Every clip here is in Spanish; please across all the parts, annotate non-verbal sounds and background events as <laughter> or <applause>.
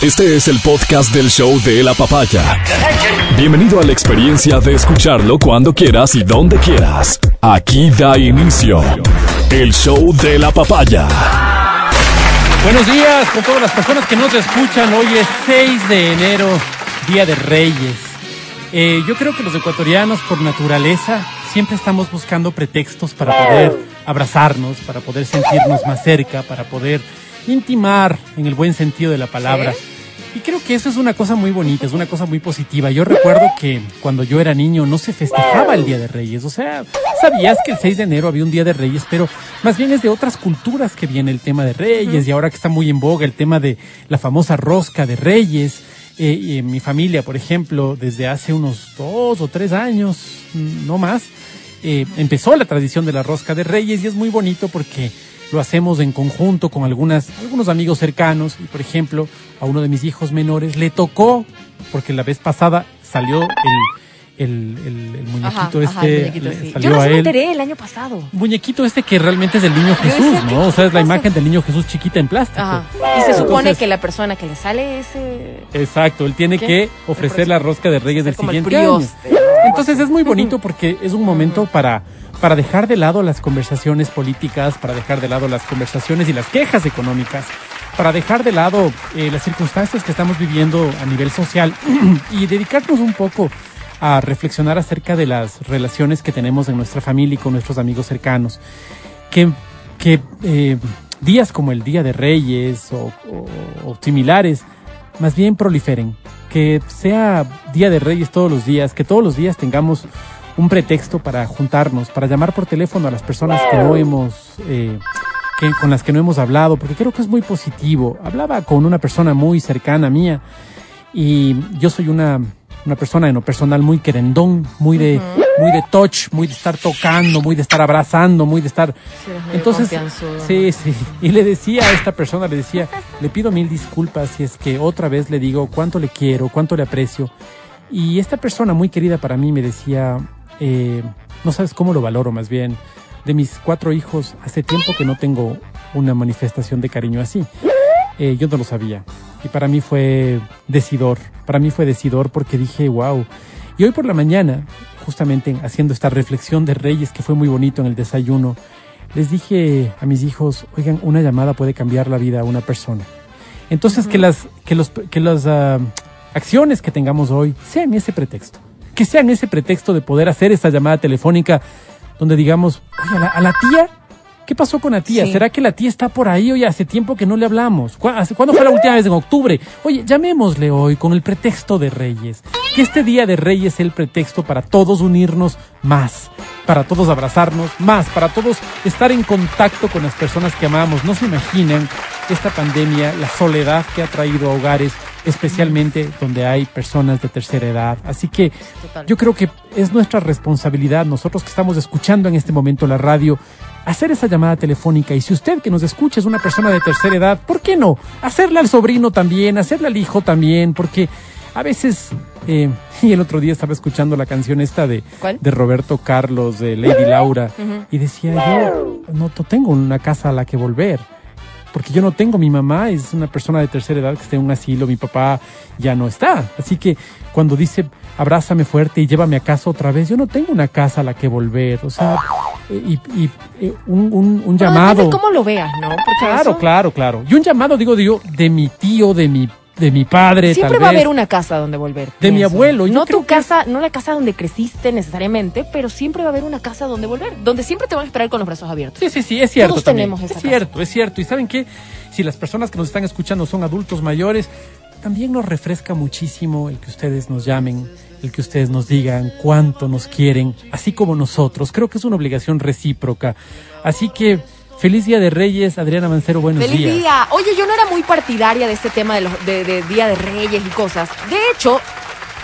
Este es el podcast del show de la papaya. Bienvenido a la experiencia de escucharlo cuando quieras y donde quieras. Aquí da inicio el show de la papaya. Buenos días con todas las personas que nos escuchan. Hoy es 6 de enero, Día de Reyes. Eh, yo creo que los ecuatorianos, por naturaleza, siempre estamos buscando pretextos para poder abrazarnos, para poder sentirnos más cerca, para poder intimar en el buen sentido de la palabra. Y creo que eso es una cosa muy bonita, es una cosa muy positiva. Yo recuerdo que cuando yo era niño no se festejaba el Día de Reyes. O sea, sabías que el 6 de enero había un Día de Reyes, pero más bien es de otras culturas que viene el tema de Reyes. Y ahora que está muy en boga el tema de la famosa rosca de Reyes. Eh, y en mi familia, por ejemplo, desde hace unos dos o tres años, no más, eh, empezó la tradición de la rosca de Reyes y es muy bonito porque lo hacemos en conjunto con algunas, algunos amigos cercanos y por ejemplo a uno de mis hijos menores le tocó, porque la vez pasada salió el, el, el, muñequito este, salió Yo no a él. enteré el año pasado. Muñequito este que realmente es del niño Jesús, decía, ¿qué- ¿no? O sea, es la imagen del niño Jesús chiquita en plástico. Ajá. Y se supone Entonces- que la persona que le sale ese... Exacto, él tiene ¿Qué? que ofrecer la rosca de Reyes del el siguiente año. Entonces es muy bonito <laughs> porque es un momento para, para dejar de lado las conversaciones políticas, para dejar de lado las conversaciones y las quejas económicas, para dejar de lado eh, las circunstancias que estamos viviendo a nivel social <clears throat> y dedicarnos un poco a reflexionar acerca de las relaciones que tenemos en nuestra familia y con nuestros amigos cercanos. Que, que eh, días como el Día de Reyes o, o- o similares más bien proliferen. Que sea Día de Reyes todos los días, que todos los días tengamos un pretexto para juntarnos, para llamar por teléfono a las personas que no hemos, eh, que, con las que no hemos hablado, porque creo que es muy positivo. Hablaba con una persona muy cercana mía y yo soy una, una persona en lo personal muy querendón, muy de, muy de touch, muy de estar tocando, muy de estar abrazando, muy de estar... Sí, Entonces, sí, sí. <laughs> Y le decía a esta persona, le decía, le pido mil disculpas si es que otra vez le digo cuánto le quiero, cuánto le aprecio. Y esta persona muy querida para mí me decía, eh, no sabes cómo lo valoro más bien. De mis cuatro hijos, hace tiempo que no tengo una manifestación de cariño así. Eh, yo no lo sabía. Y para mí fue decidor. Para mí fue decidor porque dije, wow. Y hoy por la mañana, justamente haciendo esta reflexión de Reyes que fue muy bonito en el desayuno, les dije a mis hijos, oigan, una llamada puede cambiar la vida a una persona. Entonces que las, que los, que las ah, acciones que tengamos hoy sean ese pretexto. Que sean ese pretexto de poder hacer esta llamada telefónica donde digamos, oye, a la, a la tía, ¿qué pasó con la tía? Sí. ¿Será que la tía está por ahí? Oye, hace tiempo que no le hablamos. ¿Cu- hace- ¿Cuándo fue la última vez? En octubre. Oye, llamémosle hoy con el pretexto de Reyes. Que este día de Reyes sea el pretexto para todos unirnos más, para todos abrazarnos más, para todos estar en contacto con las personas que amamos. No se imaginan esta pandemia, la soledad que ha traído a hogares, especialmente donde hay personas de tercera edad. Así que Total. yo creo que es nuestra responsabilidad, nosotros que estamos escuchando en este momento la radio, hacer esa llamada telefónica. Y si usted que nos escucha es una persona de tercera edad, ¿por qué no? Hacerla al sobrino también, hacerla al hijo también, porque a veces... eh, <laughs> y el otro día estaba escuchando la canción esta de, ¿Cuál? de Roberto Carlos, de Lady Laura, y decía yo, no tengo una casa a la que volver porque yo no tengo, mi mamá es una persona de tercera edad que está en un asilo, mi papá ya no está. Así que cuando dice, abrázame fuerte y llévame a casa otra vez, yo no tengo una casa a la que volver. O sea, y, y, eh, un, un, un Pero llamado. cómo lo veas, ¿no? Porque Claro, eso- claro, claro. Y un llamado, digo yo, de mi tío, de mi, de mi padre, Siempre tal va a haber una casa donde volver. De mi abuelo, yo No tu que- casa, no la casa donde creciste necesariamente, pero siempre va a haber una casa donde volver, donde siempre te van a esperar con los brazos abiertos. Sí, sí, sí, es cierto. Todos también. tenemos esa Es casa. cierto, es cierto. Y saben qué, si las personas que nos están escuchando son adultos mayores, también nos refresca muchísimo el que ustedes nos llamen, el que ustedes nos digan cuánto nos quieren, así como nosotros. Creo que es una obligación recíproca. Así que, feliz Día de Reyes, Adriana Mancero, buenos ¡Feliz días. día! Oye, yo no era muy partidaria de este tema de, los, de, de Día de Reyes y cosas. De hecho,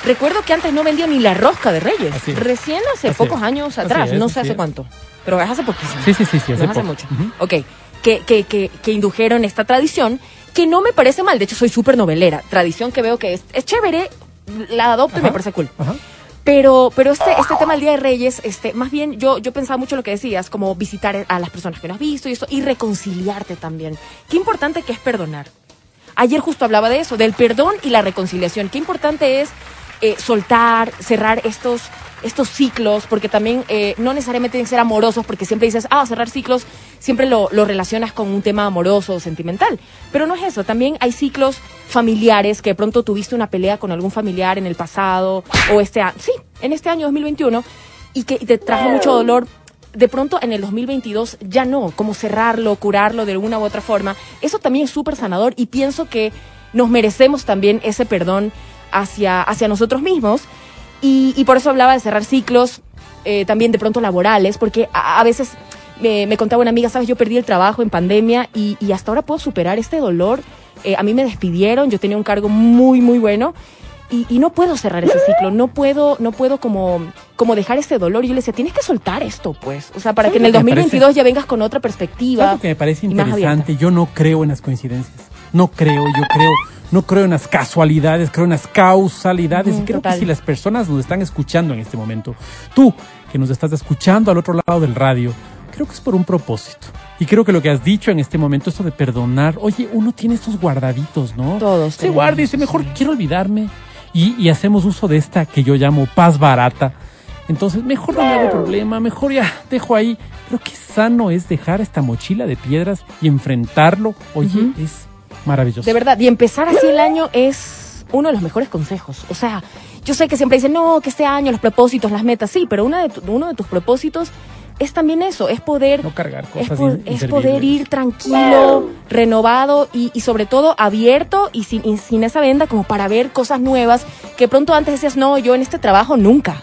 recuerdo que antes no vendía ni la rosca de Reyes. Recién hace Así pocos es. años atrás, es, no sé hace cuánto. Pero es hace poquísimo. Sí, sí, sí, sí, hace No hace mucho. Ujú. Ok, que, que, que, que indujeron esta tradición, que no me parece mal. De hecho, soy súper novelera. Tradición que veo que es, es chévere, la adopto y me parece cool. Ajá. Pero, pero este, este tema del Día de Reyes, este, más bien yo, yo pensaba mucho en lo que decías, como visitar a las personas que no has visto y eso, y reconciliarte también. Qué importante que es perdonar. ayer justo hablaba de eso, del perdón y la reconciliación. Qué importante es eh, soltar, cerrar estos estos ciclos, porque también eh, no necesariamente tienen que ser amorosos, porque siempre dices, ah, cerrar ciclos, siempre lo, lo, relacionas con un tema amoroso o sentimental. Pero no es eso, también hay ciclos familiares que de pronto tuviste una pelea con algún familiar en el pasado, o este año, sí, en este año 2021, y que te trajo mucho dolor. De pronto en el 2022 ya no, como cerrarlo, curarlo de alguna u otra forma. Eso también es súper sanador y pienso que nos merecemos también ese perdón hacia, hacia nosotros mismos y, por eso hablaba de cerrar ciclos, eh, también de pronto laborales, porque a, veces me, contaba una amiga, sabes, yo perdí el trabajo en pandemia y, hasta ahora puedo superar este dolor. Eh, a mí me despidieron, yo tenía un cargo muy, muy bueno. Y, no puedo cerrar ese ciclo, no puedo, no puedo como, como dejar ese dolor. Y yo le decía, tienes que soltar esto, pues. O sea, para que en el 2022 ya vengas con otra perspectiva. Que me parece interesante, yo no creo en las coincidencias. No creo, yo creo no creo en las casualidades, creo en las causalidades. y creo que si las personas nos están escuchando en este momento, tú que nos estás escuchando al otro lado del radio, creo que es por un propósito. Y creo que lo que has dicho en este momento, esto de perdonar, oye, uno tiene estos guardaditos, ¿no? Todos. Se guarda y dice, mejor quiero olvidarme. Y, y, hacemos uso de esta que yo llamo paz barata. Entonces, mejor no me hago problema, mejor ya dejo ahí. Pero qué sano es dejar esta mochila de piedras y enfrentarlo. Oye, es Maravilloso. De verdad, y empezar así el año es uno de los mejores consejos. O sea, yo sé que siempre dicen, no, que este año los propósitos, las metas, sí, pero una de uno de tus propósitos es también eso, es poder... No cargar cosas es, poder ir tranquilo, renovado y, y, sobre todo abierto y sin, y sin esa venda como para ver cosas nuevas que pronto antes decías, no, yo en este trabajo nunca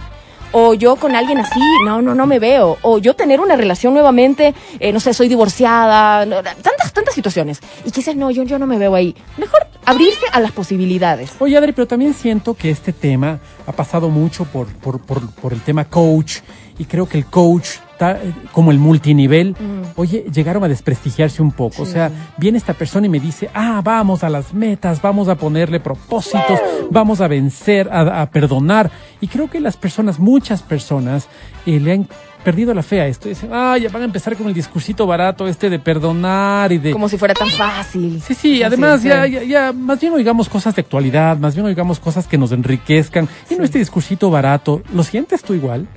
o yo con alguien así, no, no, no me veo, o yo tener una relación nuevamente, eh, no sé, soy divorciada, tantas, tantas situaciones. Y quizás no, yo, yo no me veo ahí. Mejor abrirse a las posibilidades. Oye, Adri, pero también siento que este tema ha pasado mucho por, por, por, por el tema coach y creo que el coach eh, como el multinivel, mm. oye, llegaron a desprestigiarse un poco. O sea, viene esta persona y me dice, ah, vamos a las metas, vamos a ponerle propósitos, vamos a vencer, a, perdonar. Y creo que las personas, muchas personas, eh, le han perdido la fe a esto. Dicen, ah, ya van a empezar con el discursito barato este de perdonar y de... Como si fuera tan fácil. Sí, sí, además ya, ya, ya, más bien oigamos cosas de actualidad, más bien oigamos cosas que nos enriquezcan. Y no este discursito barato. ¿Lo sientes tú igual?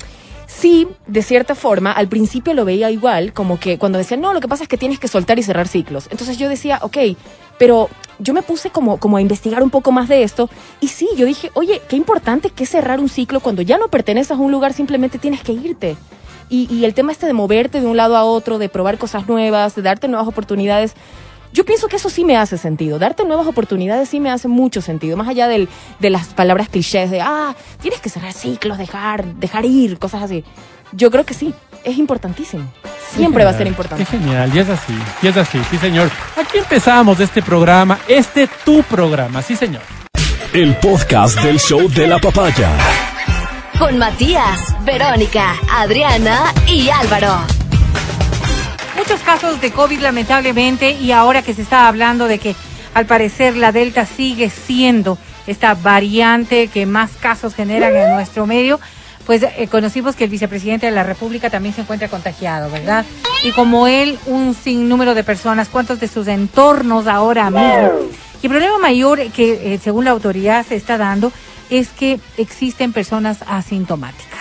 Sí, de cierta forma, al principio lo veía igual, como que cuando decían, no, lo que pasa es que tienes que soltar y cerrar ciclos. Entonces yo decía, ok, pero yo me puse como, como a investigar un poco más de esto y sí, yo dije, oye, qué importante que cerrar un ciclo cuando ya no perteneces a un lugar, simplemente tienes que irte. Y, y el tema este de moverte de un lado a otro, de probar cosas nuevas, de darte nuevas oportunidades, yo pienso que eso sí me hace sentido. Darte nuevas oportunidades sí me hace mucho sentido. Más allá del, de las palabras clichés de, ah, tienes que cerrar ciclos, dejar, dejar ir, cosas así. Yo creo que sí, es importantísimo. Siempre va a ser importante. Qué genial, y es así, y es así, sí señor. Aquí empezamos este programa, este tu programa, sí señor. El podcast del show de la papaya. Con Matías, Verónica, Adriana y Álvaro muchos casos de COVID lamentablemente y ahora que se está hablando de que al parecer la Delta sigue siendo esta variante que más casos generan en nuestro medio, pues eh, conocimos que el vicepresidente de la República también se encuentra contagiado, ¿verdad? Y como él, un sinnúmero de personas, ¿cuántos de sus entornos ahora mismo? Y el problema mayor que, eh, según la autoridad, se está dando es que existen personas asintomáticas.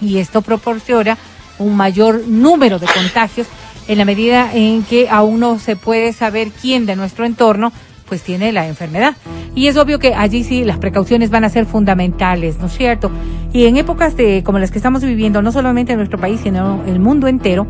Y esto proporciona un mayor número de contagios en la medida en que aún no se puede saber quién de nuestro entorno pues tiene la enfermedad. Y es obvio que allí sí las precauciones van a ser fundamentales, ¿no es cierto? Y en épocas de como las que estamos viviendo, no solamente en nuestro país, sino en el mundo entero,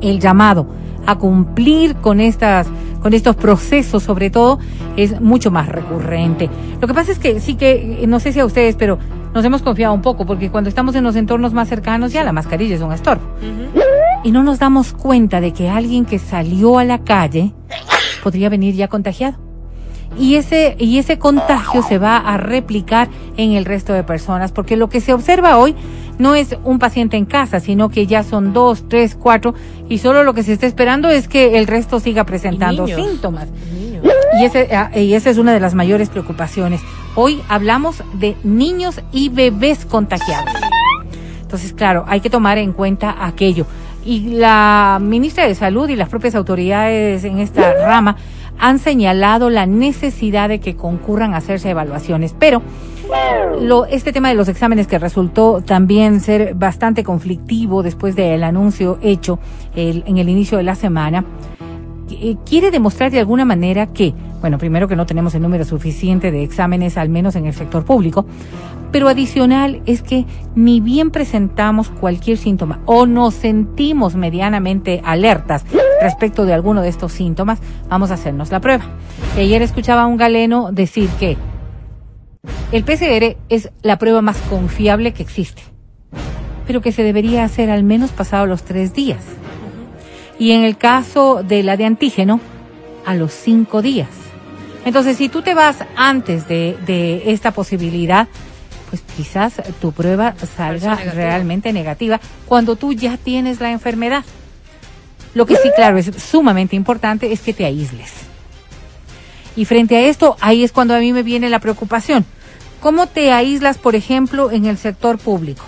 el llamado a cumplir con estas con estos procesos sobre todo es mucho más recurrente. Lo que pasa es que sí que no sé si a ustedes, pero nos hemos confiado un poco porque cuando estamos en los entornos más cercanos ya la mascarilla es un estorbo. Y no nos damos cuenta de que alguien que salió a la calle podría venir ya contagiado. Y ese, y ese contagio se va a replicar en el resto de personas, porque lo que se observa hoy no es un paciente en casa, sino que ya son dos, tres, cuatro, y solo lo que se está esperando es que el resto siga presentando síntomas. Y, ese, ah, y esa es una de las mayores preocupaciones. Hoy hablamos de niños y bebés contagiados. Entonces, claro, hay que tomar en cuenta aquello. Y la ministra de Salud y las propias autoridades en esta rama han señalado la necesidad de que concurran a hacerse evaluaciones. Pero lo, este tema de los exámenes que resultó también ser bastante conflictivo después del anuncio hecho en el inicio de la semana, eh, quiere demostrar de alguna manera que, bueno, primero que no tenemos el número suficiente de exámenes, al menos en el sector público, pero adicional es que ni bien presentamos cualquier síntoma o nos sentimos medianamente alertas respecto de alguno de estos síntomas, vamos a hacernos la prueba. Ayer escuchaba a un galeno decir que el PCR es la prueba más confiable que existe, pero que se debería hacer al menos pasado los tres días. Y en el caso de la de antígeno, a los cinco días. Entonces, si tú te vas antes de, de esta posibilidad, pues quizás tu prueba salga negativa. realmente negativa cuando tú ya tienes la enfermedad. Lo que sí, claro, es sumamente importante es que te aísles. Y frente a esto, ahí es cuando a mí me viene la preocupación. ¿Cómo te aíslas, por ejemplo, en el sector público?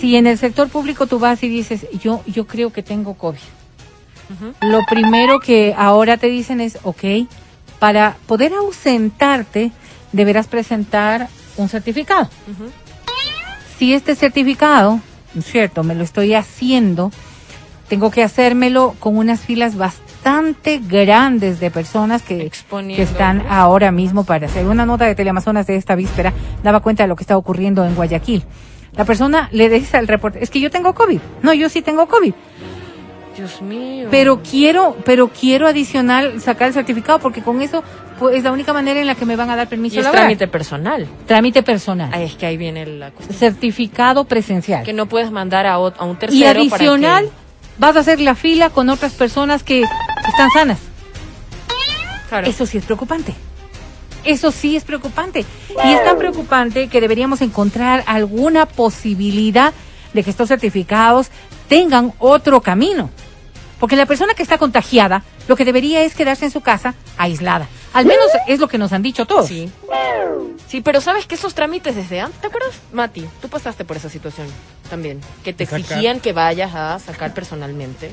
Si en el sector público tú vas y dices, yo, yo creo que tengo COVID. Lo primero que ahora te dicen es, ok, para poder ausentarte deberás presentar un certificado. Si este certificado, ¿no es cierto, me lo estoy haciendo, tengo que hacérmelo con unas filas bastante grandes de personas que, que están ahora mismo para hacer una nota de Teleamazonas de esta víspera, daba cuenta de lo que está ocurriendo en Guayaquil. La persona le dice al reporte, es que yo tengo COVID. No, yo sí tengo COVID. Dios mío. Pero quiero, pero quiero adicional sacar el certificado porque con eso pues, es la única manera en la que me van a dar permiso y es trámite personal. Trámite personal. Ah, es que ahí viene la cuestión. Certificado presencial. Que no puedes mandar a, a un tercero y para adicional, que- vas a hacer la fila con otras personas que están sanas. Claro. Eso sí es preocupante. Eso sí es preocupante. Y es tan preocupante que deberíamos encontrar alguna posibilidad de que estos certificados tengan otro camino. Porque la persona que está contagiada, lo que debería es quedarse en su casa aislada. Al menos es lo que nos han dicho todos. Sí. Sí, pero sabes que esos trámites desde antes, ¿te acuerdas? Mati, tú pasaste por esa situación también, que te Sacar. exigían que vayas a sacar personalmente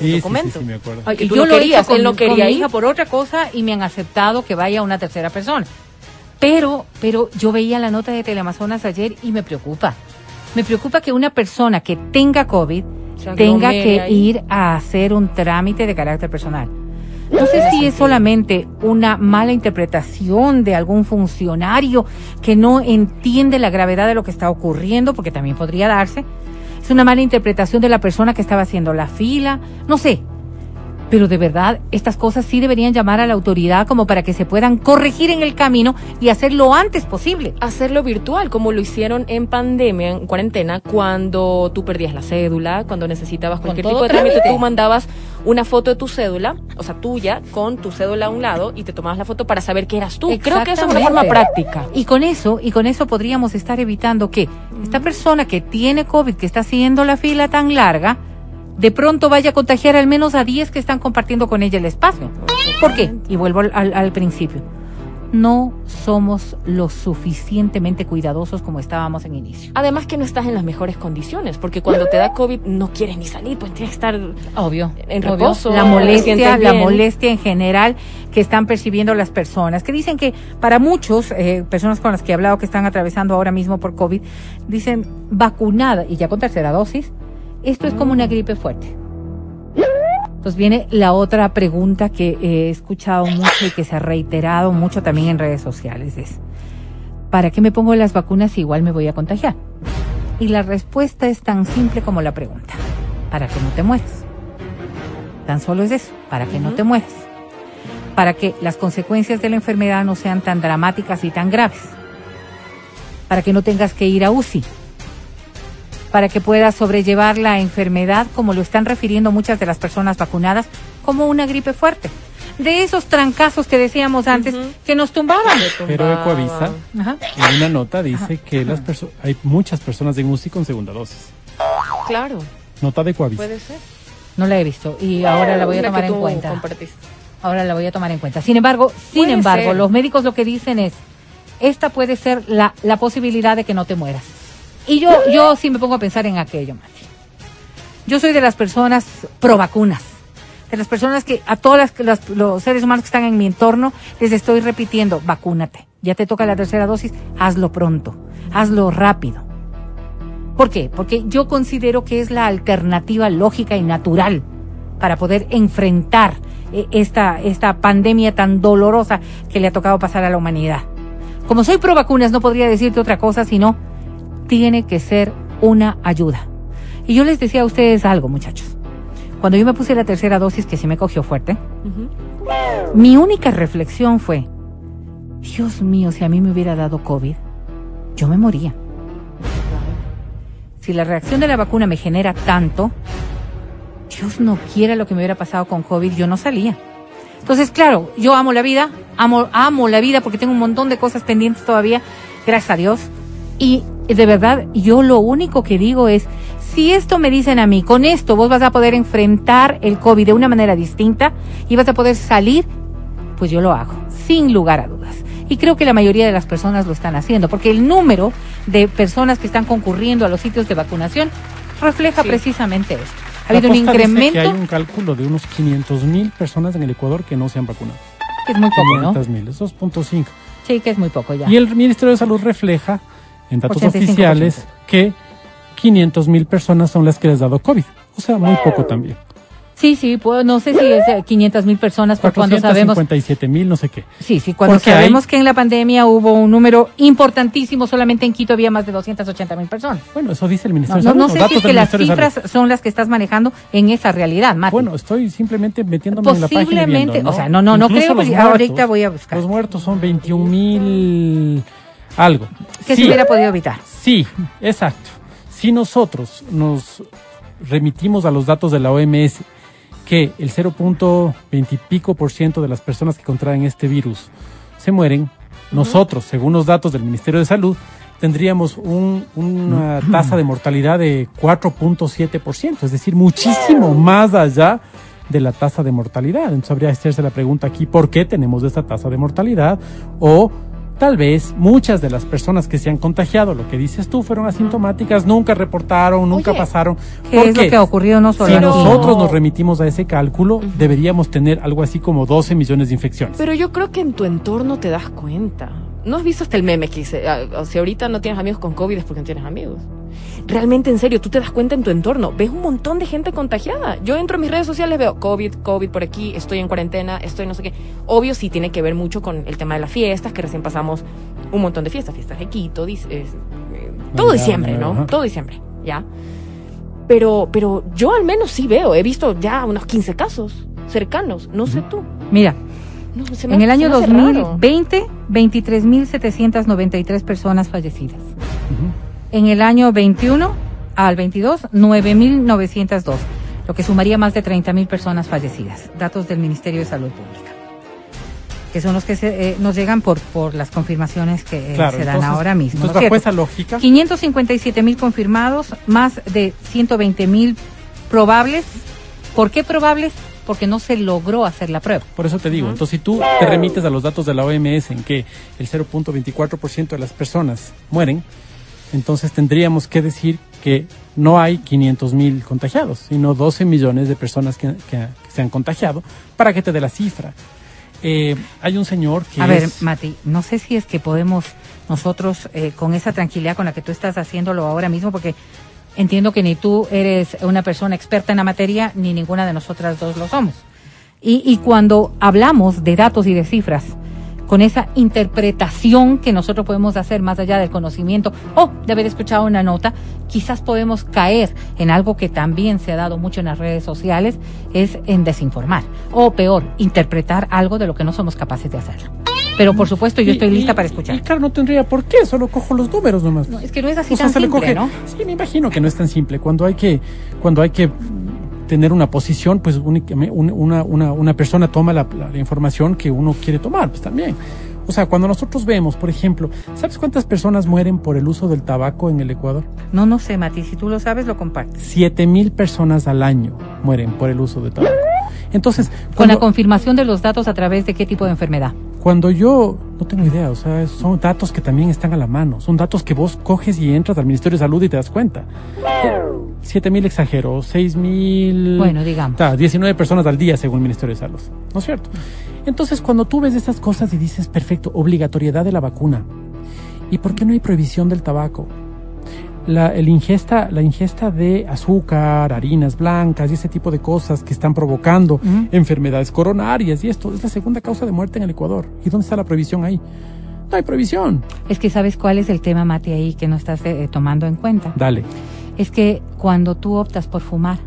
un Sí, documento. sí, sí, me acuerdo. Ay, y tú yo lo he querías, hecho con, él no con quería mi ir. hija por otra cosa y me han aceptado que vaya una tercera persona. Pero, pero yo veía la nota de Teleamazonas ayer y me preocupa. Me preocupa que una persona que tenga COVID tenga que ahí. ir a hacer un trámite de carácter personal. No sé si es solamente una mala interpretación de algún funcionario que no entiende la gravedad de lo que está ocurriendo, porque también podría darse. Es una mala interpretación de la persona que estaba haciendo la fila. No sé. Pero de verdad, estas cosas sí deberían llamar a la autoridad como para que se puedan corregir en el camino y hacer lo antes posible. Hacerlo virtual, como lo hicieron en pandemia, en cuarentena, cuando tú perdías la cédula, cuando necesitabas cualquier tipo de trámite, tú mandabas una foto de tu cédula, o sea, tuya, con tu cédula a un lado y te tomabas la foto para saber que eras tú. Creo que eso es una forma práctica. Y con eso, y con eso podríamos estar evitando que esta persona que tiene COVID, que está haciendo la fila tan larga, de pronto vaya a contagiar al menos a 10 que están compartiendo con ella el espacio. ¿Por qué? Y vuelvo al, principio. No somos lo suficientemente cuidadosos como estábamos en inicio. Además que no estás en las mejores condiciones, porque cuando te da COVID no quieres ni salir, pues tienes que estar... Obvio. En obvio. reposo, La molestia, la molestia en general que están percibiendo las personas, que dicen que para muchos, eh, personas con las que he hablado que están atravesando ahora mismo por COVID, dicen vacunada y ya con tercera dosis, esto es como una gripe fuerte. Entonces viene la otra pregunta que he escuchado mucho y que se ha reiterado mucho también en redes sociales. Es, ¿para qué me pongo las vacunas si igual me voy a contagiar? Y la respuesta es tan simple como la pregunta. Para que no te mueras. Tan solo es eso, para que no te mueras. Para que las consecuencias de la enfermedad no sean tan dramáticas y tan graves. Para que no tengas que ir a UCI. Para que puedas sobrellevar la enfermedad, como lo están refiriendo muchas de las personas vacunadas, como una gripe fuerte. De esos trancazos que decíamos antes, que nos tumbaban. Pero Ecoavisa, Ajá. en una nota dice que las hay muchas personas en UCI con segunda dosis. Claro, Nota de Ecoavisa. puede ser. No la he visto y ahora la voy a tomar en cuenta. compartiste. Ahora la voy a tomar en cuenta. Sin embargo, sin embargo, ser. los médicos lo que dicen es, esta puede ser la, la posibilidad de que no te mueras. Y yo, yo sí me pongo a pensar en aquello, Mati. Yo soy de las personas pro vacunas, de las personas que, a todos los seres humanos que están en mi entorno, les estoy repitiendo, vacúnate. Ya te toca la tercera dosis, hazlo pronto, hazlo rápido. ¿Por qué? Porque yo considero que es la alternativa lógica y natural para poder enfrentar eh, esta, esta pandemia tan dolorosa que le ha tocado pasar a la humanidad. Como soy pro vacunas, no podría decirte otra cosa, sino tiene que ser una ayuda. Y yo les decía a ustedes algo, muchachos. Cuando yo me puse la tercera dosis, que sí me cogió fuerte, mi única reflexión fue, Dios mío, si a mí me hubiera dado COVID, yo me moría. Si la reacción de la vacuna me genera tanto, Dios no quiera lo que me hubiera pasado con COVID, yo no salía. Entonces, claro, yo amo la vida, amo, amo la vida porque tengo un montón de cosas pendientes todavía, gracias a Dios. Y de verdad, yo lo único que digo es, si esto me dicen a mí, con esto vos vas a poder enfrentar el COVID de una manera distinta y vas a poder salir, pues yo lo hago, sin lugar a dudas. Y creo que la mayoría de las personas lo están haciendo, porque el número de personas que están concurriendo a los sitios de vacunación refleja Sí. precisamente esto. Ha La habido un incremento, que hay un cálculo de unos 500 mil personas en el Ecuador que no se han vacunado. que es muy poco, ¿no? 500 mil, es 2.5. Sí, que es muy poco ya. Y el Ministerio de Salud refleja en datos 85%. oficiales que 500 mil personas son las que les ha dado COVID. O sea, muy poco también. Sí, sí, pues, no sé si es 500 mil personas, pero cuando sabemos... 457 mil, no sé qué. Sí, sí, cuando Porque sabemos hay- que en la pandemia hubo un número importantísimo, solamente en Quito había más de 280 mil personas. Bueno, eso dice el No, Ministerio no, de Salud. no los sé si es que las de Salud. cifras son las que estás manejando en esa realidad, Mati. Bueno, estoy simplemente metiéndome en la página. Posiblemente, o sea, no, no, no Incluso creo, los pues, ahorita voy a buscar. Los muertos son 21 mil algo. que Sí, se hubiera podido evitar. Sí, exacto. Si nosotros nos remitimos a los datos de la OMS, que el 0.20 y pico por ciento de las personas que contraen este virus se mueren, nosotros, según los datos del Ministerio de Salud, tendríamos un- una tasa de mortalidad de 4.7%, es decir, muchísimo más allá de la tasa de mortalidad. Entonces habría que hacerse la pregunta aquí, ¿por qué tenemos esta tasa de mortalidad? O tal vez muchas de las personas que se han contagiado, lo que dices tú, fueron asintomáticas, nunca reportaron, nunca Oye, pasaron. ¿Por es lo qué? que ha ocurrido no solo Si aquí. nosotros nos remitimos a ese cálculo, deberíamos tener algo así como 12 millones de infecciones. Pero yo creo que en tu entorno te das cuenta. ¿No has visto hasta el meme que dice, ah, o si ahorita no tienes amigos con COVID es porque no tienes amigos? Realmente, en serio, tú te das cuenta en tu entorno. Ves un montón de gente contagiada. Yo entro en mis redes sociales, veo COVID, COVID por aquí, estoy en cuarentena, estoy no sé qué. Obvio, sí tiene que ver mucho con el tema de las fiestas, que recién pasamos un montón de fiestas. Fiestas de Quito, es- eh, todo diciembre, ¿no? ajá. Todo diciembre, ¿ya? Pero, pero yo al menos sí veo, he visto ya unos 15 casos cercanos. No sé tú. Mira, No, se me- en el año me hace raro. 2020, 23.793 personas fallecidas. En el año 21 al 22, 9.902, lo que sumaría más de 30.000 personas fallecidas. Datos del Ministerio de Salud Pública. Que son los que se, eh, nos llegan por, por las confirmaciones que eh, Claro, se dan entonces- ahora mismo. ¿no Entonces, cierto? esa lógica, 557 mil confirmados, más de 120 mil probables. ¿Por qué probables? Porque no se logró hacer la prueba. por eso te digo, entonces si tú te remites a los datos de la OMS en que el 0.24% de las personas mueren, entonces tendríamos que decir que no hay 500 mil contagiados, sino 12 millones de personas que, que- que se han contagiado, para que te dé la cifra. Eh, hay un señor que A ver, es- Mati, no sé si es que podemos nosotros, eh, con esa tranquilidad con la que tú estás haciéndolo ahora mismo, porque entiendo que ni tú eres una persona experta en la materia, ni ninguna de nosotras dos lo somos. Y, y cuando hablamos de datos y de cifras, con esa interpretación que nosotros podemos hacer más allá del conocimiento o de haber escuchado una nota, quizás podemos caer en algo que también se ha dado mucho en las redes sociales, es en desinformar. O peor, interpretar algo de lo que no somos capaces de hacer. Pero por supuesto yo y- estoy lista y- para escuchar. Y claro, no tendría por qué, solo cojo los números nomás. No, es que no es así O sea, tan se le simple, coge. ¿no? Sí, me imagino que no es tan simple. Cuando hay que, cuando hay que tener una posición, pues únicamente un- una, una, una persona toma la, información que uno quiere tomar, pues también. O sea, cuando nosotros vemos, por ejemplo, ¿sabes cuántas personas mueren por el uso del tabaco en el Ecuador? No, no sé, Mati, si tú lo sabes, lo compartes. Siete mil personas al año mueren por el uso de tabaco. Entonces, Con la confirmación de los datos a través de qué tipo de enfermedad. Cuando yo no tengo idea, o sea, son datos que también están a la mano, son datos que vos coges y entras al Ministerio de Salud y te das cuenta. 7 mil exagero, 6 mil... Bueno, digamos. Ta, 19 personas al día según el Ministerio de Salud. ¿No es cierto? Entonces, cuando tú ves estas cosas y dices, perfecto, obligatoriedad de la vacuna. ¿Y por qué no hay prohibición del tabaco? La, el ingesta, la ingesta de azúcar, harinas blancas y ese tipo de cosas que están provocando enfermedades coronarias y esto es la segunda causa de muerte en el Ecuador. ¿Y dónde está la prohibición ahí? No hay prohibición. Es que sabes cuál es el tema, Mati, ahí que no estás eh, tomando en cuenta. Dale. Es que cuando tú optas por fumar,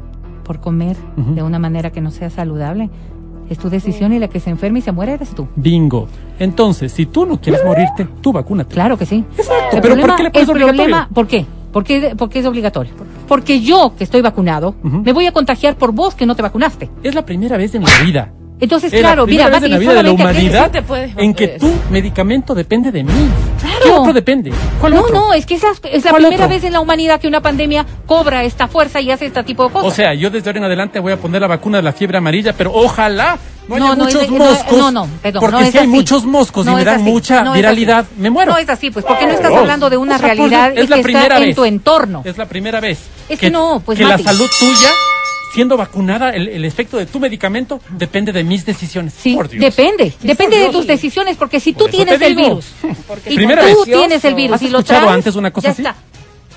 por comer de una manera que no sea saludable, es tu decisión y la que se enferma y se muere eres tú. Bingo. Entonces, si tú no quieres morirte, tú vacúnate. Claro que sí. Exacto, El pero ¿por qué le pones el problema? ¿Por qué? ¿Por qué, por qué es obligatorio? Porque yo, que estoy vacunado, me voy a contagiar por vos que no te vacunaste. Es la primera vez en la vida. Entonces, Es claro, la mira, vez en la vida de la humanidad en que tu medicamento depende de mí. Claro. ¿Qué otro depende? ¿Cuál No, otro? no, es que esa es la ¿Cuál primera otro? vez en la humanidad que una pandemia cobra esta fuerza y hace este tipo de cosas. O sea, yo desde ahora en adelante voy a poner la vacuna de la fiebre amarilla, pero ojalá no No, no, muchos es moscos. no, no, perdón, porque no es si hay muchos moscos y me dan así, mucha viralidad, me muero. No es así, pues, porque no estás Oh. hablando de una O sea, realidad es la que primera está en vez. tu entorno. Es la primera vez. Es que no, pues, que la salud tuya, siendo vacunada, el, el efecto de tu medicamento depende de mis decisiones. Sí, Por Dios. depende, depende de tus decisiones, porque si tú Por tienes el virus, <laughs> y tú vez. tienes el virus ¿Has y lo escuchado traes, antes una cosa ya así? está.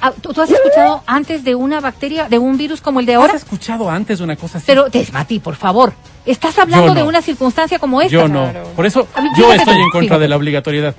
Ah, ¿tú, tú has escuchado antes de una bacteria, de un virus como el de ahora? ¿Has escuchado antes una cosa así? Pero, Desmati, por favor, estás hablando de una circunstancia como esta. yo no. Por eso yo estoy en contra de la obligatoriedad.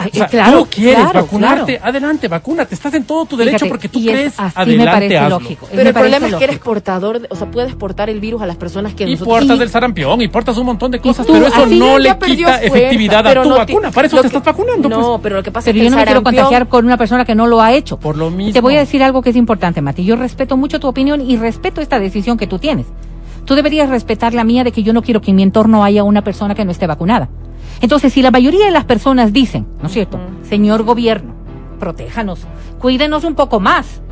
Ay, O sea, claro, tú quieres claro, vacunarte, claro. adelante, vacúnate. Estás en todo tu derecho Fíjate, porque tú es- crees, así me adelante, parece hazlo. lógico. Pero Me el problema es que eres portador, de- o sea, puedes portar el virus a las personas que Y nosotros... portas Y- del sarampión y portas un montón de cosas, tú, pero eso no le perdió quita fuerza, efectividad a pero tu no vacuna. Para eso lo te que- estás vacunando. No, pues. pero lo que pasa Pero es que yo no me quiero contagiar con una persona que no lo ha hecho. Por lo mismo. Te voy a decir algo que es importante, Mati. Yo respeto mucho tu opinión y respeto esta decisión que tú tienes. Tú deberías respetar la mía de que yo no quiero que en mi entorno haya una persona que no esté vacunada. Entonces, si la mayoría de las personas dicen, ¿no es cierto? Señor gobierno, protéjanos, cuídenos un poco más.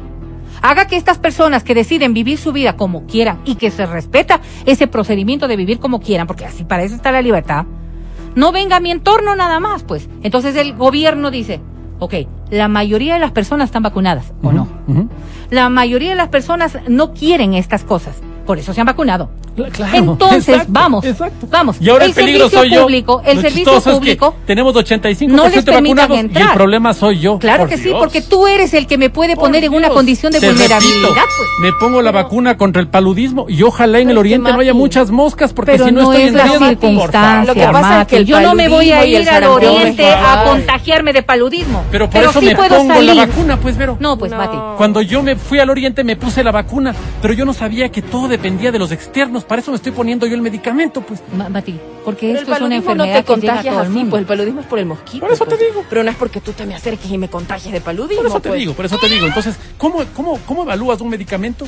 Haga que estas personas que deciden vivir su vida como quieran y que se respeta ese procedimiento de vivir como quieran, porque así para eso está la libertad, no venga a mi entorno nada más, pues. Entonces el gobierno dice, ok, la mayoría de las personas están vacunadas, ¿o no? La mayoría de las personas no quieren estas cosas, por eso se han vacunado. Claro, <laughs> Entonces, exacto, vamos, exacto. vamos. Y ahora el, El peligro servicio soy yo. público, el Lo servicio chistoso es que público, tenemos 85% no les vacunados y el entrar. problema soy yo. Claro Por que sí, porque tú eres el que me puede Por poner en una condición de Te vulnerabilidad, pues. Me pongo la vacuna contra el paludismo y ojalá en el oriente no haya muchas moscas porque Pero si no, no estoy es en la riesgo. circunstancia, Lo que pasa es que el Yo no me voy a el ir al oriente a contagiarme de paludismo. Pero por eso sí me puedo pongo salir. la vacuna, pues, Vero. No, pues. Mati. Cuando yo me fui al oriente me puse la vacuna, pero yo no sabía que todo dependía de los externos, para eso me estoy poniendo yo el medicamento, pues. Ma- Mati, porque esto es una paludismo no enfermedad te que llega a contagias el así, mundo. pues el paludismo es por el mosquito. Por eso te pues. digo. Pero no es porque tú te me acerques y me contagies de paludismo. Por eso te pues. digo, por eso te digo. Entonces, ¿cómo, cómo, cómo evalúas un medicamento?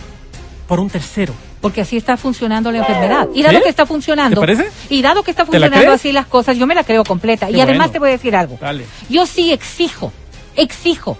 Por un tercero. Porque así está funcionando la enfermedad. Y dado ¿Sí? que está funcionando. ¿Te parece? Y dado que está ¿Te la funcionando así las cosas, yo me la creo completa. Qué y además bueno. te voy a decir algo. Dale. Yo sí exijo, exijo.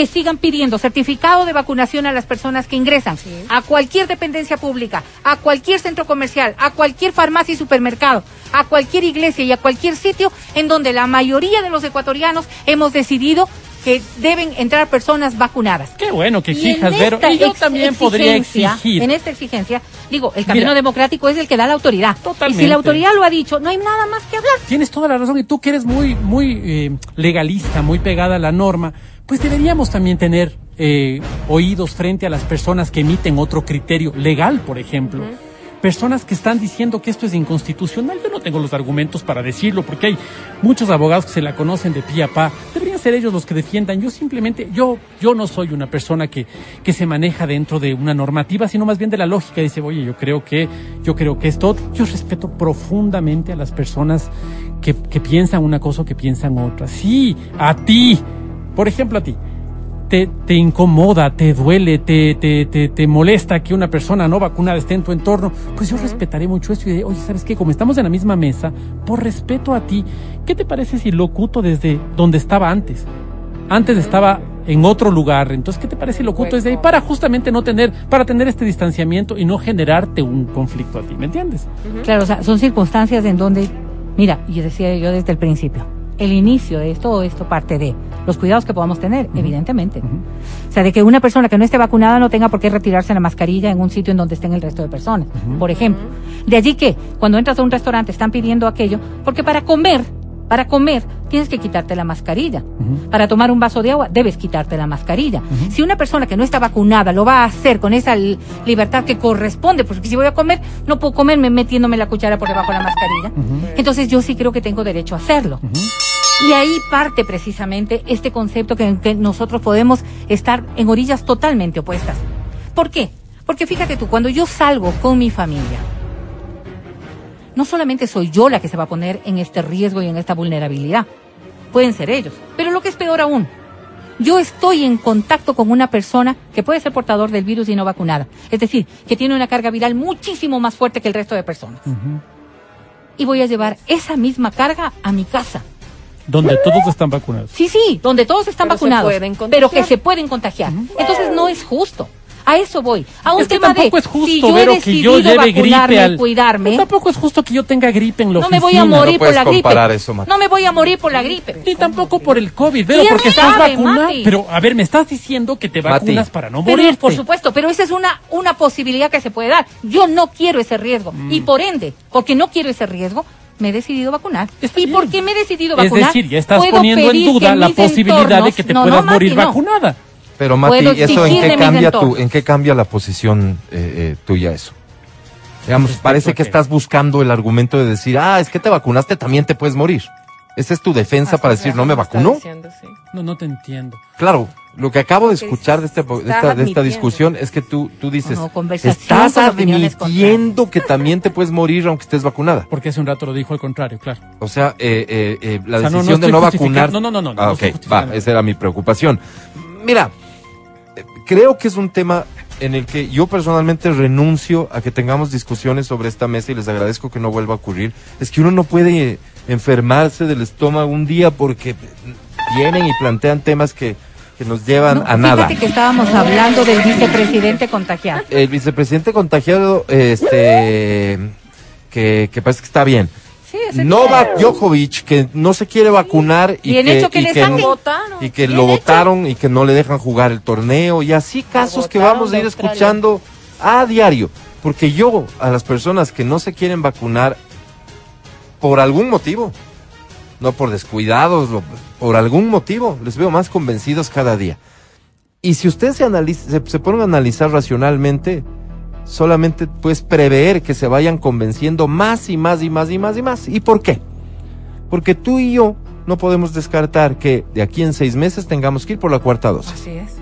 Que sigan pidiendo certificado de vacunación a las personas que ingresan a cualquier dependencia pública, a cualquier centro comercial, a cualquier farmacia y supermercado, a cualquier iglesia y a cualquier sitio en donde la mayoría de los ecuatorianos hemos decidido que deben entrar personas vacunadas. Qué bueno que exijas, Vero. Y yo ex- también podría exigir. En esta exigencia, digo, el camino Mira. democrático es el que da la autoridad. Totalmente. Y si la autoridad lo ha dicho, no hay nada más que hablar. Tienes toda la razón y tú que eres muy, muy eh, legalista, muy pegada a la norma, pues deberíamos también tener eh, oídos frente a las personas que emiten otro criterio legal, por ejemplo. Personas que están diciendo que esto es inconstitucional. Yo no tengo los argumentos para decirlo porque hay muchos abogados que se la conocen de pie a pa. Deberían ser ellos los que defiendan. Yo simplemente, yo, yo no soy una persona que, que se maneja dentro de una normativa, sino más bien de la lógica. Dice, oye, yo creo que, yo creo que esto, yo respeto profundamente a las personas que, que piensan una cosa o que piensan otra. Sí, a ti. Por ejemplo, a ti. Te, te incomoda, te duele, te, te, te, te molesta que una persona no vacunada esté en tu entorno, pues yo respetaré mucho esto y diré, oye, ¿sabes qué? Como estamos en la misma mesa, por respeto a ti, ¿qué te parece si locuto desde donde estaba antes? Antes estaba en otro lugar, entonces, ¿qué te parece si locuto desde ahí? Para justamente no tener, para tener este distanciamiento y no generarte un conflicto a ti, ¿me entiendes? Claro, o sea, son circunstancias en donde, mira, yo decía yo desde el principio, el inicio de todo esto parte de los cuidados que podamos tener, evidentemente. O sea, de que una persona que no esté vacunada no tenga por qué retirarse la mascarilla en un sitio en donde estén el resto de personas, por ejemplo. De allí que cuando entras a un restaurante están pidiendo aquello, porque para comer, para comer tienes que quitarte la mascarilla. Para tomar un vaso de agua debes quitarte la mascarilla. Si una persona que no está vacunada lo va a hacer con esa li- libertad que corresponde, porque si voy a comer, no puedo comerme metiéndome la cuchara por debajo de la mascarilla. Entonces yo sí creo que tengo derecho a hacerlo. Y ahí parte precisamente este concepto que, que nosotros podemos estar en orillas totalmente opuestas. ¿Por qué? Porque fíjate tú, cuando yo salgo con mi familia, no solamente soy yo la que se va a poner en este riesgo y en esta vulnerabilidad, pueden ser ellos, pero lo que es peor aún, yo estoy en contacto con una persona que puede ser portador del virus y no vacunada, es decir, que tiene una carga viral muchísimo más fuerte que el resto de personas. Y voy a llevar esa misma carga a mi casa. Donde todos están vacunados. Sí, sí, donde todos están Pero vacunados, pero que se pueden contagiar. Entonces no es justo. A eso voy. A un Es que tema tampoco de es justo, si yo Vero, he que decidido yo lleve vacunarme gripe al... y cuidarme, Tampoco es justo que yo tenga gripe en la no me voy a morir No por la gripe. eso, no me voy a morir por la gripe. Ni tampoco por el COVID, pero ¿Quién porque estás sabe, vacunado. Mati? Pero, a ver, me estás diciendo que te Mati. vacunas para no morirte. por supuesto, pero esa es una, una posibilidad que se puede dar. Yo no quiero ese riesgo. Mm. Y por ende, porque no quiero ese riesgo, me he decidido vacunar. Está ¿Y bien. por qué me he decidido Es vacunar? decir, ya estás poniendo en duda la posibilidad de que te No, puedas no, Mati, morir no. vacunada. Pero Mati, ¿eso en qué cambia tu, en qué cambia la posición eh, eh, tuya eso? Digamos, parece que estás buscando el argumento de decir, ah, es que te vacunaste, también te puedes morir. Esa es tu defensa para decir, no me vacunó. No, no te entiendo. Claro, lo que acabo de escuchar de, este, de esta, de esta discusión es que tú, tú dices, No, estás admitiendo que también te puedes morir aunque estés vacunada. Porque hace un rato lo dijo al contrario, claro. O sea, eh, eh, eh, la O sea, no, no decisión de no vacunar. no, no, no, no, Ah, ok, va, esa era mi preocupación. Mira, creo que es un tema en el que yo personalmente renuncio a que tengamos discusiones sobre esta mesa y les agradezco que no vuelva a ocurrir. Es que uno no puede enfermarse del estómago un día porque vienen y plantean temas que, que nos llevan No, a nada. Fíjate que estábamos hablando del vicepresidente contagiado. El vicepresidente contagiado, este, que, que parece que está bien. Sí, Novak Djokovic, que no se quiere vacunar y Bien que, hecho que y que, y que lo hecho. votaron y que no le dejan jugar el torneo y así casos que vamos a ir Australia. escuchando a diario. Porque yo a las personas que no se quieren vacunar por algún motivo, no por descuidados, lo- por algún motivo, les veo más convencidos cada día. Y si ustedes se, analiza, se, se ponen a analizar racionalmente, solamente puedes prever que se vayan convenciendo más y más y más y más y más. ¿Y por qué? Porque tú y yo no podemos descartar que de aquí en seis meses tengamos que ir por la cuarta dosis. Así es.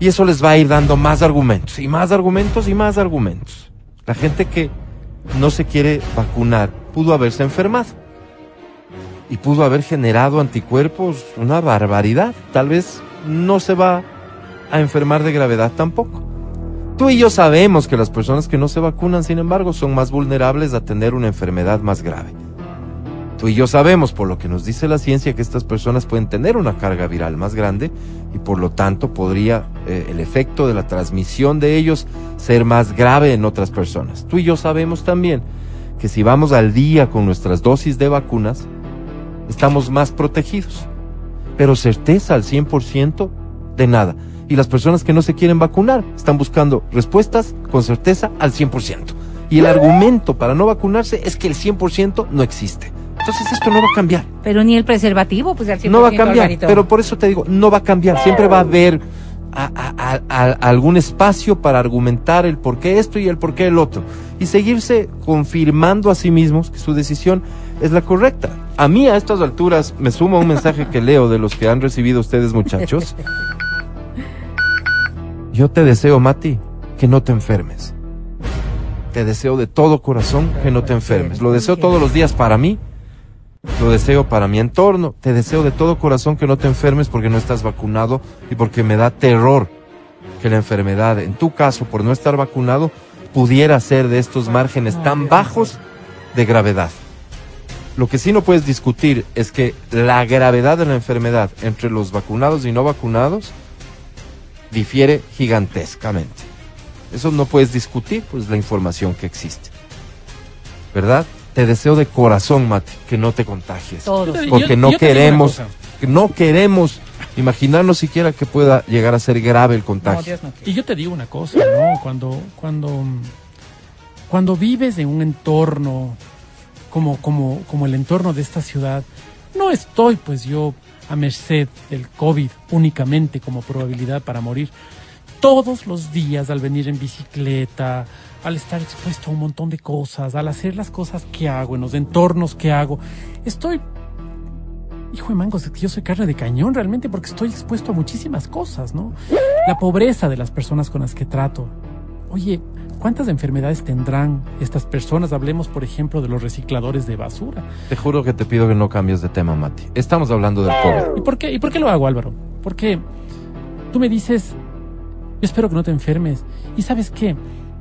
Y eso les va a ir dando más argumentos, y más argumentos, y más argumentos. La gente que no se quiere vacunar pudo haberse enfermado. Y pudo haber generado anticuerpos, una barbaridad. Tal vez no se va a enfermar de gravedad tampoco. Tú y yo sabemos que las personas que no se vacunan, sin embargo, son más vulnerables a tener una enfermedad más grave. Tú y yo sabemos, por lo que nos dice la ciencia, que estas personas pueden tener una carga viral más grande y por lo tanto podría eh, el efecto de la transmisión de ellos ser más grave en otras personas. Tú y yo sabemos también que si vamos al día con nuestras dosis de vacunas, estamos más protegidos. Pero certeza al 100% de nada. Y las personas que no se quieren vacunar están buscando respuestas con certeza al 100%. Y el argumento para no vacunarse es que el 100% no existe. Entonces esto no va a cambiar. Pero ni el preservativo, pues al 100%, No va a cambiar. Pero por eso te digo, no va a cambiar. Siempre va a haber a- a- a- a- algún espacio para argumentar el por qué esto y el por qué el otro. Y seguirse confirmando a sí mismos que su decisión es la correcta. A mí a estas alturas me suma un mensaje que leo de los que han recibido ustedes muchachos. Yo te deseo, Mati, que no te enfermes. Te deseo de todo corazón que no te enfermes. Lo deseo todos los días para mí lo deseo para mi entorno. Te deseo de todo corazón que no te enfermes porque no estás vacunado y porque me da terror que la enfermedad, en tu caso, por no estar vacunado, pudiera ser de estos márgenes tan bajos de gravedad. Lo que sí no puedes discutir es que la gravedad de la enfermedad entre los vacunados y no vacunados difiere gigantescamente. Eso no puedes discutir, pues la información que existe. ¿Verdad? te deseo de corazón, Mati, que no te contagies. Todos. Porque yo- no yo queremos, no queremos imaginarnos siquiera que pueda llegar a ser grave el contagio. No. Y yo te digo una cosa, ¿no? Cuando, cuando, cuando vives en un entorno como, como, como el entorno de esta ciudad, no estoy pues yo a merced del COVID únicamente como probabilidad para morir. Todos los días al venir en bicicleta, al estar expuesto a un montón de cosas, al hacer las cosas que hago, en los entornos que hago, estoy Hijo de mangos, yo soy carne de cañón realmente porque estoy expuesto a muchísimas cosas, ¿no? La pobreza de las personas con las que trato. Oye, ¿cuántas enfermedades tendrán estas personas? Hablemos, por ejemplo, de los recicladores de basura. Te juro que te pido que no cambies de tema, Mati. Estamos hablando del COVID. ¿Y por qué, y por qué lo hago, Álvaro? Porque tú me dices, yo espero que no te enfermes. ¿Y sabes qué?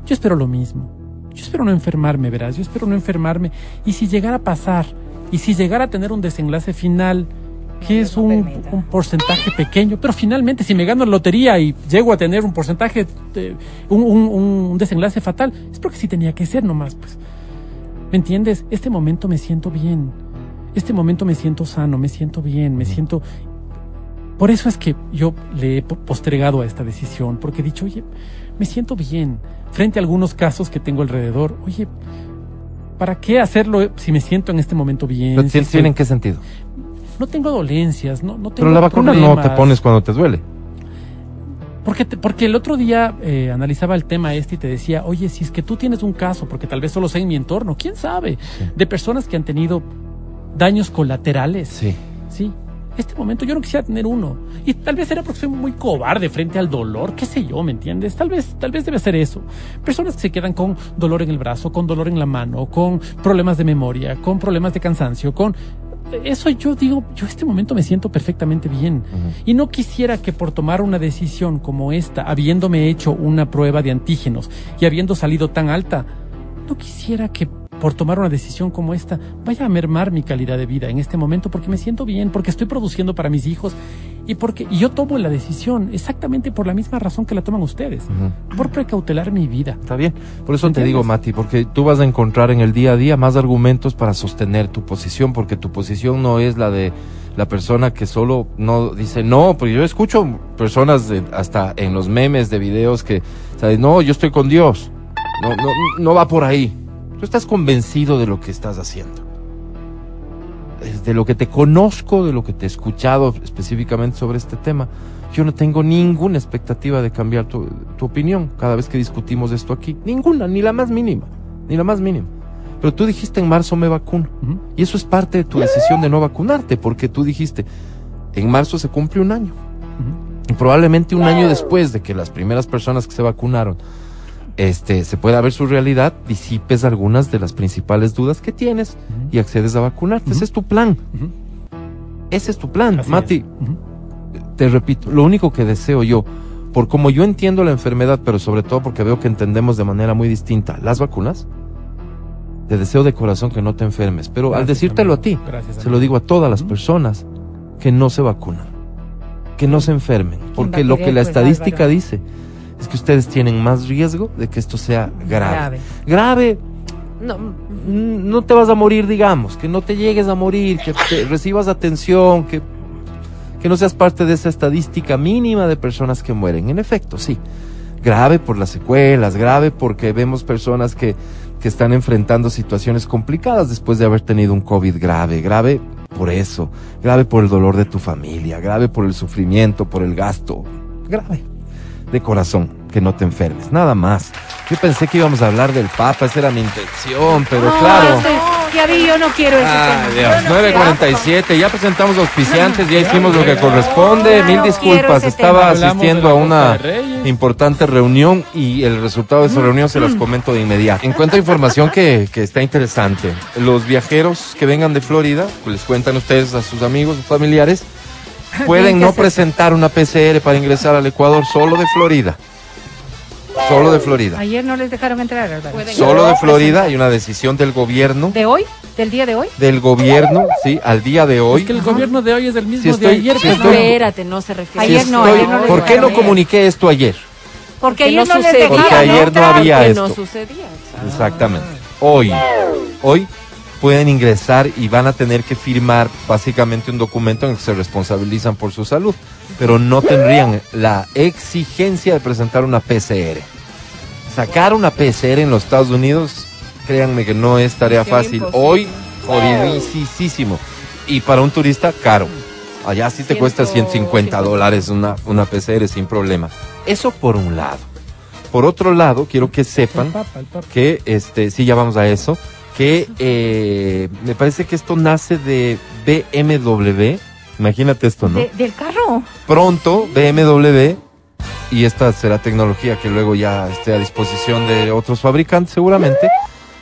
Yo espero lo mismo. Yo espero no enfermarme, verás. Yo espero no enfermarme. Y si llegara a pasar, y si llegara a tener un desenlace final, que es un, un porcentaje pequeño, pero finalmente si me gano la lotería y llego a tener un porcentaje, de- un, un- un desenlace fatal, es porque sí tenía que ser nomás, pues. ¿Me entiendes? Este momento me siento bien. Este momento me siento sano, me siento bien, me siento... Por eso es que yo le he po- postergado a esta decisión, porque he dicho, oye, me siento bien. Frente a algunos casos que tengo alrededor, oye, ¿para qué hacerlo si me siento en este momento bien? Pero Si ¿tiene- estoy- ¿Tiene en qué sentido? No tengo dolencias, no, no tengo Pero la vacuna no te pones cuando te duele. Porque, te- porque el otro día eh, analizaba el tema este y te decía, oye, si es que tú tienes un caso, porque tal vez solo sea en mi entorno, quién sabe, de personas que han tenido daños colaterales. Sí. Sí. Este momento yo no quisiera tener uno. Y tal vez era porque soy muy cobarde frente al dolor, qué sé yo, ¿me entiendes? Tal vez, tal vez debe ser eso. Personas que se quedan con dolor en el brazo, con dolor en la mano, con problemas de memoria, con problemas de cansancio, con... Eso yo digo, yo este momento me siento perfectamente bien. Y no quisiera que por tomar una decisión como esta, habiéndome hecho una prueba de antígenos y habiendo salido tan alta, no quisiera que por tomar una decisión como esta vaya a mermar mi calidad de vida en este momento porque me siento bien, porque estoy produciendo para mis hijos y porque y yo tomo la decisión exactamente por la misma razón que la toman ustedes, por precautelar mi vida. Está bien. Por eso te ¿Entiendes? digo, Mati, porque tú vas a encontrar en el día a día más argumentos para sostener tu posición, porque tu posición no es la de la persona que solo no dice no, porque yo escucho personas de- hasta en los memes de videos que, ¿sabes? No, yo estoy con Dios. No, no, no va por ahí. Tú estás convencido de lo que estás haciendo. De lo que te conozco, de lo que te he escuchado específicamente sobre este tema, yo no tengo ninguna expectativa de cambiar tu, tu opinión cada vez que discutimos esto aquí. Ninguna, ni la más mínima, ni la más mínima. Pero tú dijiste en marzo me vacuno. Y eso es parte de tu decisión de no vacunarte, porque tú dijiste, en marzo se cumple un año. Y probablemente un año después de que las primeras personas que se vacunaron este, se pueda ver su realidad, disipes algunas de las principales dudas que tienes y accedes a vacunarte. Ese es tu plan. Ujú. Ese es tu plan. Así Mati, te repito, lo único que deseo yo, por como yo entiendo la enfermedad, pero sobre todo porque veo que entendemos de manera muy distinta las vacunas, te deseo de corazón que no te enfermes. Pero al Gracias, decírtelo a amigo. ti, Gracias, se lo digo a todas las personas que no se vacunan, que no se enfermen, porque a lo que la estadística Álvaro? dice es que ustedes tienen más riesgo de que esto sea grave. Grave. Grave, no, mm, no te vas a morir, digamos, que no te llegues a morir, que te- recibas atención, que, que no seas parte de esa estadística mínima de personas que mueren. En efecto, sí. Grave por las secuelas, grave porque vemos personas que, que están enfrentando situaciones complicadas después de haber tenido un COVID grave, grave por eso, grave por el dolor de tu familia, grave por el sufrimiento, por el gasto, grave de corazón, que no te enfermes, nada más. Yo pensé que íbamos a hablar del Papa, esa era mi intención, pero No, claro. Ya vi, yo no quiero ese Ay, tema. Dios, Yo no 9.47, ya presentamos auspiciantes, ya hicimos lo que corresponde. Mil disculpas, estaba asistiendo a una importante reunión y el resultado de esa reunión se las comento de inmediato. Encuentro información que, que está interesante. Los viajeros que vengan de Florida, pues les cuentan ustedes a sus amigos, sus familiares, <laughs> pueden no presentar una PCR para ingresar al Ecuador solo de Florida. Solo de Florida. Ayer no les dejaron entrar. Pueden- Solo de Florida hay una decisión del gobierno, ¿De hoy? ¿Del día de hoy? del gobierno, sí, al día de hoy. Es que el gobierno de hoy es el mismo Si de estoy- ayer. si estoy- no. Espérate, no se refiere. Ayer Sí no, estoy- ayer no ¿Por qué no comuniqué esto ayer? Porque Que ayer no no les sucedía. Porque dejaron ayer no entrar. había que esto. no sucedía. Exactamente. Hoy, hoy pueden ingresar y van a tener que firmar básicamente un documento en el que se responsabilizan por su salud, pero no tendrían la exigencia de presentar una PCR. Sacar una PCR en los Estados Unidos, créanme que no es tarea fácil. imposible. Hoy, jodidísimo. Y para un turista, caro. Allá sí te cuesta Ciento- 150 dólares una, una PCR sin problema. Eso por un lado. Por otro lado, quiero que El sepan papa, el papa. que, este, sí, ya vamos a eso, que eh, me parece que esto nace de BMW. Imagínate esto, ¿no? De- del carro. Pronto, BMW, y esta será tecnología que luego ya esté a disposición de otros fabricantes seguramente,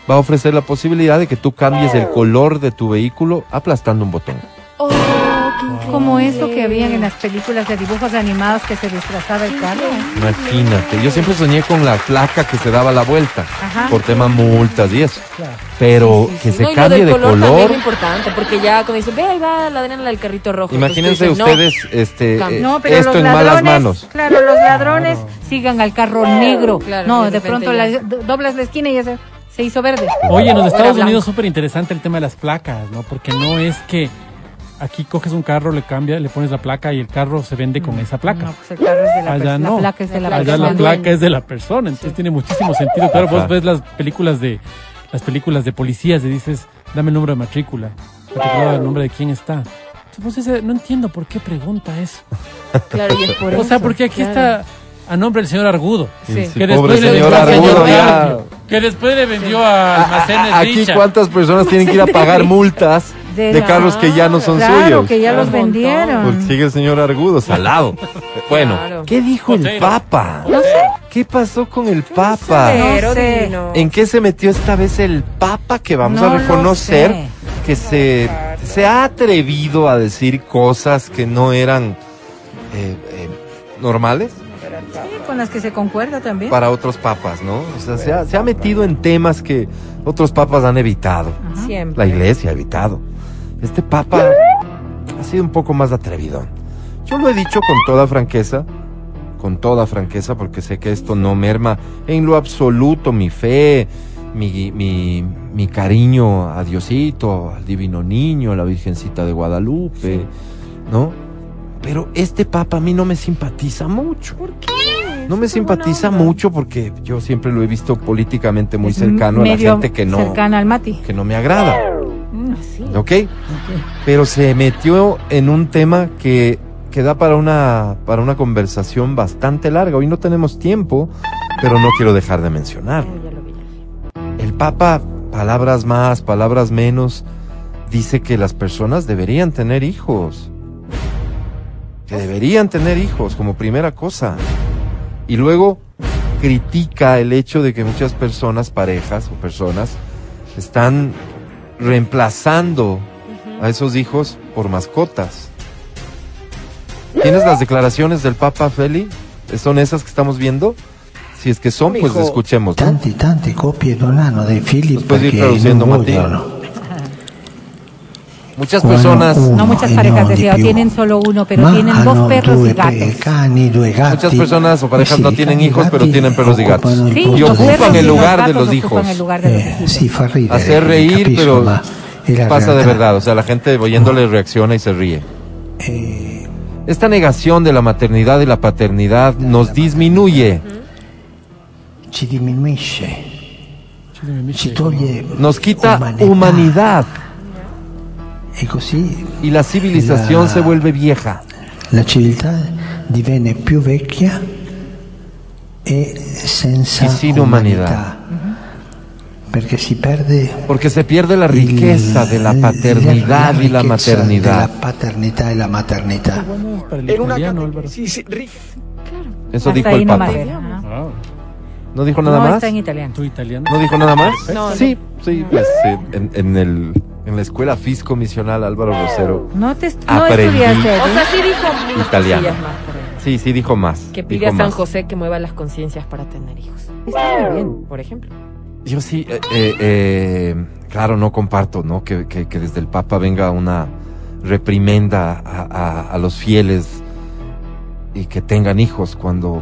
va a ofrecer la posibilidad de que tú cambies el color de tu vehículo aplastando un botón. Increíble. Como eso que habían en las películas de dibujos animados que se disfrazaba el carro. Imagínate, yo siempre soñé con la placa que se daba la vuelta Ajá. por tema multas y eso, Claro. pero Sí, sí, que sí. se No, y lo cambie del de color, también color. es importante, porque ya cuando dicen, ve, ahí va la Adriana del carrito rojo. Imagínense ustedes este, eh, No, pero esto los en ladrones, malas manos. claro, los ladrones sigan al carro negro. Claro, no, de, de pronto la- doblas la esquina y ya se, se hizo verde. Oye, en los Estados. Unidos súper interesante el tema de las placas, ¿no? Porque no es que aquí coges un carro, le cambias, le pones la placa y el carro se vende con esa placa. No, pues el carro es de la Allá persona. no. La placa es de la Allá persona. la placa es de la persona, entonces tiene muchísimo sentido. Claro, vos ves las películas de las películas de policías y dices, dame el número de matrícula, matrícula, el nombre de quién está. Entonces, vos dices, no entiendo por qué pregunta eso. Claro, y es por O sea, eso, porque aquí claro. está a nombre del señor Argudo. Sí, Sí. sí, Que pobre después le señor señor Argudo ya. Que después le vendió a Almacenes A- Aquí cuántas personas tienen que ir a pagar multas De de la- carros que ya no son Claro, suyos. que ya los vendieron. Porque sigue el señor Argudo salado. Bueno, Claro. ¿qué dijo el. Papa? No sé. ¿Qué pasó con el Papa? No sé. ¿En qué se metió esta vez el Papa que vamos No a reconocer que se, se ha atrevido a decir cosas que no eran eh, eh, normales Sí, con las que se concuerda también. para otros papas, ¿no? O sea, se ha, se ha metido en temas que otros papas han evitado. Ajá. Siempre. La iglesia ha evitado. Este papa ha sido un poco más atrevido. Yo lo he dicho con toda franqueza, con toda franqueza, porque sé que esto no merma en lo absoluto mi fe, mi, mi, mi cariño a Diosito, al divino niño, a la Virgencita de Guadalupe, ¿no? Pero este papa a mí no me simpatiza mucho. ¿Por qué? No me simpatiza mucho porque yo siempre lo he visto políticamente muy Es cercano a la gente que no, Cercana al Mati. que no me agrada. Así. ¿Ok? Pero se metió en un tema que, que da para una, para una conversación bastante larga. Hoy no tenemos tiempo, pero no quiero dejar de mencionar. El Papa, palabras más, palabras menos, dice que las personas deberían tener hijos. Que deberían tener hijos como primera cosa. Y luego critica el hecho de que muchas personas, parejas o personas, están reemplazando a esos hijos por mascotas. ¿Tienes las declaraciones del Papa Feli? ¿Son esas que estamos viendo? Si es que son, pues escuchemos. ¿no? Tante tante coppie non hanno dei figli Los puedes ir traduciendo. Muchas Bueno, personas, No muchas parejas decía, tienen solo uno, pero Ma tienen hanno dos perros y gatos. muchas personas o parejas Sì, no tienen hijos, pero tienen perros y gatos. Sí, Y ocupan el lugar de los hijos. Eh, hijos. hacer reír, capisco, pero pasa de verdad. O sea, la gente oyéndole reacciona y se ríe. Eh, Esta negación de la maternidad y la paternidad nos disminuye, nos quita humanidad y la civilización La- se vuelve vieja. la civiltà divenne più vecchia e senza E sin umanità. Perché si perde Porque se pierde la riqueza de la paternidad y la maternidad. della paternità e la maternità. Bueno, es para el italiano, Álvaro. Eso Hasta dijo el Papa. ajá. Ah, ¿No dijo nada No, más? está en italiano. ¿Tú italiano? ¿No dijo nada más? No, sí, sí, pues eh, en, en el, en la escuela Fisco Misional Álvaro Rosero. No, te, no estudiaste O sea, sí dijo Italiano. más. Sí, sí, dijo más. Que pide a San más. José que mueva las conciencias para tener hijos. Está muy bien, por ejemplo. Yo sí, eh, eh, eh, claro, no comparto, ¿no? Que, que, que desde el Papa venga una reprimenda a, a- a los fieles y que tengan hijos cuando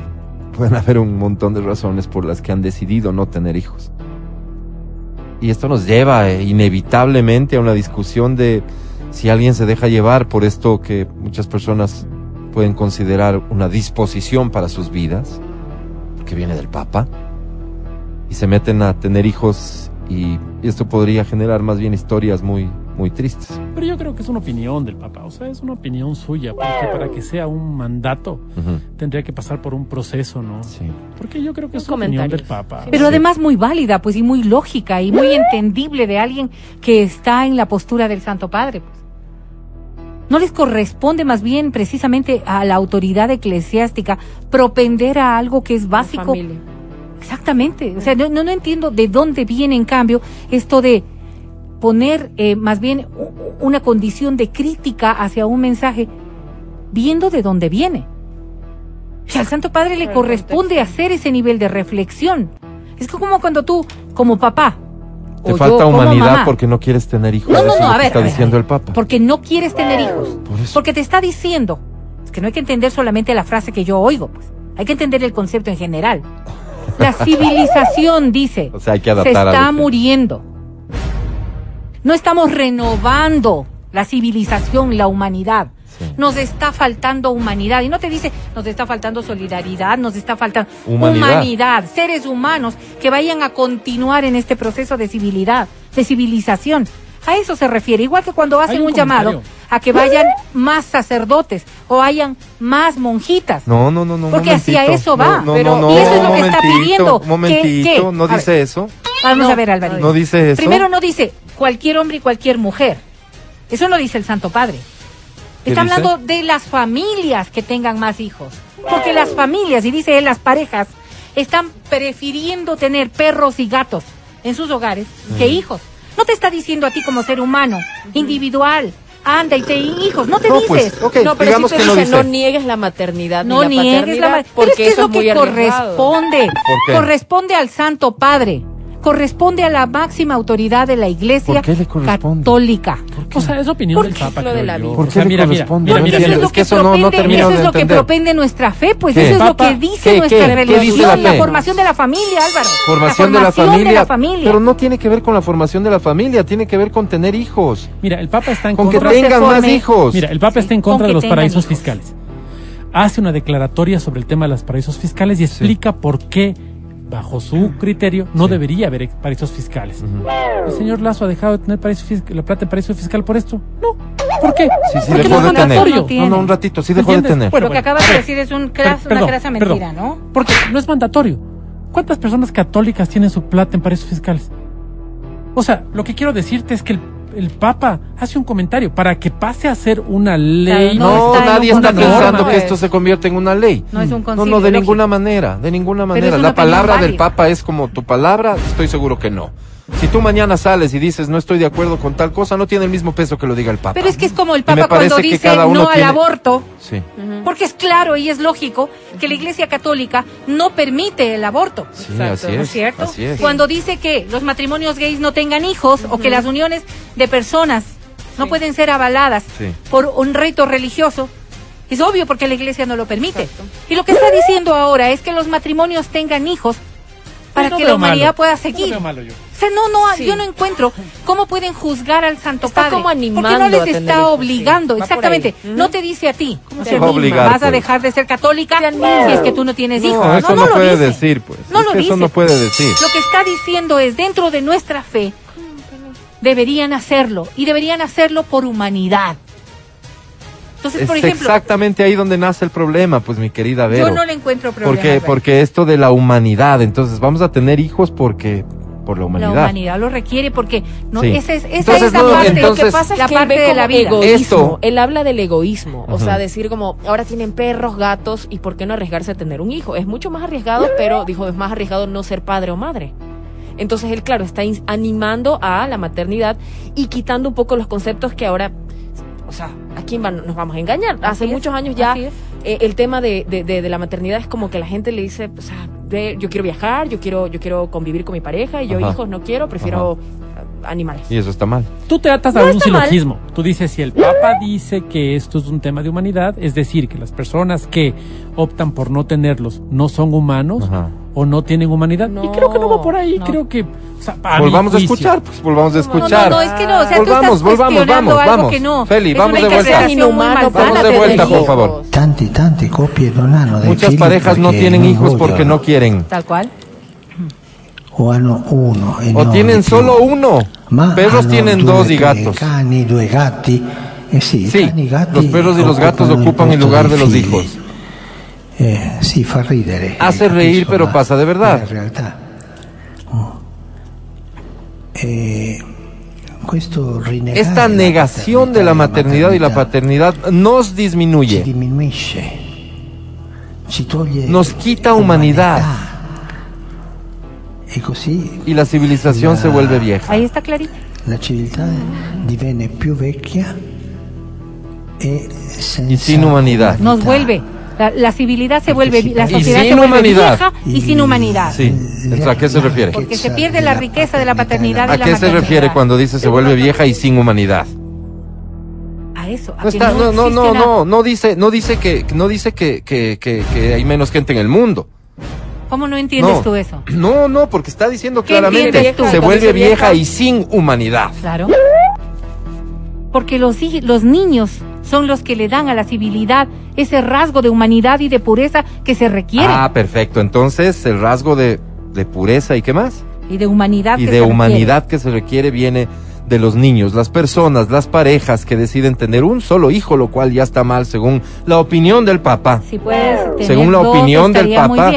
pueden haber un montón de razones por las que han decidido no tener hijos. Y esto nos lleva eh, inevitablemente a una discusión de si alguien se deja llevar por esto que muchas personas pueden considerar una disposición para sus vidas, que viene del Papa, y se meten a tener hijos y esto podría generar más bien historias muy, muy tristes. Pero yo creo que es una opinión del Papa, o sea, es una opinión suya, porque para que sea un mandato tendría que pasar por un proceso, ¿no? Sí. Porque yo creo que es Un una opinión comentario. del Papa. Pero además muy válida, pues, y muy lógica y muy entendible de alguien que está en la postura del Santo Padre. pues. ¿No les corresponde más bien precisamente a la autoridad eclesiástica propender a algo que es básico? Exactamente. O sea, no, no, no entiendo de dónde viene, en cambio, esto de poner eh, más bien una condición de crítica hacia un mensaje, viendo de dónde viene. O sea, al Santo Padre le corresponde hacer ese nivel de reflexión. Es que como cuando tú, como papá, Te o falta yo humanidad mamá, porque no quieres tener hijos. No, no, no, a ver, está a ver, diciendo a ver. el Papa. porque no quieres tener hijos. Por eso. Porque te está diciendo, es que no hay que entender solamente la frase que yo oigo, pues. Hay que entender el concepto en general. La <laughs> civilización, dice, O sea, hay que se está muriendo. No estamos renovando la civilización, la humanidad. Sí. Nos está faltando humanidad. Y no te dice, nos está faltando solidaridad, nos está faltando Humanidad. humanidad, seres humanos que vayan a continuar en este proceso de civilidad, de civilización. A eso se refiere. Igual que cuando hacen un un, llamado a que vayan más sacerdotes o hayan más monjitas. No, no, no, no. Porque hacia eso va, No, no, pero- no, y eso es lo que está momentito, pidiendo. Momentito, ¿Qué- qué? no A dice ver. eso. Vamos No, a ver, Alvarito. No dice eso. Primero no dice cualquier hombre y cualquier mujer. Eso no dice el Santo Padre. ¿Qué Está dice? hablando de las familias que tengan más hijos. Porque las familias, y dice él, las parejas, están prefiriendo tener perros y gatos en sus hogares que hijos. No te está diciendo a ti como ser humano, individual, anda y te hijos. No te No, dices. pues, ok, no, pero digamos sí te que no dice, dice. no niegues la maternidad No ni la niegues la paternidad, ma- Pero porque es que eso es lo muy que arriesgado. corresponde. Corresponde al Santo Padre. Corresponde a la máxima autoridad de la Iglesia ¿Por qué le corresponde? católica. O sea, es opinión ¿Por del qué? Papa. Lo de la. ¿Por O sea, qué le mira, mira, mira, No mira, Eso es lo es que que eso no- no propende, termino eso es lo que propende nuestra fe, pues ¿Qué? eso es lo que dice ¿qué, nuestra qué? ¿Qué dice religión, la formación de la familia, Álvaro. Formación de la formación familia. de la familia. Pero no tiene que ver con la formación de la familia, tiene que ver con tener hijos. Mira, el Papa está en Con que contra. no se tengan más hijos. Mira, el Papa Sí, está en con contra que de los paraísos hijos. fiscales. Hace una declaratoria sobre el tema de los paraísos fiscales y explica por qué, bajo su criterio, no debería haber paraísos fiscales. ¿El señor Lazo ha dejado de tener paraíso fiscal- la plata en paraíso fiscal por esto? No. ¿Por qué? Sí, sí, Porque dejó no de es tener. mandatorio. No. No, no, un ratito, sí dejó de tener. Bueno, lo que acabas de decir es un una crasa perdón. mentira, ¿no? Porque no es mandatorio. ¿Cuántas personas católicas tienen su plata en paraísos fiscales? O sea, lo que quiero decirte es que el, el Papa hace un comentario para que pase a ser una ley. Claro, No, está nadie está pensando pues. que esto se convierta en una ley. No es un No, concilio, no, de lógico. ninguna manera, de ninguna manera. La palabra del. Papa es como tu palabra, estoy seguro que no. Si tú mañana sales y dices no estoy de acuerdo con tal cosa, no tiene el mismo peso que lo diga el Papa. Pero es que es como el Papa cuando dice cada uno no al aborto, Sí, porque es claro y es lógico que la Iglesia Católica no permite el aborto. sí, Exacto, así ¿No es. cierto? Así es. Cuando dice que los matrimonios gays no tengan hijos o que las uniones de personas no Sí. pueden ser avaladas Sí. por un rito religioso, es obvio porque la iglesia no lo permite. Exacto. Y lo que está diciendo ahora es que los matrimonios tengan hijos para No que la humanidad malo. pueda No seguir. veo malo yo. O sea, no, no, Sí. yo no encuentro cómo pueden juzgar al Santo Está Padre. como animando porque no les está sí. obligando, exactamente. No te dice a ti. ¿no obligar, Vas a pues? dejar de ser católica si es que tú no tienes hijos. No, eso no, lo puede dice. decir, pues. No Es lo dice. Eso no puede decir. Lo que está diciendo es, dentro de nuestra fe, deberían hacerlo. Y deberían hacerlo por humanidad. Entonces, Es por ejemplo, exactamente ahí donde nace el problema, pues mi querida Vero. yo no le encuentro problema. porque, porque esto de la humanidad, entonces vamos a tener hijos porque por la La humanidad. lo requiere porque no, Sí. esa es, esa Entonces, es la no, parte, entonces- lo que pasa es la que él parte ve de la vida. egoísmo. Esto- Él habla del egoísmo. O sea, decir como, ahora tienen perros, gatos, ¿y por qué no arriesgarse a tener un hijo? Es mucho más arriesgado, pero dijo, es más arriesgado no ser padre o madre. Entonces él, claro, está animando a la maternidad y quitando un poco los conceptos que ahora, o sea, ¿a quién van- nos vamos a engañar? Hace es, muchos años ya eh, el tema de, de, de- de la maternidad es como que la gente le dice, o sea, ve, yo quiero viajar, yo quiero, yo quiero convivir con mi pareja y yo Ajá. hijos no quiero, prefiero eh, animales. Y eso está mal. Tú te atas No a un está mal. silogismo. Tú dices, si el Papa dice que esto es un tema de humanidad, es decir, que las personas que optan por no tenerlos no son humanos Ajá. O no tienen humanidad. Y No, creo que no va por ahí. no. Creo que O sea, a Volvamos a escuchar, pues volvamos a No, escuchar. no, no, es que no, o sea, tú volvamos, estás volvamos, vamos, algo vamos. que no. Feli, vamos de vuelta. Inhumano Vamos de vuelta, por favor. Tanti, tanti coppie non hanno dei Muchas parejas no tienen hijos porque no quieren. Tal cual. O hanno uno e O tienen solo uno. Ma Perros hanno tienen due dos y gatos. Cani, due gatti. Eh i Sí, cani, gatti los perros y los gatos ocupan el lugar de los hijos. Eh, fa ridere. Hace eh, reír, capisco, pero pasa de verdad. è la realtà. Oh. Eh, Esta la negación de la maternidad y la paternidad nos ci disminuye, diminuisce, ci toglie nos quita humanidad così y la civilización se vuelve vieja. Ahí está clarito. la civiltà divenne più vecchia e senza Y sin humanidad. Nos vuelve. La, la civilidad se vuelve, la Y sociedad se vuelve humanidad. vieja y sin humanidad. Sí, ¿a qué se refiere? Porque se pierde la riqueza de la paternidad y ¿A la qué se refiere cuando dice se vuelve vieja y sin humanidad? A eso. a No, está, no, no, no, no, no dice, no dice que, no dice que, que, que, que hay menos gente en el mundo. ¿Cómo no entiendes no. tú eso? <clears throat> No, no, porque está diciendo ¿Qué claramente tú? se vuelve vieja vieja. y sin humanidad. Claro. Porque los, los niños son los que le dan a la civilidad ese rasgo de humanidad y de pureza que se requiere. Ah, perfecto. Entonces, el rasgo de, de pureza y qué más? y de humanidad Y que de se humanidad que se requiere viene de los niños, las personas, las parejas que deciden tener un solo hijo, lo cual ya está mal según la opinión del papá. requiere. Si puedes tener Según la dos, opinión del papá.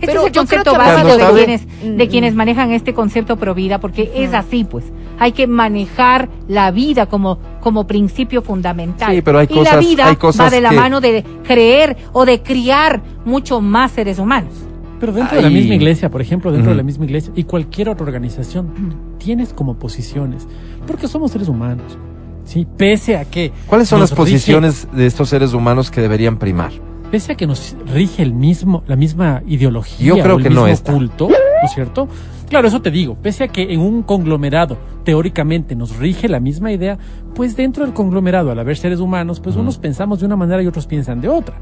Este Pero es el concepto básico de quienes, de quienes manejan este concepto pro vida, porque es así, pues. Hay que manejar la vida como, como principio fundamental. Sí, pero hay y la cosas- vida hay cosas va de la que- mano de creer o de criar mucho más seres humanos. Pero dentro de la misma iglesia, por ejemplo, dentro de la misma iglesia y cualquier otra organización, tienes como posiciones, porque somos seres humanos, ¿sí? Pese a que... ¿Cuáles son las posiciones de estos seres humanos que deberían primar? Pese a que nos rige el mismo, la misma ideología Yo creo o el que no mismo está. culto, ¿no es cierto? Claro, eso te digo, pese a que en un conglomerado teóricamente nos rige la misma idea, pues dentro del conglomerado, al haber seres humanos, pues unos pensamos de una manera y otros piensan de otra.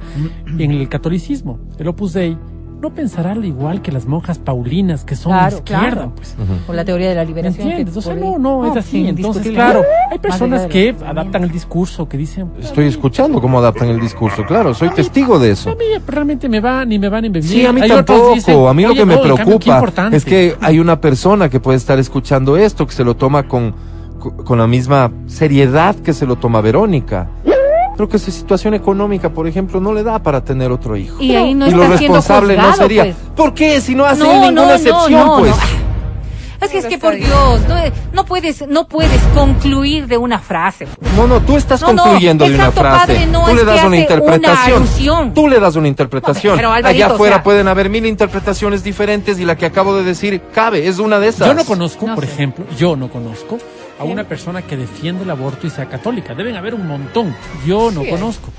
En el catolicismo, el Opus Dei no pensará al igual que las monjas paulinas que son Claro, de izquierda, claro. pues. Por la teoría de la ¿Me liberación. entiendes? O sea, no, no, es así. sí, Entonces, claro, hay personas que adaptan el discurso, que dicen... Estoy escuchando cómo adaptan el discurso, claro, soy testigo de eso. A mí realmente me va ni me va ni me viene. Sí, a mí Hay tampoco. dicen, a mí lo "Oye, que me en cambio, preocupa importante". es que hay una persona que puede estar escuchando esto, que se lo toma con, con la misma seriedad que se lo toma Verónica. Creo que su situación económica, por ejemplo, no le da para tener otro hijo. Y ahí no y lo responsable no juzgado, sería. pues. ¿Por qué? Si no hacen No, ninguna no, no, excepción, no, pues. no. Es que, es que por Dios, no, no puedes, no puedes concluir de una frase. No, no, tú estás No, no, concluyendo el de una frase. Padre no tú es le das una hace una interpretación. alusión. Tú le das una interpretación. Pero, Alvarito, Allá o afuera sea- pueden haber mil interpretaciones diferentes y la que acabo de decir cabe, es una de esas. Yo no conozco, No por sé. ejemplo, yo no conozco a una persona que defiende el aborto y sea católica. Deben haber un montón. Yo no Sí. conozco.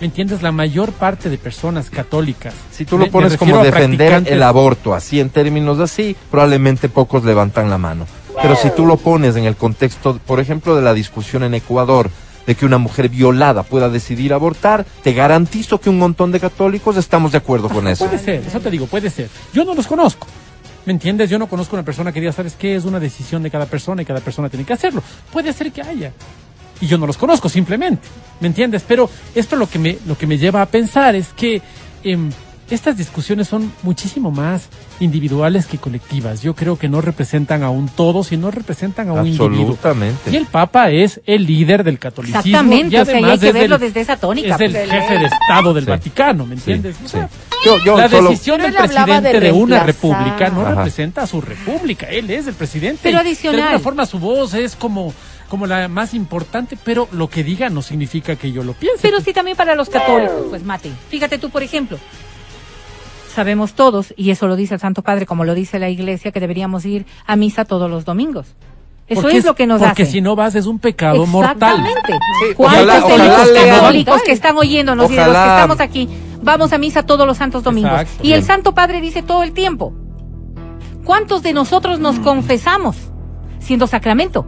¿Me entiendes? La mayor parte de personas católicas. Si tú lo me pones como defender el aborto, así en términos así, probablemente pocos levantan la mano. Pero si tú lo pones en el contexto, por ejemplo, de la discusión en Ecuador, de que una mujer violada pueda decidir abortar, te garantizo que un montón de católicos estamos de acuerdo con eso. Puede ser, eso te digo, puede ser. Yo no los conozco. ¿Me entiendes? Yo no conozco una persona que diga, ¿sabes qué? Es una decisión de cada persona y cada persona tiene que hacerlo. Puede ser que haya. Y yo no los conozco, simplemente. ¿Me entiendes? Pero esto lo que me, lo que me lleva a pensar es que em, estas discusiones son muchísimo más individuales que colectivas. Yo creo que no representan a un todo, sino representan a un individuo. Absolutamente. Y el Papa es el líder del catolicismo. Exactamente, y o sea, y hay además que es verlo el- desde esa tónica. es el pues. jefe de Estado del Sí. Vaticano, ¿me Sí, entiendes? O sí. sea, Yo, yo la solo- decisión del de presidente de, una república no Ajá. representa a su república. Él es el presidente. Pero adicional. De alguna forma su voz es como, como la más importante, pero lo que diga no significa que yo lo piense. Pero sí también para los católicos, pues mate. Fíjate tú, por ejemplo, sabemos todos, y eso lo dice el Santo Padre, como lo dice la Iglesia, que deberíamos ir a misa todos los domingos. Eso Porque es lo que nos Porque hace. si no vas es un pecado mortal. Exactamente. Sí, ¿Cuántos ojalá- católicos que están oyéndonos y de los que estamos aquí, vamos a misa todos los santos domingos? Exacto. y el. Santo Padre dice todo el tiempo, ¿cuántos de nosotros nos confesamos siendo sacramento?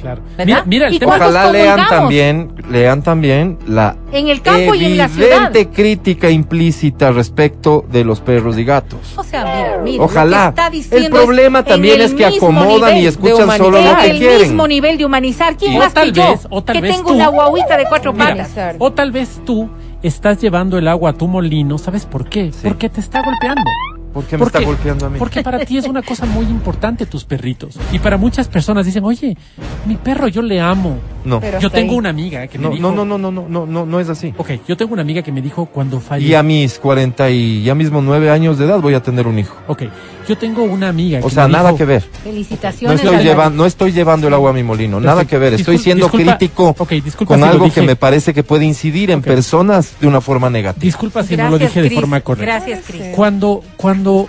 Claro. Mira, mira el ¿Y tema. Ojalá lean también, lean también la En el campo y en la ciudad. evidente crítica implícita respecto de los perros y gatos. O sea, mira, mira. Ojalá. lo que está diciendo El problema es también el es que mismo acomodan nivel y de escuchan solo lo que el quieren. mismo nivel de humanizar. ¿Quién O más tal que yo? vez- o tal que vez tengo tú. una guaguita de cuatro Mira, patas. o tal vez tú estás llevando el agua a tu molino, ¿sabes por qué? Porque te está golpeando. ¿Por qué me está Porque- golpeando a mí? Porque para ti es una cosa muy <laughs> importante tus perritos. Y para muchas personas dicen, oye, mi perro yo le amo. No. Pero yo tengo ahí. una amiga que me No, dijo... no, no, no, no, no, no, no, no es así. Ok, yo tengo una amiga que me dijo cuando Y falleció... a mis 40 y ya mismo 9 años de edad voy a tener un hijo. Ok, yo tengo una amiga O que sea, me nada dijo- que ver. No Felicitaciones. estoy, Álvaro. llevando, no estoy llevando el agua a mi molino, nada que ver. Estoy Discul- siendo disculpa- crítico con si algo que me parece que puede incidir en personas de una forma negativa. Disculpa si no lo dije de forma correcta. Gracias, Cris. Cuando, cuando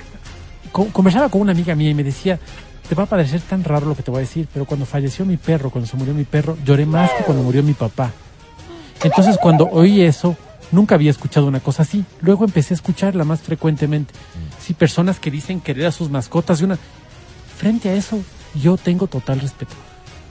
co- conversaba con una amiga mía y me decía, te va a parecer tan raro lo que te voy a decir, pero cuando falleció mi perro, cuando se murió mi perro, lloré más que cuando murió mi papá. Entonces cuando oí eso, nunca había escuchado una cosa así. Luego empecé a escucharla más frecuentemente. Personas que dicen querer a sus mascotas y una... Frente a eso, yo tengo total respeto.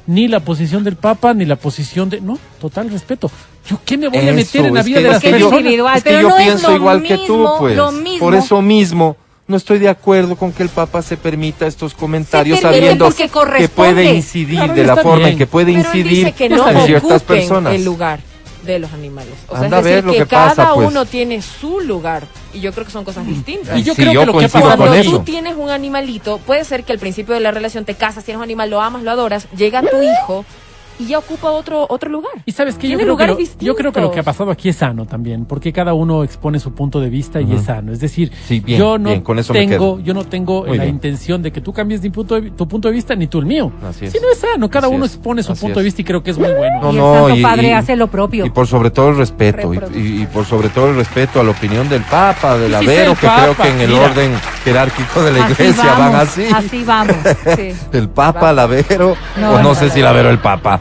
Ni la posición del Papa, ni la posición de... No, total respeto. ¿Yo qué me voy a meter en la vida que- de es las que yo- personas? individual, Es que pero yo no pienso igual que tú, pues. lo mismo. Por eso mismo no estoy de acuerdo con que el Papa se permita estos comentarios sabiendo que puede incidir Claro, de la forma bien. en que puede Pero incidir que no en ciertas personas. el lugar de los animales. O sea, Anda es decir, que, que cada pasa, pues. uno tiene su lugar. Y yo creo que son cosas distintas. Y yo Sí, creo yo que lo que con Cuando tú tienes un animalito, puede ser que al principio de la relación te casas, tienes un animal, lo amas, lo adoras, llega tu hijo y ya ocupa otro otro lugar. Y sabes que yo creo que, lo, lugares yo creo que lo que ha pasado aquí es sano también, porque cada uno expone su punto de vista y es sano. Es decir, Sí, bien, yo no bien, con eso me tengo, yo no tengo Muy la bien. intención de que tú cambies mi punto de, tu punto de vista ni tú el mío. Así es. Si no es sano, cada Así uno expone su Así punto de vista y creo que es muy bueno. No, y el no, Santo y- Padre y- hace lo propio. Y por sobre todo el respeto, y, y- y por sobre todo el respeto a la opinión del Papa, del si Avero, que creo que en el mira. orden jerárquico de la Así iglesia vamos, van así. Así vamos. Sí. <laughs> El Papa, el Avero, No, o no no, sé si el Avero el Papa.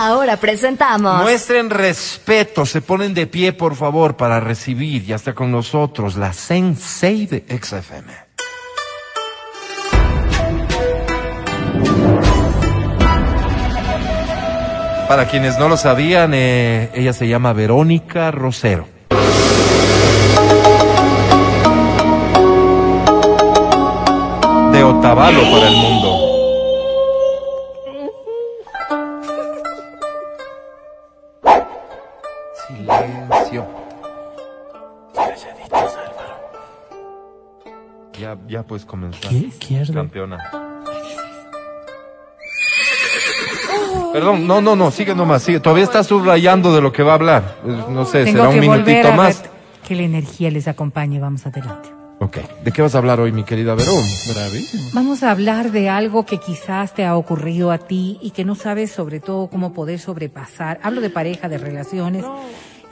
Ahora presentamos. Muestren respeto, se ponen de pie, por favor, para recibir, ya está con nosotros, la Sensei de XFM. Para quienes no lo sabían, eh, ella se llama Verónica Rosero. De Otavalo para el mundo. Ya, puedes comenzar. ¿Qué quiere? Campeona. Perdón, no, no, no, sigue nomás, sigue. Todavía está subrayando de lo que va a hablar. No sé, Tengo será un minutito más. que la energía les acompañe. Vamos adelante. Ok. ¿De qué vas a hablar hoy, mi querida Verón? Vamos a hablar de algo que quizás te ha ocurrido a ti y que no sabes sobre todo cómo poder sobrepasar. Hablo de pareja, de relaciones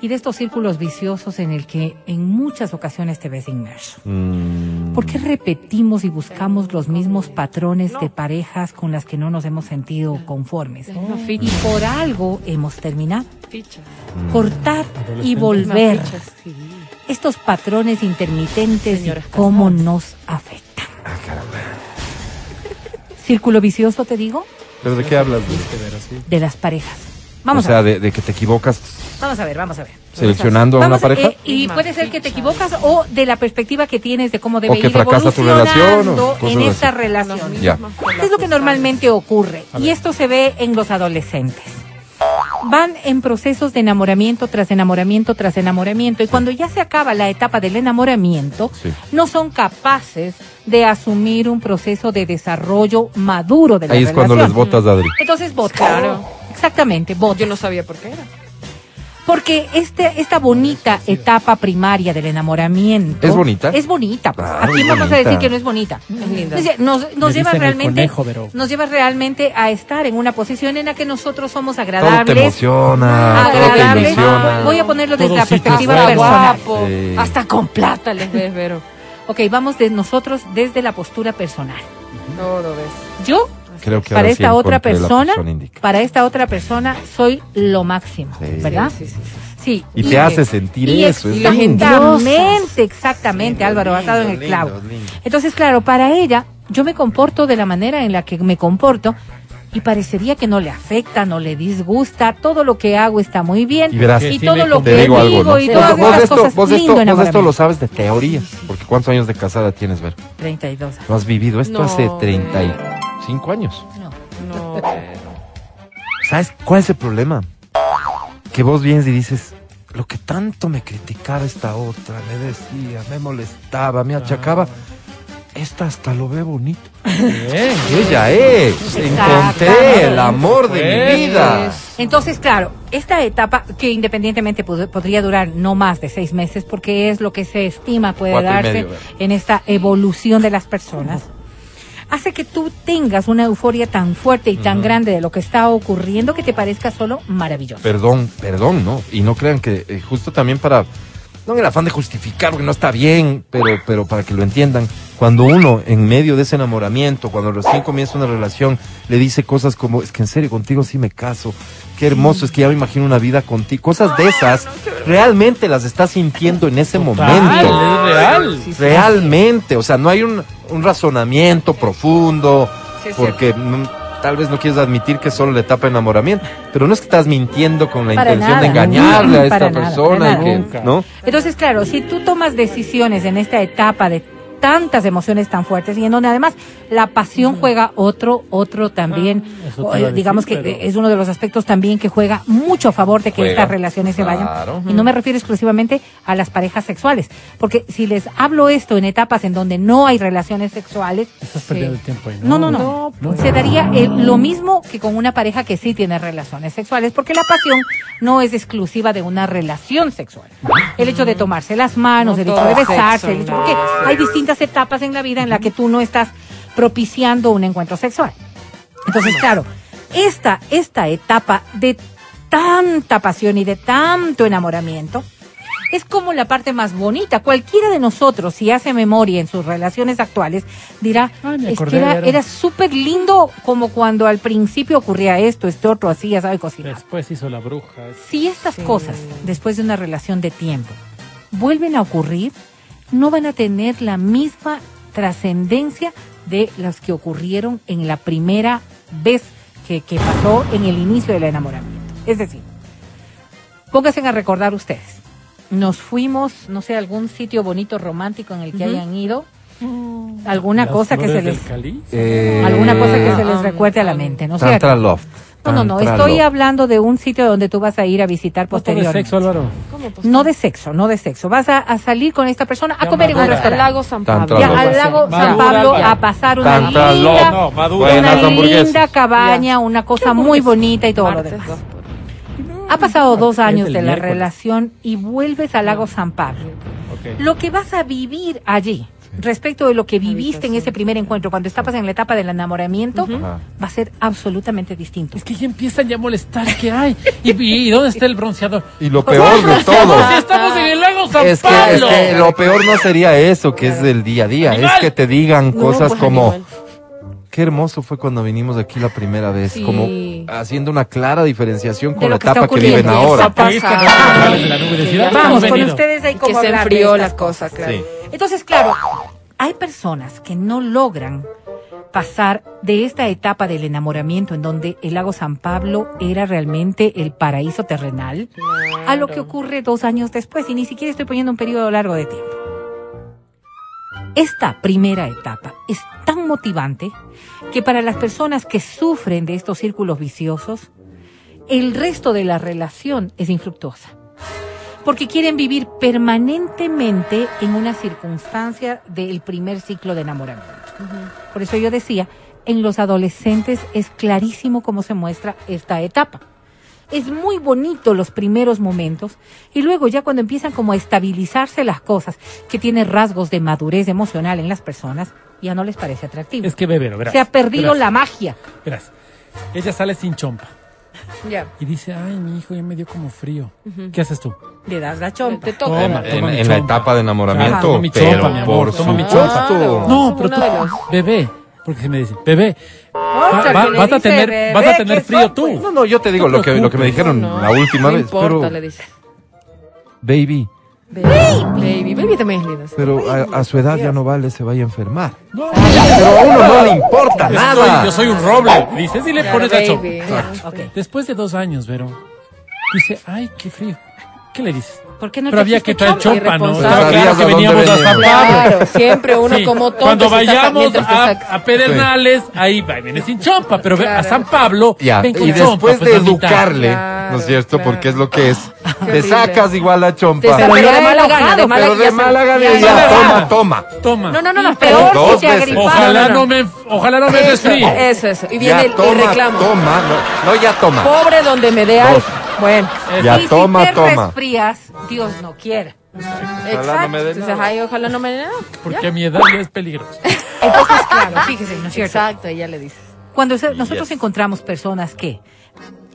y de estos círculos viciosos en el que en muchas ocasiones te ves inmerso. Mm, ¿Por qué repetimos y buscamos los mismos patrones de parejas con las que no nos hemos sentido conformes? Y por algo hemos terminado. Cortar y volver. Estos patrones intermitentes y cómo nos afectan. Círculo vicioso, te digo, ¿Pero de qué hablas? güey? de las parejas. Vamos o sea, a ver. de, de que te equivocas Vamos a ver, vamos a ver. seleccionando a una a- pareja. eh, y puede ser que te equivocas o de la perspectiva que tienes de cómo debe O que ir fracasa tu relación, o en así. esta relación. Ya. Es lo que normalmente ocurre y esto se ve en los adolescentes. Van en procesos de enamoramiento tras enamoramiento tras enamoramiento y cuando ya se acaba la etapa del enamoramiento, Sí. no son capaces de asumir un proceso de desarrollo maduro de la Ahí es cuando les relación. votas, Adri. Entonces votan. Claro. Exactamente, votan. Yo no sabía por qué era. Porque este, esta bonita etapa primaria del enamoramiento. ¿Es bonita? Es bonita. Pues. Ah, ¿A es vamos a bonita. decir que no es bonita? Es linda. Nos, nos Le lleva realmente, conejo, pero- nos lleva realmente a estar en una posición en la que nosotros somos Todo te agradables. emociona, todo te agradables. ilusiona. Voy a ponerlo desde Todo la perspectiva personal. guapo. Sí. Hasta con plata les ves, Vero. Ok, vamos de nosotros desde la postura personal. Todo ves. Yo, Creo que para ahora sí esta otra persona, indicada. para esta otra persona, soy lo máximo, Sí. ¿verdad? Sí, sí, sí. Sí. Y te hace sentir y eso, es Exactamente, exactamente, Álvaro, basado en el Lindo, clavo. lindo. Entonces, claro, para ella, yo me comporto de la manera en la que me comporto y parecería que no le afecta, no le disgusta, todo lo que hago está muy bien Y verás, y sí todo lo que digo ¿no? y todas vos esas esto, cosas vos lindo esto, vos esto lo sabes de teoría, porque ¿cuántos años de casada tienes, Ver? 32 años. No has vivido esto No, hace Ver. 35 años. No. No. ¿Sabes cuál es el problema? Que vos vienes y dices, lo que tanto me criticaba esta otra, me decía, me molestaba, me achacaba, esta hasta lo ve bonito. Yo ya he, encontré el amor de mi vida. Entonces, claro, esta etapa que independientemente pod- podría durar no más de seis meses, porque es lo que se estima puede Cuatro darse en esta evolución de las personas, hace que tú tengas una euforia tan fuerte y tan grande de lo que está ocurriendo que te parezca solo maravilloso. Perdón, perdón, ¿no? Y no crean que eh, justo también para, no en el afán de justificar, porque no está bien, pero, pero para que lo entiendan, cuando uno en medio de ese enamoramiento, cuando recién comienza una relación, le dice cosas como, es que en serio contigo sí me caso, qué hermoso, es que ya me imagino una vida contigo, cosas de esas, realmente las estás sintiendo en ese momento. Es real. Realmente, o sea, no hay un, un razonamiento profundo, porque mm, tal vez no quieres admitir que es solo la etapa de enamoramiento, pero no es que estás mintiendo con la Para intención de nada, engañarle a esta nada, persona, y que, nada. ¿no? Entonces, claro, si tú tomas decisiones en esta etapa de tantas emociones tan fuertes y en donde además la pasión juega otro, otro también, Ah, eh, digamos decir, que pero- es uno de los aspectos también que juega mucho a favor de que Juega, estas relaciones se vayan. Y no me refiero exclusivamente a las parejas sexuales, porque si les hablo esto en etapas en donde no hay relaciones sexuales, Estás perdiendo el tiempo ahí. no, no, no. No, Se daría eh, lo mismo que con una pareja que sí tiene relaciones sexuales, porque la pasión no es exclusiva de una relación sexual. El hecho de tomarse las manos, No el hecho de es besarse, sexo, el hecho porque hay distintas etapas en la vida en la que tú no estás propiciando un encuentro sexual. Entonces, claro, esta, esta etapa de tanta pasión y de tanto enamoramiento es como la parte más bonita. Cualquiera de nosotros, si hace memoria en sus relaciones actuales, dirá, Ay, es que era, Vero". era súper lindo como cuando al principio ocurría esto, este otro, así, ya sabe cocinar. Después hizo la bruja. Si estas cosas, después de una relación de tiempo, vuelven a ocurrir, no van a tener la misma trascendencia de las que ocurrieron en la primera vez que, que pasó en el inicio del enamoramiento. Es decir, pónganse a recordar ustedes. Nos fuimos, no sé, a algún sitio bonito, romántico en el que hayan ido. Alguna Las cosa que se les... Eh, Alguna cosa que se les um, recuerde a la mente, ¿no? Tantra Loft. No, no, no, estoy hablando de un sitio donde tú vas a ir a visitar posteriormente. sexo, Álvaro. ¿Cómo, pues? No de sexo, no de sexo. Vas a, a salir con esta persona a Ya comer en un madura. Al restaurante. lago San Pablo. Ya, al lago Madura, San Pablo a pasar una linda. No, una cabaña, una cosa muy bonita y todo lo demás. Ha pasado dos años de la miércoles. relación y vuelves al lago San Pablo. Lo que vas a vivir allí, respecto de lo que viviste en ese primer encuentro, cuando estabas en la etapa del enamoramiento, va a ser absolutamente distinto. Es que ya empiezan ya a molestar que hay. ¿Y, y, y dónde está el bronceador? Y lo peor de todo. Si estamos en el lago San Es que, es Pablo. que lo peor no sería eso, que es del día a día, es que te digan No, cosas pues, como, animal. qué hermoso fue cuando vinimos aquí la primera vez, Sí. como haciendo una clara diferenciación con la que etapa que viven ahora. Vamos con ustedes ahí Que como se hablar de enfrió estas la cosa, claro. Sí. Entonces, claro, hay personas que no logran pasar de esta etapa del enamoramiento en donde el lago San Pablo era realmente el paraíso terrenal a lo que ocurre dos años después. Y ni siquiera estoy poniendo un periodo largo de tiempo. Esta primera etapa es tan motivante que para las personas que sufren de estos círculos viciosos, el resto de la relación es infructuosa porque quieren vivir permanentemente en una circunstancia del primer ciclo de enamoramiento. Por eso yo decía, en los adolescentes es clarísimo cómo se muestra esta etapa. es muy bonito los primeros momentos y luego ya cuando empiezan como a estabilizarse las cosas, que tiene rasgos de madurez emocional en las personas, ya no les parece atractivo. Es que bebero, verás. Se ha perdido verás, la magia. Verás, ella sale sin chompa Ya. y dice, ay, mi hijo ya me dio como frío. ¿Qué haces tú? Le das la chompa. Te toca. Toma, En, toma mi en la etapa de enamoramiento, Toma mi pero chompa, mi amor, por toma mi supuesto. chompa. No, pero tú, bebé, porque se me dice, bebé, Otra va- vas a tener, bebé, vas a tener frío tú. No, no, yo te digo No lo que, lo que me dijeron No, la última no vez, importa, pero le dice. baby, Baby. Baby. Baby también es lindo. pero a, a su edad ya no vale, se vaya a enfermar. No, Pero a uno no le importa yo, nada. soy, yo soy un roble. Dices y le Claro, pones la baby. Ok. Después de dos años, Vero, dice, ay, qué frío. ¿Qué le dices? ¿Por qué no Pero había que traer chompa? chompa, ¿no? Claro que veníamos a San. Claro, siempre uno Sí, como tonto. Cuando vayamos te a, a Pedernales, ahí va, viene sin chompa, pero ve a Claro. San Pablo, Ya, ven con y chompa, después pues, de educarle, Claro, ¿no es cierto? claro. Porque es lo que es. Te horrible. sacas igual la Te chompa. pero de mala gana, de mala Pero de ya se- mala gana, ya- ya, ya- toma, toma. Toma. No, no, no, no, Peor Dos si agripara. Ojalá no, no, no. me, ojalá no me desfríe. Eso, eso. Y Ya viene el, reclamo. toma. No, no, ya toma. Pobre donde me dé algo. Bueno. Ya y toma, si te toma. resfrías, Dios no quiera. Exacto. no me dé Entonces, nada. ay, ojalá no me dé nada. Porque a mi edad ya es peligroso. Entonces, claro, fíjese, ¿no es cierto? Exacto, ella le dice. Cuando se- nosotros encontramos personas que,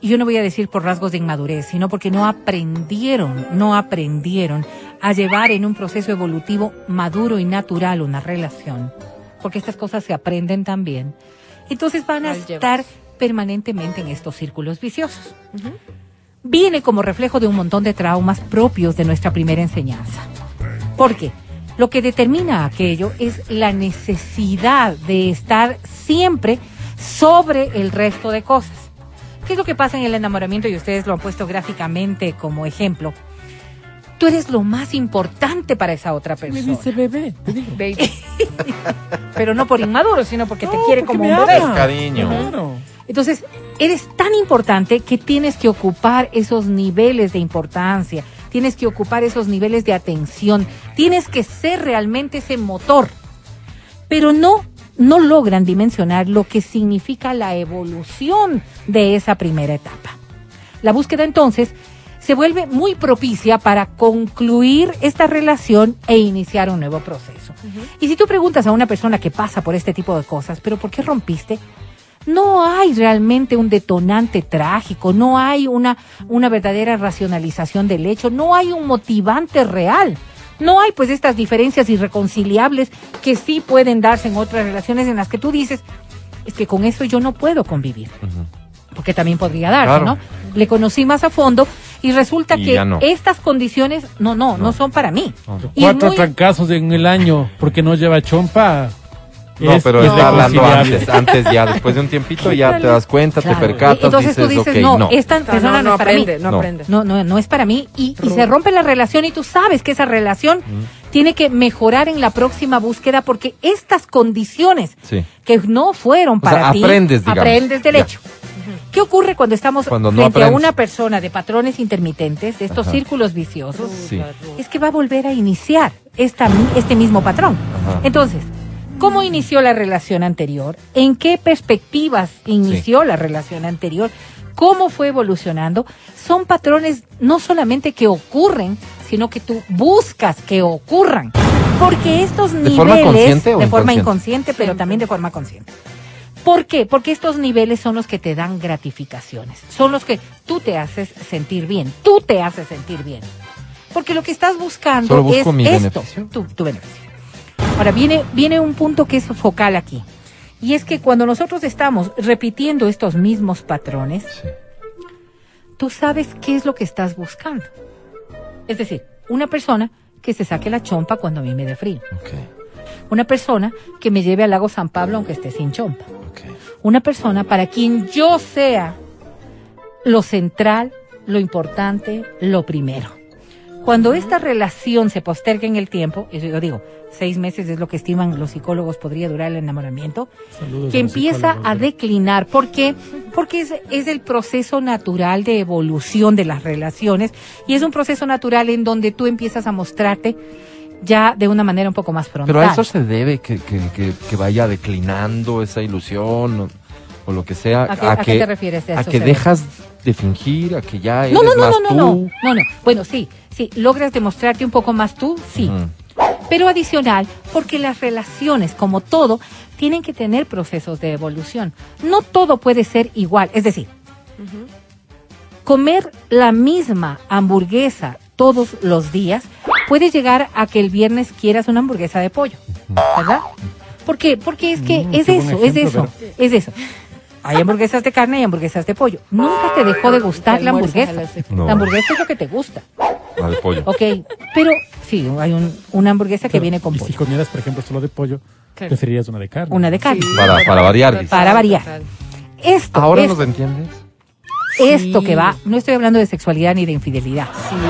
yo no voy a decir por rasgos de inmadurez, sino porque no aprendieron, no aprendieron a llevar en un proceso evolutivo maduro y natural una relación, porque estas cosas se aprenden también, entonces van a estar permanentemente en estos círculos viciosos. Viene como reflejo de un montón de traumas propios de nuestra primera enseñanza. ¿Por qué? Lo que determina aquello es la necesidad de estar siempre sobre el resto de cosas. ¿Qué es lo que pasa en el enamoramiento? Y ustedes lo han puesto gráficamente como ejemplo. Tú eres lo más importante para esa otra Me persona. dice bebé, te digo. Baby. <laughs> Pero no por inmaduro, sino porque te quiere porque como me un bebé. Cariño. Claro. Entonces, eres tan importante que tienes que ocupar esos niveles de importancia, tienes que ocupar esos niveles de atención, tienes que ser realmente ese motor. Pero no, no logran dimensionar lo que significa la evolución de esa primera etapa. La búsqueda entonces se vuelve muy propicia para concluir esta relación e iniciar un nuevo proceso. Y si tú preguntas a una persona que pasa por este tipo de cosas, pero ¿por qué rompiste? No hay realmente un detonante trágico, no hay una, una verdadera racionalización del hecho, no hay un motivante real. No hay pues estas diferencias irreconciliables que sí pueden darse en otras relaciones en las que tú dices, es que con eso yo no puedo convivir. Porque también podría darse, Claro. ¿no? Le conocí más a fondo y resulta Y que no. estas condiciones, no, no, no, son para mí. Cuatro muy- trancazos en el año porque no lleva chompa. No, es pero está hablando antes, antes ya, después de un tiempito ya te das cuenta, Claro. te percatas, Entonces tú dices, no, no. esta persona no, no, no es para mí. aprende, no, No. aprende. No, no, no es para mí. Y, y se rompe la relación y tú sabes que esa relación tiene que mejorar en la próxima búsqueda porque estas condiciones Sí. que no fueron O sea, para ti, aprendes, digamos. aprendes del Ya. hecho. ¿Qué ocurre cuando estamos Cuando no frente a una persona de patrones intermitentes, de estos Ajá. círculos viciosos? Sí. Es que va a volver a iniciar esta, mi- este mismo patrón. Ajá. Entonces, ¿cómo inició la relación anterior? ¿En qué perspectivas inició la relación anterior? ¿Cómo fue evolucionando? Son patrones no solamente que ocurren, sino que tú buscas que ocurran. Porque estos ¿De niveles, forma consciente o de forma inconsciente? inconsciente, pero también de forma consciente. ¿Por qué? Porque estos niveles son los que te dan gratificaciones, son los que tú te haces sentir bien, tú te haces sentir bien. Porque lo que estás buscando Solo busco es mi esto, beneficio. tu, tu beneficio. Ahora viene, viene un punto que es focal aquí. Y es que cuando nosotros estamos repitiendo estos mismos patrones, Sí. tú sabes qué es lo que estás buscando. Es decir, una persona que se saque la chompa cuando a mí me dé frío. Una persona que me lleve al lago San Pablo aunque esté sin chompa. Una persona para quien yo sea lo central, lo importante, lo primero. Cuando esta relación se posterga en el tiempo, yo digo, seis meses es lo que estiman los psicólogos podría durar el enamoramiento, Saludos que empieza a declinar. ¿Por qué? Porque es, es el proceso natural de evolución de las relaciones y es un proceso natural en donde tú empiezas a mostrarte ya de una manera un poco más frontal. Pero a eso se debe que, que, que, que vaya declinando esa ilusión o, o lo que sea. ¿A qué- a qué te refieres A que dejas de fingir, a que ya eres No, no, no, más no, no, no, tú. no, no. Bueno, sí, sí, logras demostrarte un poco más tú, sí. Pero adicional, porque las relaciones, como todo, tienen que tener procesos de evolución. No todo puede ser igual. Es decir, comer la misma hamburguesa todos los días puede llegar a que el viernes quieras una hamburguesa de pollo, ¿verdad? ¿Por qué? Porque es que Mm, es eso, es eso, es eso. Hay hamburguesas de carne y hamburguesas de pollo. Nunca te dejó de gustar la hamburguesa. No. La hamburguesa es lo que te gusta. La de pollo. Ok, pero sí, hay un- una hamburguesa que Pero, viene con y si pollo. comieras, por ejemplo, solo de pollo, Claro. preferirías una de carne. Una de carne. Para, para variar, dice. Para variar. Esto, ¿Ahora esto, nos entiendes? esto Sí. que va, no estoy hablando de sexualidad ni de infidelidad.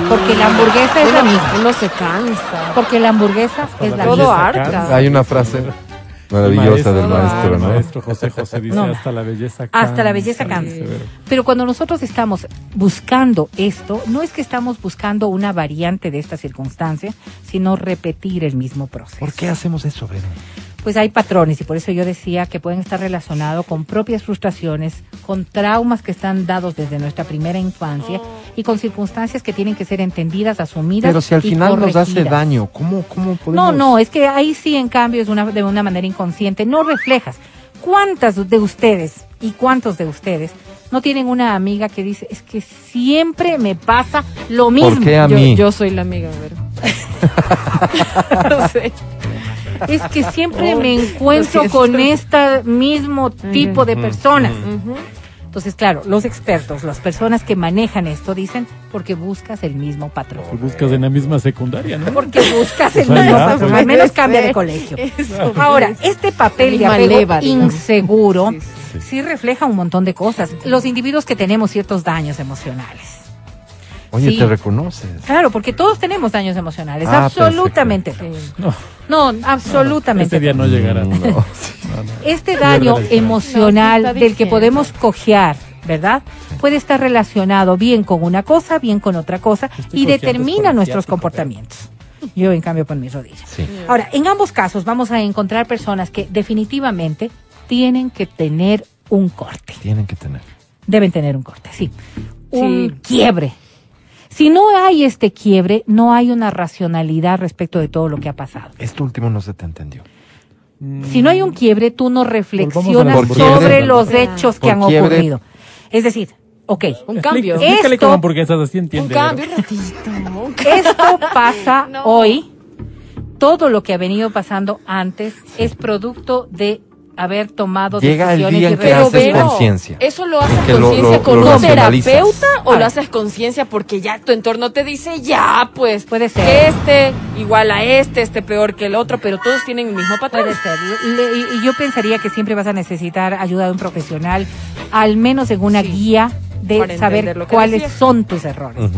Porque la hamburguesa es la misma. uno se cansa. Porque la hamburguesa es la Todo misma. harta. Hay una frase <laughs> maravillosa del maestro, el ¿no? maestro José José dice No. hasta la belleza Hasta la belleza cansa. cansa. Pero cuando nosotros estamos buscando esto, no es que estamos buscando una variante de esta circunstancia, sino repetir el mismo proceso. ¿Por qué hacemos eso, Vero? Pues hay patrones y por eso yo decía que pueden estar relacionados con propias frustraciones, con traumas que están dados desde nuestra primera infancia y con circunstancias que tienen que ser entendidas, asumidas. Pero si al final nos hace daño, ¿cómo, cómo podemos...? No, no, es que ahí sí, en cambio, es una, de una manera inconsciente. No reflejas. ¿Cuántas de ustedes y cuántos de ustedes no tienen una amiga que dice, es que siempre me pasa lo mismo? ¿Por qué a Yo, mí? yo soy la amiga, Vero. <laughs> no sé. Es que siempre Oh, me encuentro con este mismo tipo de personas. Entonces, claro, los expertos, las personas que manejan esto dicen, porque buscas el mismo patrón. Si buscas en la misma secundaria, ¿no? Porque buscas el mismo patrón, al menos cambia de colegio. Eso, Ahora, este papel de apego inseguro Sí, sí, sí refleja un montón de cosas. Los individuos que tenemos ciertos daños emocionales. Oye, Sí. te reconoces. Claro, porque todos tenemos daños emocionales, Ah, absolutamente. No, No, absolutamente. este día no llegará. No. No, no. Este daño emocional del que podemos cojear, ¿verdad? Puede estar relacionado bien con una cosa, bien con otra cosa Estoy y determina nuestros comportamientos. Yo, en cambio, por mis rodillas. Sí. Ahora, en ambos casos vamos a encontrar personas que definitivamente tienen que tener un corte. Tienen que tener. Deben tener un corte, sí. Un Sí. quiebre. Si no hay este quiebre, no hay una racionalidad respecto de todo lo que ha pasado. Esto último no se te entendió. Si no hay un quiebre, tú no reflexionas quiebre. sobre los hechos que han quiebre. ocurrido. Es decir, ok, Un cambio. Explícale Esto- cómo así Un entiende. cambio, Vero. un ratito. un ca- esto pasa <laughs> No. hoy. Todo lo que ha venido pasando antes es producto de haber tomado Llega el decisiones día en que haces conciencia. ¿eso lo haces Que lo- conciencia lo- con lo un terapeuta o A lo ver. haces conciencia porque ya tu entorno te dice, ya, pues, Puede ser. este igual a este, este peor que el otro, pero todos tienen el mismo patrón? Puede ser. Le- y- y yo pensaría que siempre vas a necesitar ayuda de un profesional, al menos en una Sí. guía de saber cuáles decías. son tus errores.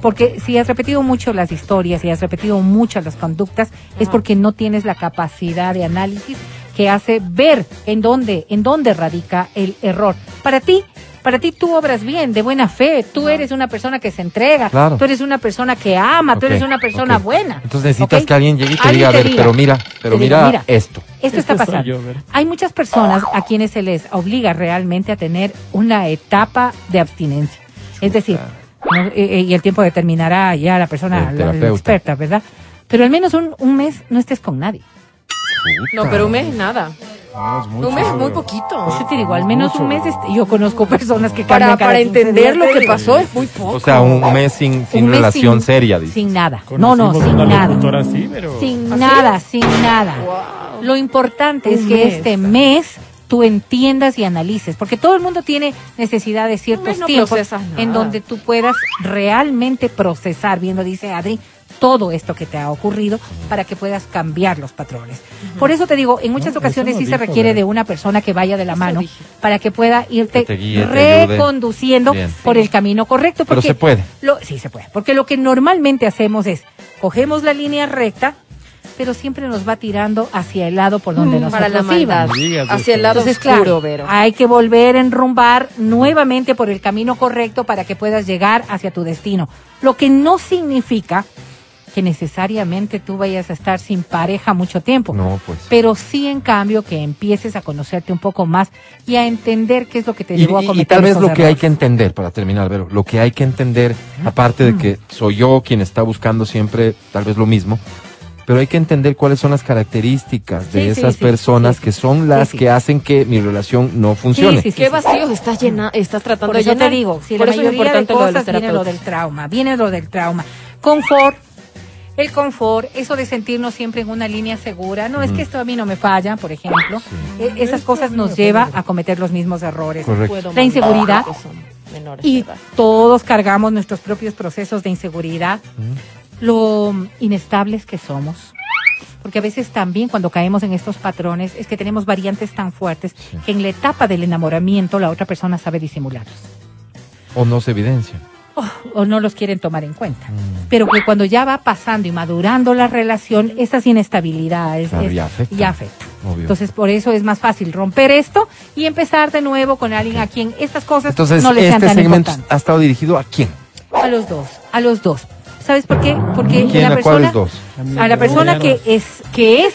Porque si has repetido mucho las historias y has repetido mucho las conductas, es porque no tienes la capacidad de análisis que hace ver en dónde, en dónde radica el error. Para ti, para ti tú obras bien, de buena fe, tú eres una persona que se entrega, Claro. tú eres una persona que ama, tú eres una persona buena. Entonces necesitas que alguien llegue y te diga, a ver, diga, pero mira, pero mira, esto. Esto está Este pasando. yo. Hay muchas personas a quienes se les obliga realmente a tener una etapa de abstinencia. Es decir, no- eh, eh, y el tiempo determinará ya la persona, la, la experta, ¿verdad? Pero al menos un, un mes no estés con nadie. No, pero un mes nada. No, es mucho, un mes es muy poquito. Yo te digo, al menos mucho, un mes, este- yo conozco personas que Para, cambian cada para 15 entender lo que pasó es muy poco. O sea, un mes sin, sin Un mes relación sin- seria, dice. Sin nada. No, no, sin nada. locutora así, pero... Sin ¿Así? nada, sin nada. Wow. Lo importante es que mes. este mes tú entiendas y analices, porque todo el mundo tiene necesidad de ciertos no tiempos en donde tú puedas realmente procesar, viendo dice Adri, todo esto que te ha ocurrido para que puedas cambiar los patrones. Por eso te digo, en muchas No, ocasiones sí se requiere de una persona que vaya de la mano dije. para que pueda irte Que te guíe, te ayude. reconduciendo Bien. por el camino correcto. Pero Porque se puede. Lo, sí, se puede. Porque lo que normalmente hacemos es, cogemos la línea recta, pero siempre nos va tirando hacia el lado por donde nosotros Para la maldad. Hacia el lado Entonces, oscuro, claro, Vero. hay que volver a enrumbar nuevamente por el camino correcto para que puedas llegar hacia tu destino. Lo que no significa que necesariamente tú vayas a estar sin pareja mucho tiempo. No, pues. Pero sí, en cambio, que empieces a conocerte un poco más y a entender qué es lo que te Y, llevó a y- y cometer tal vez esos lo que hay que entender, para terminar, Vero, lo que hay que entender, aparte de que soy yo quien está buscando siempre tal vez lo mismo, pero hay que entender cuáles son las características de Sí, esas sí, personas sí, que son las Sí, sí. que hacen que mi relación no funcione. Sí, sí, ¿Qué sí. vacíos estás, llena, estás tratando Por de eso llenar? te digo, si Por la eso es mayoría de importante lo de los cosas viene lo del trauma, viene lo del trauma. Confort, el confort, eso de sentirnos siempre en una línea segura, no es que esto a mí no me falla, por ejemplo, Eh, esas cosas nos lleva a cometer los mismos errores. Correcto. La inseguridad. Y todos cargamos nuestros propios procesos de inseguridad, lo inestables que somos. Porque a veces también cuando caemos en estos patrones es que tenemos variantes tan fuertes que en la etapa del enamoramiento la otra persona sabe disimularlos. O no se evidencia. O no los quieren tomar en cuenta. Pero que cuando ya va pasando y madurando la relación, esas inestabilidades Claro, es- ya afecta. ya. Entonces, por eso es más fácil romper esto y empezar de nuevo con alguien a quien estas cosas Entonces, no le sean este tan segmento importantes. ha estado dirigido a quién? A los dos, a los dos. ¿Sabes por qué? Porque ¿Quién? la ¿A cuáles persona, dos? a la persona que es, que es,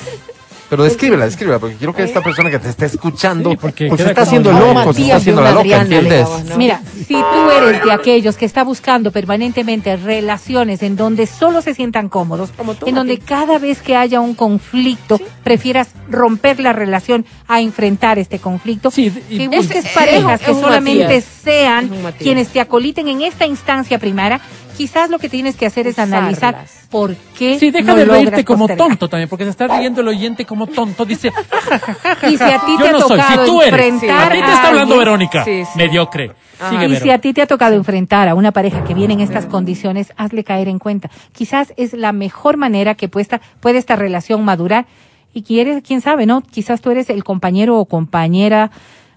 Pero descríbela, descríbela, porque quiero que esta persona que te está escuchando, Sí, porque pues se está haciendo loco, se Matías está haciendo la loca, ¿entiendes? Mira, si tú eres de aquellos que está buscando permanentemente relaciones en donde solo se sientan cómodos, Como tú, en donde cada vez que haya un conflicto prefieras romper la relación a enfrentar este conflicto, Sí, y- que es- busques es- parejas es que solamente Matías. sean quienes te acoliten en esta instancia primaria, quizás lo que tienes que hacer es analizar por qué Sí, deja no de reírte como postergar. tonto también, porque se está riendo el oyente como tonto. Dice, <laughs> Y si a ti yo te ha no soy, si tocado tú eres. enfrentar a ti te a está hablando alguien- Verónica, Sí, sí. mediocre. Sigue, Y Vero. si a ti te ha tocado enfrentar a una pareja que viene en estas condiciones, hazle caer en cuenta. Quizás es la mejor manera que puesta, puede esta relación madurar. Y quieres, quién sabe, ¿no? Quizás tú eres el compañero o compañera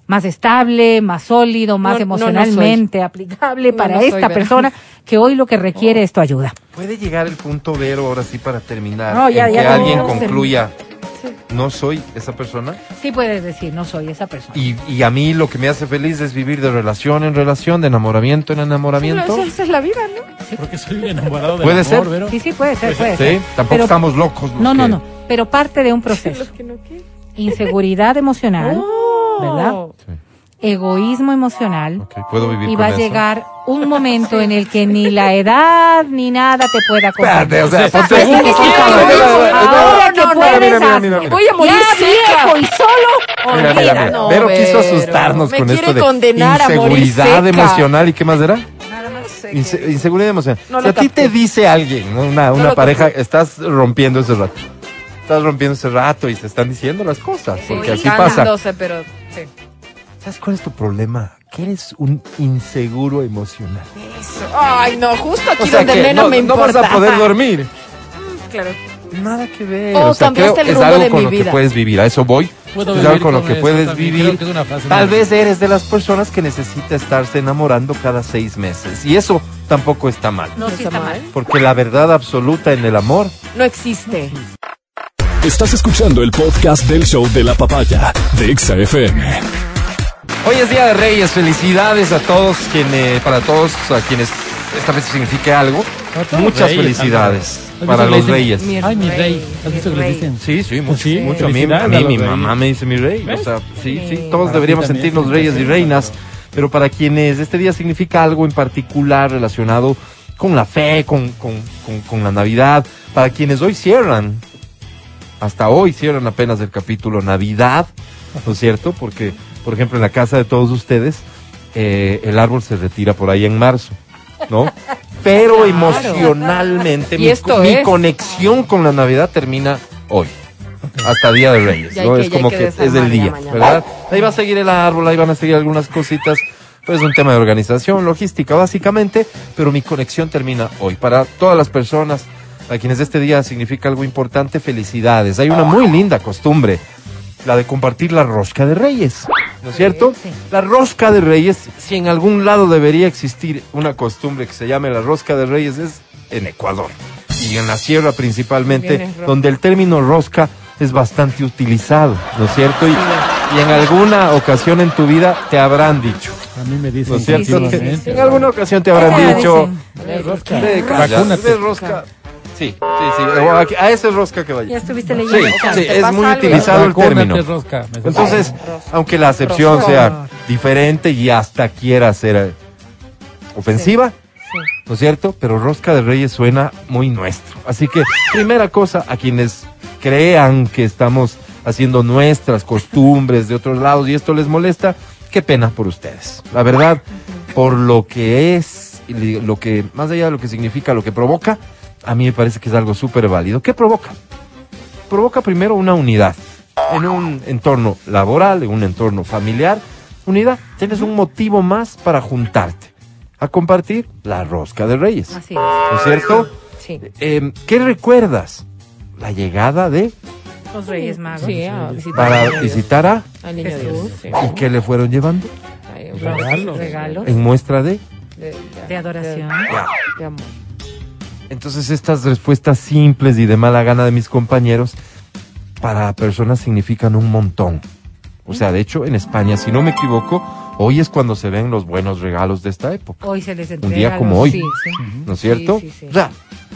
más estable, más sólido, más No, no, no soy. emocionalmente aplicable para no soy, esta persona <laughs> que hoy lo que requiere es tu ayuda. Puede llegar el punto, Vero, ahora sí para terminar, No, ya- en ya que alguien concluya, no soy esa persona, Sí puedes decir, no soy esa persona. y, y a mí lo que me hace feliz es vivir de relación en relación, de enamoramiento en enamoramiento. Esa, esa es la vida, ¿no? Porque soy enamorado del Puede amor, ser. Vero. Sí, sí, puede ser, puede Sí, ser. tampoco Pero- estamos locos. los No, no, que- no. Pero parte de un proceso. Los que no. Inseguridad emocional, <laughs> Oh. ¿verdad? Egoísmo emocional. ok, puedo vivir Y con va a eso. llegar un <laughs> momento en el que ni la edad ni nada te pueda Espérate, acompañar. o sea, Ahora no, puedes. Voy a morir viejo y solo, Mira, mira, mira. No, Vero quiso asustarnos Me con esto de condenar a morir inseguridad emocional y qué más era? Nada más sé Inse- inseguridad emocional. No si a ti te dice alguien, una, pareja, estás rompiendo ese rato. Estás rompiendo ese rato y se están diciendo las cosas, porque así pasa. Pero sí. ¿Sabes cuál es tu problema? Que eres un inseguro emocional. Eso. Ay, no, justo aquí O sea donde que menos no, me no importa. vas a poder dormir. Claro. Nada que ver. Oh, o sea, creo el es algo de con mi lo que puedes vivir. A eso voy. Puedo es algo con lo que eso puedes también. vivir. Que Tal vez eres de las personas que necesita estarse enamorando cada seis meses. Y eso tampoco está mal. no, sí está mal. Porque la verdad absoluta en el amor No existe. Estás escuchando el podcast del show de la papaya de Exa FM. Hoy es Día de Reyes, felicidades a todos quienes, para todos a quienes esta vez signifique algo. Muchas reyes, felicidades ¿has para los reyes. Mi Ay, mi rey. ¿Has visto que dicen? Sí, sí, mucho, Sí, mucho. A mí, a mí a mi reyes. mamá me dice mi rey. O sea, sí, sí, Sí. todos deberíamos sentirnos reyes y reinas. Pero para quienes este día significa algo en particular relacionado con la fe, con, con, con, con la Navidad, para quienes hoy cierran, hasta hoy cierran apenas el capítulo Navidad, ¿no es cierto? Porque, por ejemplo, en la casa de todos ustedes, eh, el árbol se retira por ahí en marzo, ¿no? <laughs> Pero emocionalmente, mi, esto mi es. conexión con la Navidad termina hoy. Hasta Día de Reyes, Ya ¿no? que- es como que que, es desarmar el ya día, mañana. ¿verdad? Ahí va a seguir el árbol, ahí van a seguir algunas cositas. Pues es un tema de organización, logística básicamente, pero mi conexión termina hoy. Para todas las personas a quienes este día significa algo importante, felicidades. Hay una muy linda costumbre, la de compartir la rosca de reyes, ¿no es cierto? sí. La rosca de reyes, si en algún lado debería existir una costumbre que se llame la rosca de reyes, es en Ecuador. Y en la sierra principalmente, donde el término rosca es bastante utilizado, ¿no es cierto? Y, y en alguna ocasión en tu vida te habrán dicho, A mí me ¿no dicen es cierto? <laughs> En alguna ocasión te habrán dicho, dicen. "Ve, rosca, "Ve, calla, vacúnate". ve, rosca. Sí, sí, sí. o A, a ese rosca que Ya vaya. estuviste Sí, leyendo. sí, te es muy algo utilizado el término. rosca. Entonces, Rosca. aunque la acepción Rosca. sea diferente y hasta quiera ser eh, ofensiva, ¿no es cierto? Pero rosca de reyes suena muy nuestro. Así que, primera cosa, a quienes crean que estamos haciendo nuestras costumbres de otros lados y esto les molesta, qué pena por ustedes. La verdad, por lo que es, lo que, más allá de lo que significa, lo que provoca, a mí me parece que es algo súper válido. ¿Qué provoca? Provoca primero una unidad. En un entorno laboral, en un entorno familiar, unidad. Tienes un motivo más para juntarte a compartir la rosca de Reyes. Así es. ¿No es cierto? Sí. Eh, ¿Qué recuerdas? La llegada de Los Reyes Magos. Sí, a visitar para Dios. visitar a Al niño Jesús. Dios. y qué le fueron llevando Regalos. Regalos en muestra de. De, de adoración. de amor. Entonces estas respuestas simples y de mala gana de mis compañeros para personas significan un montón. O sea, de hecho en España, si no me equivoco, hoy es cuando se ven los buenos regalos de esta época. Hoy se les entrega. Un día los- como hoy. Sí, sí. ¿No es cierto? Sí, sí, sí. O sea,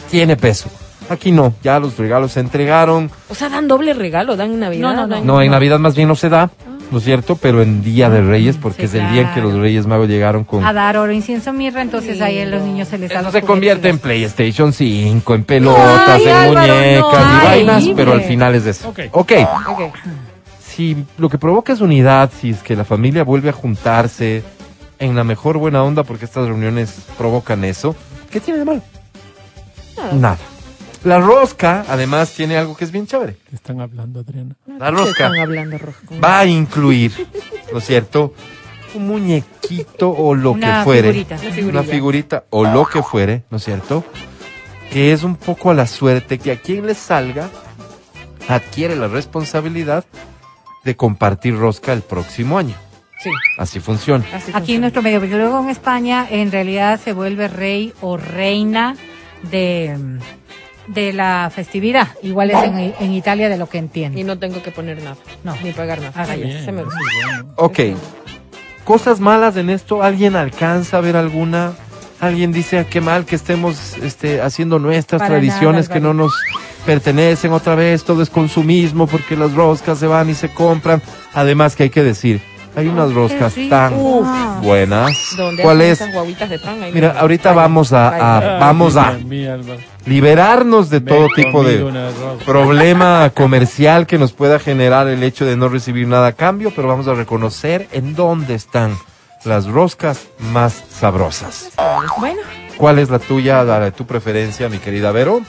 tiene peso. Aquí no, ya los regalos se entregaron. O sea, dan doble regalo, dan Navidad. No, no, no. No, en Navidad más bien no se da, ¿no es cierto? Pero en Día de Reyes, porque Sí, es el día en que los Reyes Magos llegaron con... A dar oro, incienso, mirra, entonces ahí a los niños se les da Eso los se convierte en. PlayStation 5, en pelotas, Ay, en Álvaro, muñecas no, y ay, vainas, pero al final es eso. Ok. ok, Ok. si lo que provoca es unidad, si es que la familia vuelve a juntarse en la mejor buena onda, porque estas reuniones provocan eso, ¿qué tiene de malo? Nada. La rosca, además, tiene algo que es bien chévere. Te están hablando, Adriana. La ¿Qué rosca Están hablando rosca. va a incluir, ¿no es cierto? Un muñequito o lo Una que fuere. figurita. Una Una figurilla. figurita o lo que fuere, ¿no es cierto? Que es un poco a la suerte que a quien le salga adquiere la responsabilidad de compartir rosca el próximo año. Sí. Así funciona. Así Aquí funciona. en nuestro medio, porque luego en España en realidad se vuelve rey o reina de, de la festividad. Igual es en, en Italia de lo que Y entiendo. no tengo que poner nada. No. Ni pagar nada. Ah, Bien, se me gusta. Ok. Cosas malas en esto, ¿alguien alcanza a ver alguna? ¿Alguien dice "Ah, qué mal que estemos este, haciendo nuestras Para tradiciones nada, que no nos pertenecen otra vez? Todo es consumismo porque las roscas se van y se compran. Además que hay que decir, hay unas roscas tan Uf. buenas. Donde ¿Cuál es? de pan, ahí Mira, ahorita Vaya, vamos a, vamos a liberarnos de todo he tipo de comido una rosca. problema comercial que nos pueda generar el hecho de no recibir nada a cambio, pero vamos a reconocer en dónde están las roscas más sabrosas. Bueno, ¿Cuál es la tuya, la de tu preferencia, mi querida Vero?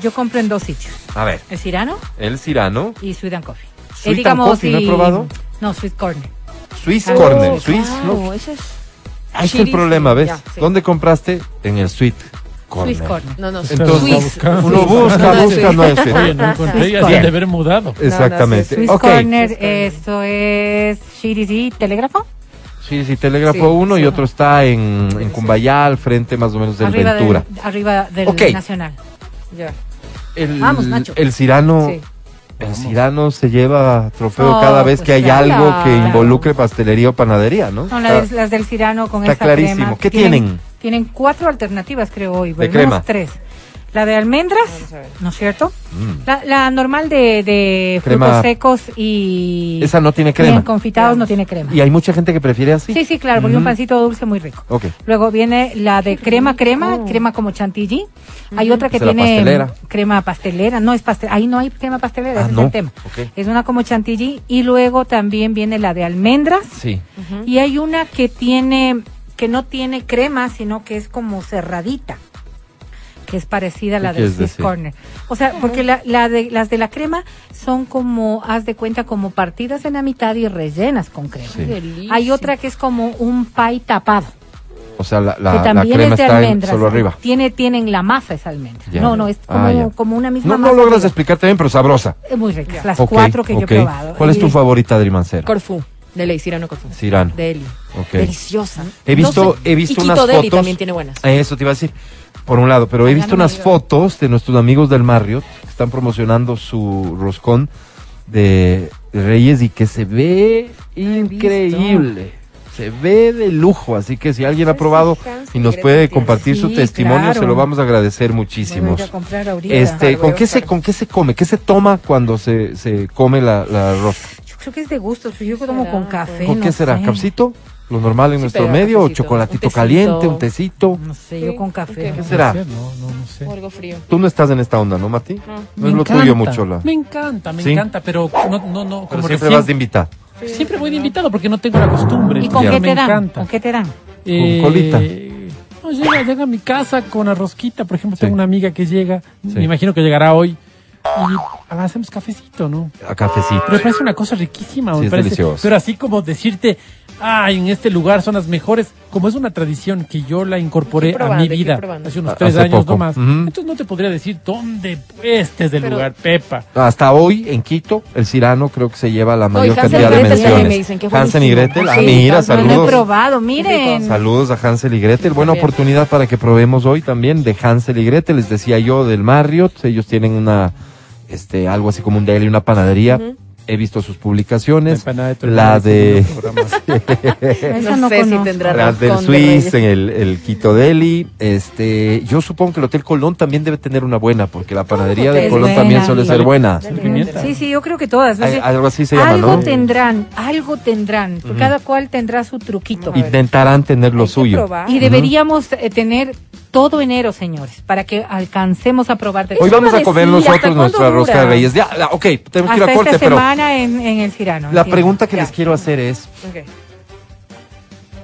Yo compro en dos sitios. A ver, El Cirano el Cirano, y Sweet and Coffee. Sweet and Coffee, ¿no he probado? No, Sweet Corner. Swiss Ah, Corner, Swiss, claro, ¿no? ese es- Ahí está el problema, ¿ves? ya, sí. ¿Dónde compraste? En el Sweet Corner. Swiss Corner. No, no, Entonces, Swiss. uno busca, No, no, busca, no es Swiss. Oye, no encontré, ya de haber mudado. Exactamente. Swiss ok. Corner, Swiss Corner. esto es Shiris y Telégrafo. Sí, sí, Telégrafo Sí, 1 y sí. otro está en, en Cumbayá, al frente más o menos del arriba Ventura. del, arriba del Ok. Nacional. Ya. El, Vamos, Nacho. el Cirano, Sí. El Cirano se lleva trofeo cada vez pues que hay claro. algo que involucre pastelería o panadería, ¿no? Son las, las del Cirano con está esta clarísimo. crema. ¿Qué tienen? Tienen cuatro alternativas, creo hoy. De crema. tres. La de almendras. ¿no es cierto? Mm. La, la normal de, de Crema- frutos secos y... Esa no tiene Bien crema. confitados, no tiene crema. Y hay mucha gente que prefiere así. Sí, sí, claro, porque un Ujú. pancito dulce muy rico. Ok. Luego viene la de crema crema, Oh. crema como chantilly. Hay otra que Esa tiene pastelera. crema pastelera, no es pastel, ahí no hay crema pastelera, Ah, ese no. es el tema. Ok. Es una como chantilly y luego también viene la de almendras Sí. y hay una que tiene que no tiene crema, sino que es como cerradita. Que es parecida a la ¿Qué del Swiss? Corner. O sea, porque la, la de, las de la crema son como, haz de cuenta, como partidas en la mitad y rellenas con crema. Sí. Hay otra que es como un pie tapado, O sea, la, la, que la también crema es de almendras. solo arriba. Tiene, tienen la masa esa almendra. Ya. No, no, es como, Ah, ya. como una misma No, masa. no logras arriba. explicarte bien, pero sabrosa. Es muy rica. Las cuatro que yo he probado. ¿Cuál es tu favorita, Adri Mancera? Corfú. De ley, Cirano Corfú. Cirano. De Eli. Deliciosa. He visto, No sé. he visto y unas Deli fotos. también tiene buenas. Eh, Eso te iba a decir, por un lado, pero he visto unas fotos de nuestros amigos del Marriott que están promocionando su roscón de Reyes y que se ve increíble. Se ve de lujo, así que si alguien ha probado y nos puede compartir su testimonio, se lo vamos a agradecer muchísimo. Este, ¿con qué se con qué se come? ¿Qué se toma cuando se, se come la, la rosca? Yo creo que es de gusto, yo como con pues. café. ¿Con no qué será? ¿Capsito? ¿Lo normal en Sí, nuestro medio o cafecito, chocolatito un tecito. caliente, un tecito? No sé, Sí, yo con café. ¿Qué será? No, sé, no, no, sé. O algo frío. Tú no estás en esta onda, ¿no, Mati? No. No es lo tuyo mucho la. Me encanta, me ¿Sí? encanta, pero no, no, no. Pero Como siempre recién- vas de invitar. Siempre voy de invitado porque no tengo la costumbre. ¿Y con qué me te dan? encanta. ¿Con qué te dan? Eh, colita. No, llega, llega a mi casa con arrosquita, por ejemplo, Sí. tengo una amiga que llega, Sí. me imagino que llegará hoy, y hacemos cafecito, ¿no? A cafecito. Pero me parece una cosa riquísima, Sí, me es parece. delicioso. Pero así como decirte, ay, en este lugar son las mejores, como es una tradición que yo la incorporé a mi vida hace unos Ah, tres hace años poco. no más. Ujú. Entonces no te podría decir dónde este es Pero- lugar, Pepa. Hasta hoy en Quito, el Cirano creo que se lleva la mayor cantidad de menciones. me Hansel y. Gretel, ah, Sí, mira, está No lo he saludos. probado, miren. Saludos a Hansel y Gretel. Buena oportunidad para que probemos hoy también de Hansel y Gretel. Les decía yo del Marriott. Ellos tienen una, este, algo así como un deli, una panadería. He visto sus publicaciones. de La de, <laughs> No, no sé si tendrá las del de Swiss en el, el Quito Deli. Este, yo supongo que el Hotel Colón también debe tener una buena, porque la panadería de Colón buena. también suele ser buena. Sí, sí, yo creo que todas. no sé. algo así se llama, algo ¿no? tendrán, algo tendrán. Cada cual tendrá su truquito. Intentarán tener lo Hay suyo. Y deberíamos eh, tener todo enero, señores, para que alcancemos a probar de Hoy vamos a comer ¿hasta nosotros nuestra rosca de reyes. Ya, ok, tenemos que ir a corte, pero semana en, en el Cirano. la entiendo. pregunta que Ya. les quiero hacer es, Ok.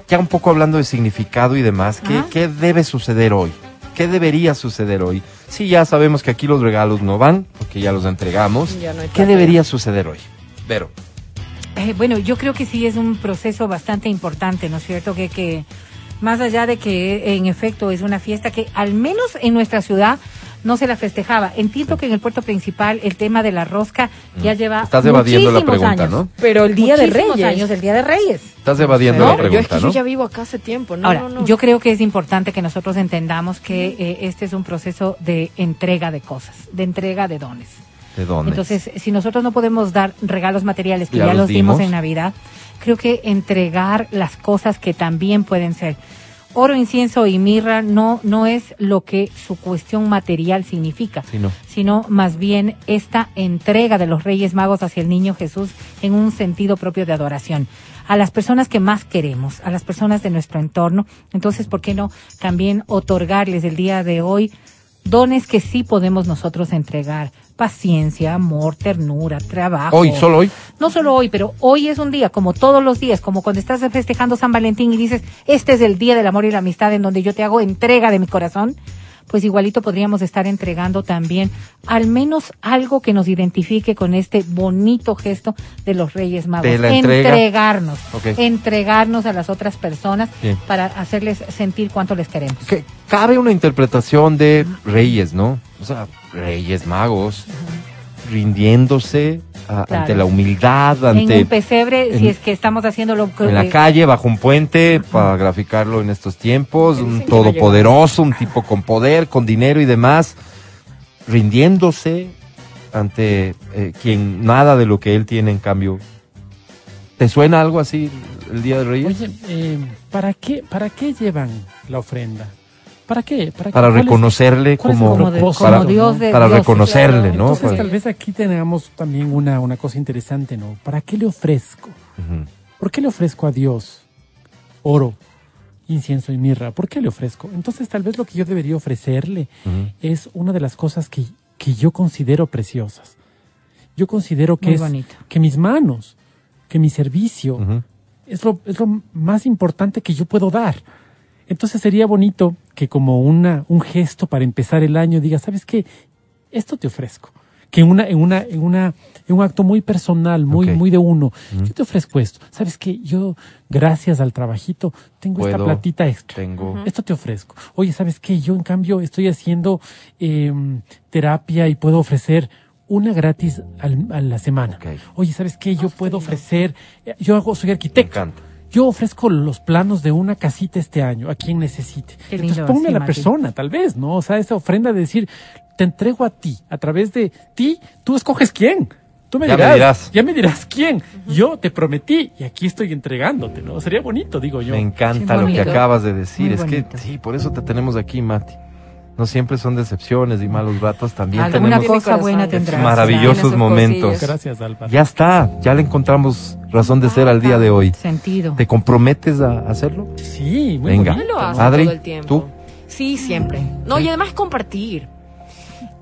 ya un poco hablando de significado y demás, ¿qué, qué debe suceder hoy? ¿Qué debería suceder hoy? Sí, ya sabemos que aquí los regalos no van, porque ya los entregamos. Ya no ¿Qué debería suceder hoy? Vero. Eh, bueno, yo creo que sí es un proceso bastante importante, ¿no es cierto? Que, que más allá de que en efecto es una fiesta que al menos en nuestra ciudad no se la festejaba. Entiendo que en el puerto principal el tema de la rosca ya lleva Mm. Estás evadiendo la muchísimos pregunta, años. ¿no? Pero el día de Reyes. años, el Día de Reyes. Estás evadiendo No, la yo es pregunta, que ¿no? yo ya vivo acá hace tiempo. No, Ahora, no, no. yo creo que es importante que nosotros entendamos que eh, este es un proceso de entrega de cosas, de entrega de dones. ¿De dónde? Entonces, si nosotros no podemos dar regalos materiales que Ya ya, los dimos. en Navidad, creo que entregar las cosas que también pueden ser oro, incienso y mirra no no es lo que su cuestión material significa, Sí, no. sino más bien esta entrega de los Reyes Magos hacia el Niño Jesús en un sentido propio de adoración. A las personas que más queremos, a las personas de nuestro entorno, entonces, ¿por qué no también otorgarles el día de hoy dones que sí podemos nosotros entregar? Paciencia, amor, ternura, trabajo. Hoy, solo hoy. No solo hoy, pero hoy es un día, como todos los días, como cuando estás festejando San Valentín y dices, este es el día del amor y la amistad en donde yo te hago entrega de mi corazón, pues igualito podríamos estar entregando también al menos algo que nos identifique con este bonito gesto de los Reyes Magos. De la entrega. Entregarnos, Ok. entregarnos a las otras personas Bien. para hacerles sentir cuánto les queremos. Que cabe una interpretación de reyes, ¿no? O sea, reyes magos, rindiéndose a- Claro. ante la humildad, En ante un pesebre, en- si es que estamos haciendo lo que... en la calle, bajo un puente, para graficarlo en estos tiempos, un todopoderoso, un tipo con poder, con dinero y demás, rindiéndose ante eh, quien nada de lo que él tiene en cambio. ¿Te suena algo así el Día de Reyes? Oye, eh, ¿para qué, ¿para qué llevan la ofrenda? ¿Para qué? ¿Para, reconocerle es como, como, de- para, como Dios de para reconocerle, claro. ¿no? Entonces, Pues- tal vez aquí tengamos también una, una cosa interesante, ¿no? ¿Para qué le ofrezco? ¿Por qué le ofrezco a Dios oro, incienso y mirra? ¿Por qué le ofrezco? Entonces, tal vez lo que yo debería ofrecerle Ujú. es una de las cosas que, que yo considero preciosas. Yo considero que Muy es bonito. que mis manos, que mi servicio, es lo, es lo más importante que yo puedo dar. Entonces sería bonito que como una, un gesto para empezar el año diga, ¿sabes qué? Esto te ofrezco. Que una, en una, en una, en un acto muy personal, muy, muy de uno, yo te ofrezco esto. ¿Sabes qué? Yo, gracias al trabajito, tengo esta platita extra. Tengo. Esto te ofrezco. Oye, ¿sabes qué? Yo, en cambio, estoy haciendo em, terapia y puedo ofrecer una gratis al- a la semana. Oye, ¿sabes qué? Yo puedo ofrecer, eh, yo hago, soy Me arquitecto. encanta. Yo ofrezco los planos de una casita este año a quien necesite. Qué Entonces lindo, ponme a la persona, tal vez, ¿no? O sea, esa ofrenda de decir, te entrego a ti, a través de ti, tú escoges quién. Tú me Ya me dirás, dirás. ya me dirás quién. Yo te prometí y aquí estoy entregándote, ¿no? Sería bonito, digo yo. Me encanta lo que acabas de decir. Muy es que sí, por eso te tenemos aquí, Mati. No siempre son decepciones y malos ratos, también Alguna tenemos cosa corazón. buena tendrás. maravillosos momentos. cosillas. Gracias, Álvaro. Ya está, ya le encontramos razón de ser al día de hoy. Sentido. ¿Te comprometes a hacerlo? Sí, muy Venga. Lo Adri, todo el tiempo. ¿tú? Sí, siempre. No, y además compartir.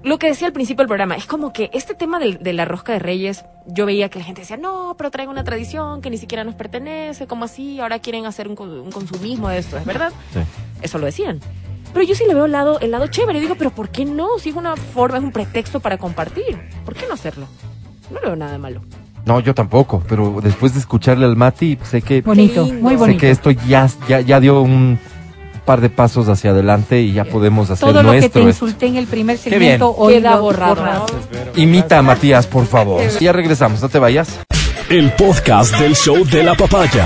Lo que decía al principio del programa, es como que este tema del- de la rosca de reyes, yo veía que la gente decía, no, pero traen una tradición que ni siquiera nos pertenece, como así? Ahora quieren hacer un, co- un consumismo de esto, ¿es verdad? Sí. Eso lo decían. Pero yo sí le veo el lado, el lado chévere. Digo, pero ¿por qué no? Si es una forma, es un pretexto para compartir. ¿Por qué no hacerlo? No le veo nada de malo. No, yo tampoco, pero después de escucharle al Mati, sé que, Bonito, muy sé bonito. que esto ya, ya, ya dio un par de pasos hacia adelante y ya podemos hacer Todo lo que te nuestro. esto. insulté en el primer Qué bien. segmento hoy Queda borrado. borras. ¿no? Imita a Matías, por favor. Ya regresamos, no te vayas. El podcast del show de la papaya.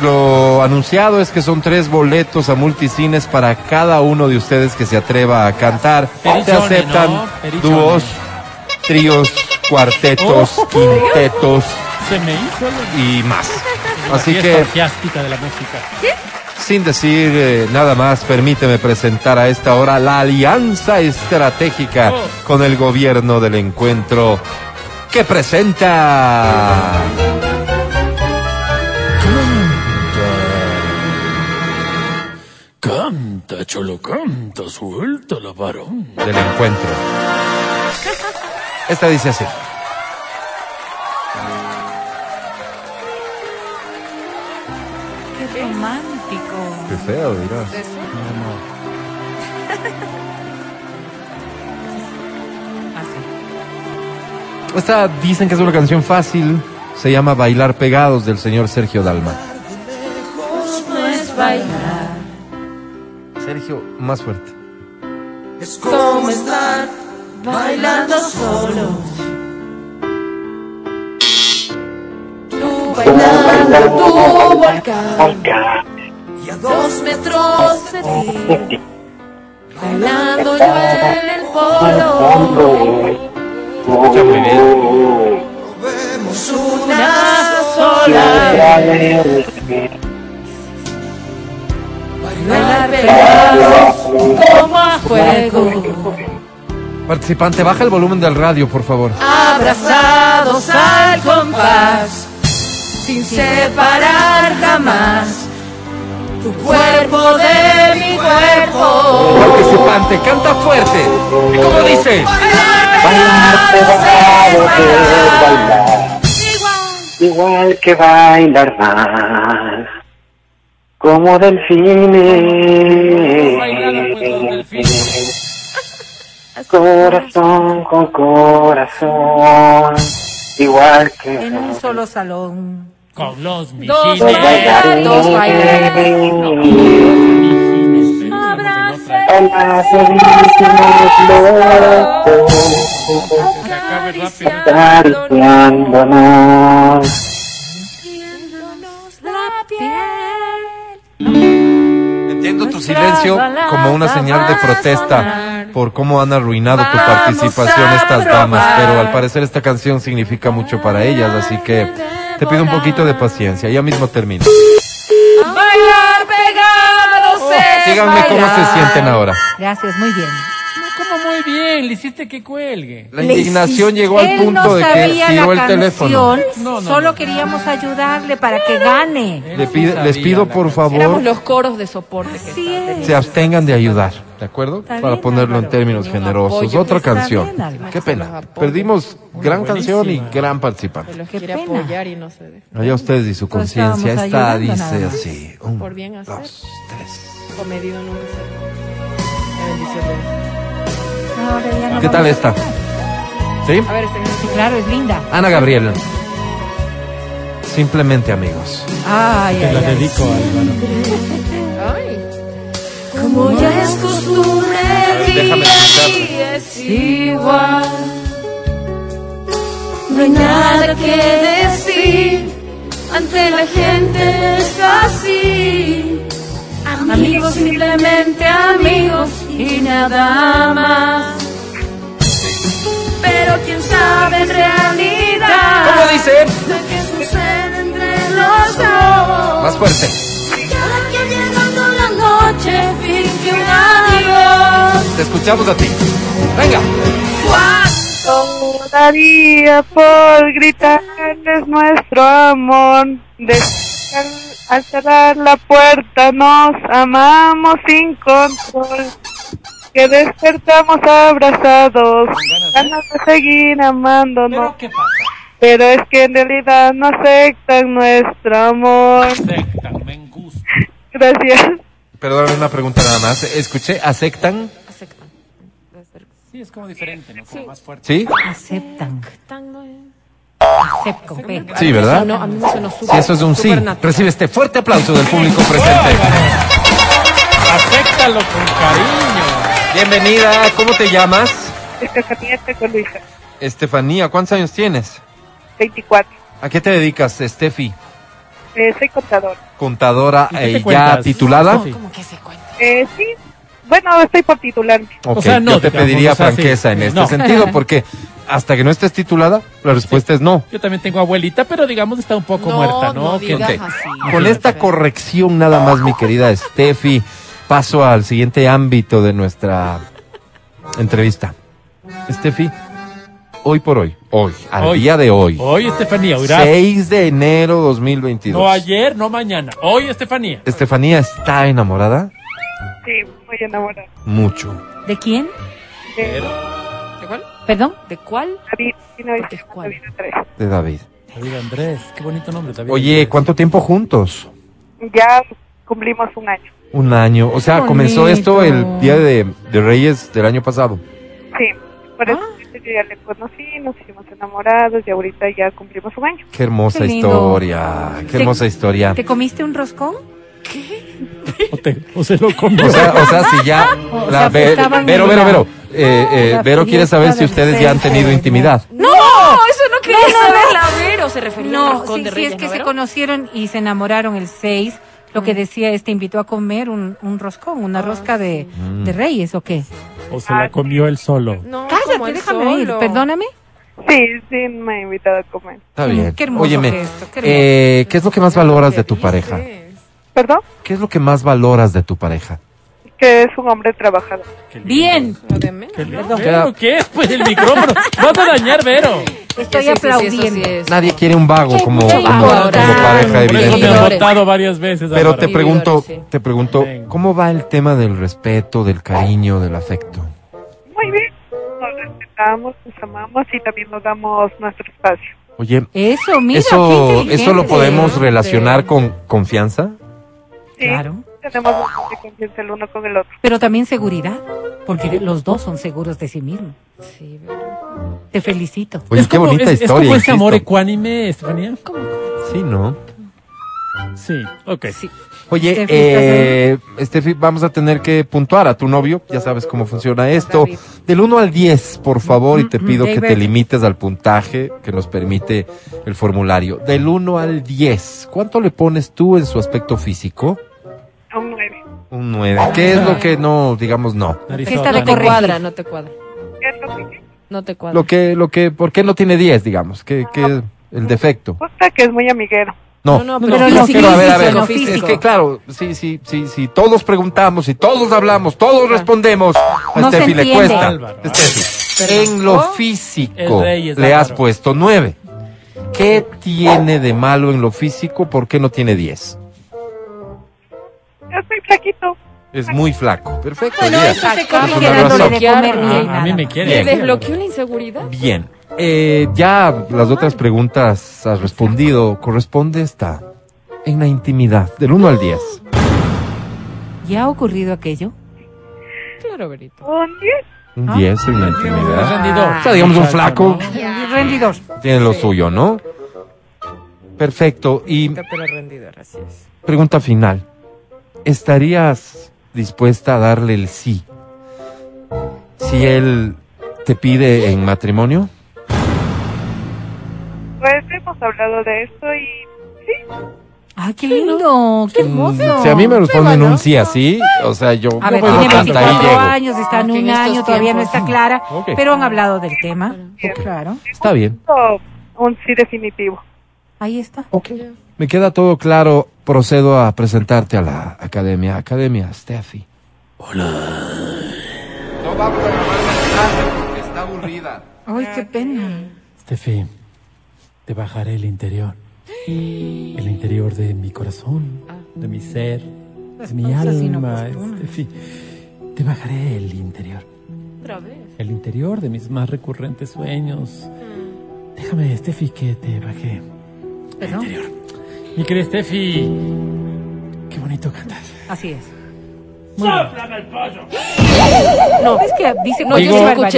lo anunciado es que son tres boletos a multicines para cada uno de ustedes que se atreva a cantar. Se aceptan ¿no? Dúos, tríos, cuartetos, Oh. quintetos Se me hizo lo- y más. la Así que, orgiástica de la música. sin decir eh, nada más, permíteme presentar a esta hora la alianza estratégica Oh. con el gobierno del encuentro que presenta... Canta, cholo, canta, suelta la varón. del encuentro. Esta dice así. Qué romántico. Qué feo, dirás. <laughs> Así. Esta dicen que es una canción fácil. Se llama Bailar Pegados del señor Sergio Dalma. Sergio, más fuerte. Tu volcán. Y a dos metros de ti. Bailando yo en el polo. Muy bien. Una sola. Bailar pegados como a fuego. Participante, baja el volumen del radio, por favor. Abrazados al compás. Sin separar jamás. Tu cuerpo de mi cuerpo. Participante, canta fuerte. ¿Y cómo dice? Igual que bailar más, como delfines. Corazón con corazón, igual que En un solo salón. Con los Dos bailarines. Dos bailarines. Acariciándonos. La piel. Entiendo tu silencio como una señal de protesta por cómo han arruinado tu participación estas damas, pero al parecer esta canción significa mucho para ellas, así que te pido un poquito de paciencia, ya mismo termino. Bailar pegados es Díganme cómo se sienten ahora. Gracias, muy bien. Como muy bien, le hiciste que cuelgue. La indignación llegó al punto no de que tiró la el teléfono. No, no, solo no. queríamos ayudarle para que gane. Le pido- les pido por Éramos favor los coros de soporte que se abstengan de ayudar, ¿de acuerdo? Está Para bien, ponerlo en términos generosos. apoyo. Otra canción. bien. Qué pena. Perdimos gran canción y gran participante. Qué quiere pena. apoyar y no se deja. Allá ustedes y su conciencia. Esta dice así. Un, Por bien hacer. dos, tres. Comedido nunca se. Qué bendición de Dios. Ya no ¿Qué tal esta? ¿Sí? A ver, este Sí, claro, es linda. Ana Gabriel. Simplemente amigos. Ay, Te ay, la ay. dedico, Álvaro. Ay, las costumbres ver, déjame escucharte. y es igual. No hay nada que decir ante la gente es así. Amigos, simplemente amigos y nada más. Pero quién sabe en realidad ¿Cómo dice? lo que sucede entre los dos. Más fuerte. Cada quien llegando la noche finge un adiós. Te escuchamos a ti. Venga. Daría por gritarles nuestro amor. De al, al cerrar la puerta nos amamos sin control. Que despertamos abrazados, ganas de seguir amándonos. ¿Pero qué pasa? Pero es que en realidad no aceptan nuestro amor. Aceptan, me gusta. Gracias. Perdóname una pregunta nada más. Escuché, ¿aceptan? Aceptan. Sí, es como diferente, ¿no? Como más fuerte. ¿Sí? Aceptan. Sí, ¿verdad? No, a mí me sonó súper. Si eso es un sí, recibe este fuerte aplauso del público presente. Acéptalo con cariño. Bienvenida, ¿cómo te llamas? Estefanía Luisa, Estefanía, ¿cuántos años tienes? 24. ¿A qué te dedicas, Steffi? Eh, soy contador. Contadora ¿Y qué te eh, ya cuentas? titulada. ¿Cómo que se cuenta? Eh, sí, bueno, estoy por titularme. Ok, O sea, no, yo te digamos, pediría o sea, sí. franqueza en este No. sentido, <laughs> porque hasta que no estés titulada, la respuesta es no. Yo también tengo abuelita, pero digamos está un poco No, muerta, ¿no? no digas así. Con esta corrección nada más, mi querida Steffi, paso al siguiente ámbito de nuestra entrevista. Steffi, hoy por hoy, hoy, al Hoy. día de hoy, Hoy, Estefanía, oirás. 6 de enero 2022. No ayer, no mañana. Hoy, Estefanía. Estefanía está enamorada Sí, muy enamorada. mucho. ¿De quién? De ¿De cuál? ¿Perdón? ¿De cuál? David, ¿De 1993. cuál? De David. David Andrés, qué bonito nombre, David Oye, Andrés. ¿cuánto tiempo juntos? Ya cumplimos un año. Un año. O sea, Qué comenzó esto el día de, de Reyes del año pasado. Sí, por eso Ah. yo ya le conocí, nos hicimos enamorados y ahorita ya cumplimos un año. Qué hermosa Qué historia. Qué ¿Te- hermosa historia. ¿Te comiste un roscón? O, te- o se lo comió. O sea, o sea, si ya. O la- sea, Ve- Vero, Vero, Vero. Eh, eh, Vero quiere saber si ustedes ya han tenido intimidad. No, eso no quería saber la Vero. Se refería No, roscón sí, de sí, es que ¿no, se conocieron y se enamoraron el 6. Lo que decía este invitó a comer un, un roscón, una rosca de, Mm. de reyes, ¿o qué? O se la comió él solo. No, Cállate, déjame ir, solo. perdóname. Sí, sí, me ha invitado a comer. Está bien. qué hermoso Óyeme, gesto, qué hermoso. eh, ¿qué es lo que más valoras de tu ¿Qué pareja? ¿Perdón? ¿Qué es lo que más valoras de tu pareja? Que es un hombre trabajador. Bien. Perdón. Vero, ¿qué es? Pues el micrófono. Vas a dañar, Vero. estoy Sí, sí, sí, aplaudiendo. sí es. Nadie quiere un vago Qué como, como, como pareja, evidentemente. votado varias veces. Pero Álvaro. te pregunto, sí. te pregunto. ¿cómo va el tema del respeto, del cariño, del afecto? Muy bien, nos respetamos, nos amamos y también nos damos nuestro espacio. Oye, Eso, mira, eso, eso lo podemos relacionar con confianza. Sí, Claro. Tenemos bastante confianza el uno con el otro. Pero también seguridad, porque los dos son seguros de sí mismos. Sí, Vero. Te felicito. Oye, Es qué como- bonita es, es historia. como ese amor ecuánime, Estefanía. Sí, ¿no? Sí, ok. Sí. Oye, Steffi, eh, Steffi, vamos a tener que puntuar a tu novio. Ya sabes cómo funciona esto. David. Del 1 al 10, por favor, y te Mm, mm, pido que te limites al puntaje que nos permite el formulario. Del 1 al 10, ¿cuánto le pones tú en su aspecto físico? Un nueve. Un 9. ¿Qué es lo que no, digamos, no? Fiesta de No te cuadra, no te cuadra. ¿Qué es lo que No te cuadra. Lo que, lo que, ¿por qué no tiene 10, digamos? ¿Qué, qué el defecto? gusta? Que es muy amiguero. No, No, no, pero pero, lo a ver, a ver, lo es que claro, sí, sí, sí, sí, todos preguntamos y todos hablamos, todos respondemos, a No se Steffi le cuesta. Álvaro. Steffi, en lo físico es le has puesto 9. ¿Qué tiene de malo en lo físico? ¿Por qué no tiene 10? <laughs> Yo soy flaquito. Es muy flaco. Perfecto. Bueno, bien. eso se Es corrige dándole de comer bien. Ah, a mí me quiere. ¿Te Bien. desbloqueó la inseguridad? Bien. Eh, ya las otras preguntas has respondido. Corresponde esta. En la intimidad, del 1 al 10. ¿Ya ha ocurrido aquello? Claro, Verito. Un diez. Un Ah. 10 en la intimidad. Rendidor. O sea, digamos un flaco Rendidor. tiene lo suyo, ¿no? Perfecto. Y Pero rendidor, así es. pregunta final. ¿Estarías dispuesta a darle el sí si él te pide en matrimonio? Pues hemos hablado de esto y sí, ¡Ay, qué lindo! ¡Qué hermoso! Mm, Si a mí me responden un sí así, o sea, yo A ver, bueno, tiene hasta ahí 24 llego. años, está en Ah, un año, todavía no está clara, Ok. pero han hablado del tema. Claro. Está bien. un sí definitivo. Ahí está. Me queda todo claro. Procedo a presentarte a la academia. Academia, Steffi. Hola. No vamos a grabar porque está aburrida. Ay, qué pena. Steffi, te bajaré el interior. El interior de mi corazón, de mi ser, de mi alma. Steffi, te bajaré el interior. Otra vez. El interior de mis más recurrentes sueños. Déjame, Steffi, que te bajé. ¿Perdón? Mi querida Steffi, qué bonito cantas. Así es. No, Es que dice No, yo Me metí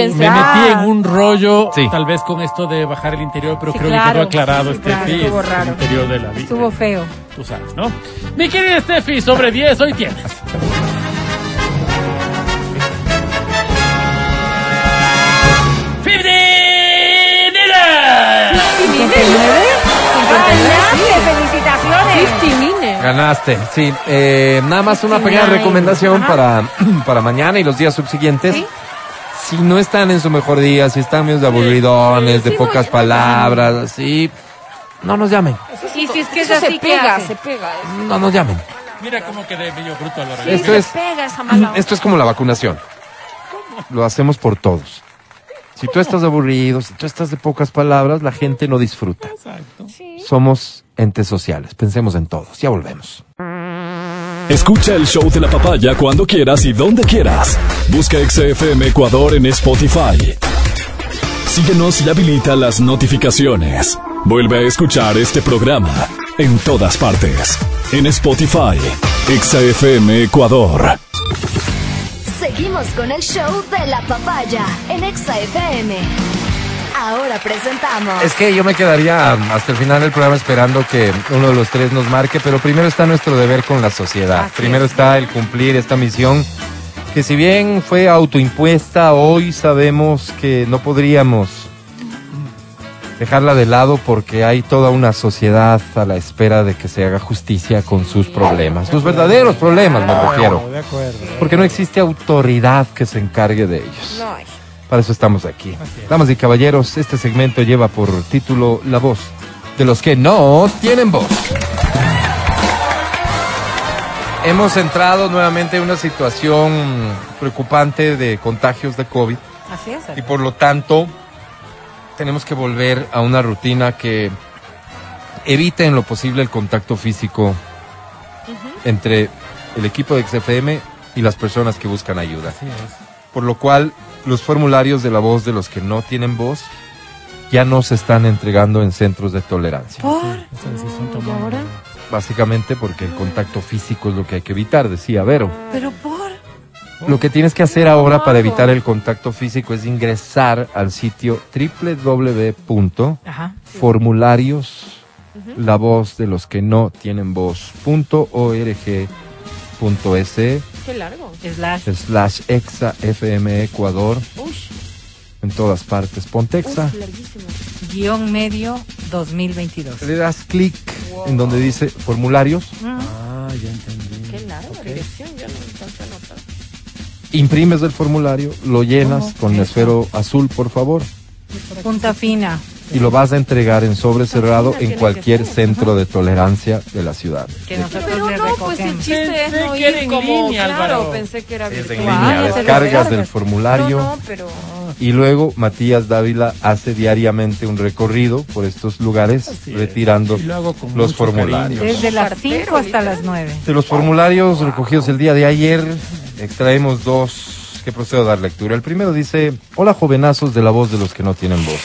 en un rollo, Sí. tal vez con esto de bajar el interior, pero Sí, creo claro. que quedó aclarado, Sí, claro, Steffi. estuvo es raro. el interior de la vida. Estuvo feo. Tú sabes, ¿no? Mi querida Steffi, sobre 10, hoy tienes. Ganaste, sí. Eh, nada más una pequeña recomendación para, <clears throat> para mañana y los días subsiguientes. ¿Sí? Si no están en su mejor día, si están medio de aburridones, de sí, pocas palabras, así, no nos llamen. Y si es que es Eso así, se ¿qué pega, se pega. No nos llamen. Mira cómo quedé medio bruto a la hora Sí, Esto se es- pega esa mala. <clears throat> Esto es como la vacunación. Lo hacemos por todos. Si tú estás aburrido, si tú estás de pocas palabras, la gente no disfruta. Exacto. Somos entes sociales. Pensemos en todos. Ya volvemos. Escucha el show de la papaya cuando quieras y donde quieras. Busca XFM Ecuador en Spotify. Síguenos y habilita las notificaciones. Vuelve a escuchar este programa en todas partes. En Spotify, XFM Ecuador. Seguimos con el show de la papaya en Exa FM. Ahora presentamos. Es que yo me quedaría hasta el final del programa esperando que uno de los tres nos marque, pero primero está nuestro deber con la sociedad. Así primero es. está el cumplir esta misión que si bien fue autoimpuesta, hoy sabemos que no podríamos dejarla de lado porque hay toda una sociedad a la espera de que se haga justicia con sus problemas, sus verdaderos problemas me refiero, De acuerdo. porque no existe autoridad que se encargue de ellos. Para eso estamos aquí. Damas y caballeros, este segmento lleva por título La voz de los que no tienen voz. Hemos entrado nuevamente en una situación preocupante de contagios de COVID Así es. y por lo tanto tenemos que volver a una rutina que evite en lo posible el contacto físico entre el equipo de XFM y las personas que buscan ayuda Así es. por lo cual los formularios de la voz de los que no tienen voz ya no se están entregando en centros de tolerancia. ¿Por? Esa decisión ¿Y ahora? Básicamente porque el contacto físico es lo que hay que evitar, decía Vero. ¿Pero por? Lo que tienes que hacer ahora para evitar el contacto físico es ingresar al sitio www.formularios la voz de los que no tienen voz.org.es Qué largo. Slash. slash exa fm ecuador Uy, en todas partes pontexa. Guión medio 2022. le das clic en donde dice formularios Ah, ya entendí. Qué larga dirección, ya no. Imprimes el formulario lo llenas con eso. esfero azul por favor. Punta fina. y lo vas a entregar en sobre cerrado en cualquier centro de tolerancia de la ciudad. Que nosotros Pero le no, pues el chiste es no ir en como, línea, claro, pensé que era es en virtual. línea descargas del formulario No, no, pero... y luego Matías Dávila hace diariamente un recorrido por estos lugares Así retirando lo los formularios. cariño. Desde las Partero, 5 hasta las 9. De los formularios recogidos el día de ayer, extraemos dos que procedo a dar lectura. El primero dice, hola jovenazos de la voz de los que no tienen voz.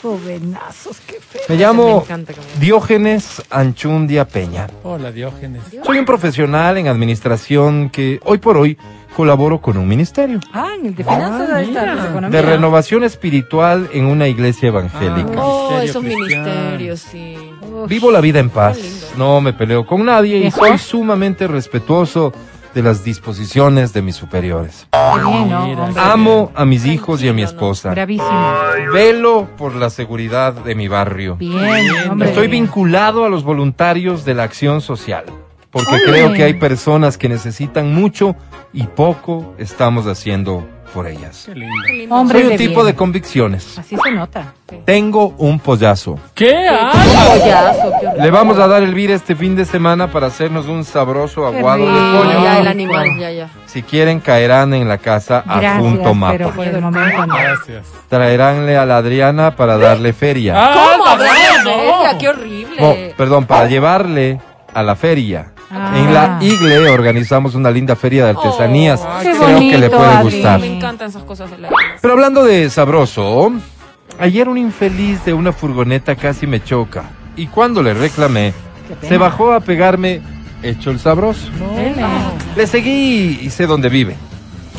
Jovenazos, qué feo. Me llamo Me Diógenes Anchundia Peña. Hola, Diógenes. Soy un profesional en administración que hoy por hoy colaboro con un ministerio Ah, en el de finanzas Ah, pues, economía. de renovación espiritual en una iglesia evangélica. Oh, Ministerio esos ministerios, sí. Uf, Vivo la vida en paz, no me peleo con nadie y soy sumamente respetuoso de las disposiciones de mis superiores. Qué bien, ¿no? Mira. Hombre, Amo a mis hijos y a mi esposa. bravísimo. Velo por la seguridad de mi barrio. Bien, hombre. Estoy vinculado a los voluntarios de la acción social, porque creo que hay personas que necesitan mucho y poco estamos haciendo por ellas. Qué lindo. Hombre Soy un de tipo bien. de convicciones. Así se nota. Tengo un pollazo. ¿Qué? Ah, Pollazo, qué. Le vamos a dar el vir este fin de semana para hacernos un sabroso Qué aguado de pollo. Ya, el animal, ya, ya. Si quieren, caerán en la casa a Gracias, junto mapa. pero por el momento no. gracias. Traeránle a la Adriana para darle feria. Ah, ¿Cómo no. ella? ¡Qué horrible! Oh, perdón, para llevarle a la feria. Ah. En la Igle organizamos una linda feria de artesanías. Oh, qué Creo que le bonito, puede Adri. gustar. Me encantan esas cosas de la Pero hablando de sabroso, ayer un infeliz de una furgoneta casi me choca. Y cuando le reclamé, se bajó a pegarme hecho el sabroso. Dele. Le seguí y sé dónde vive.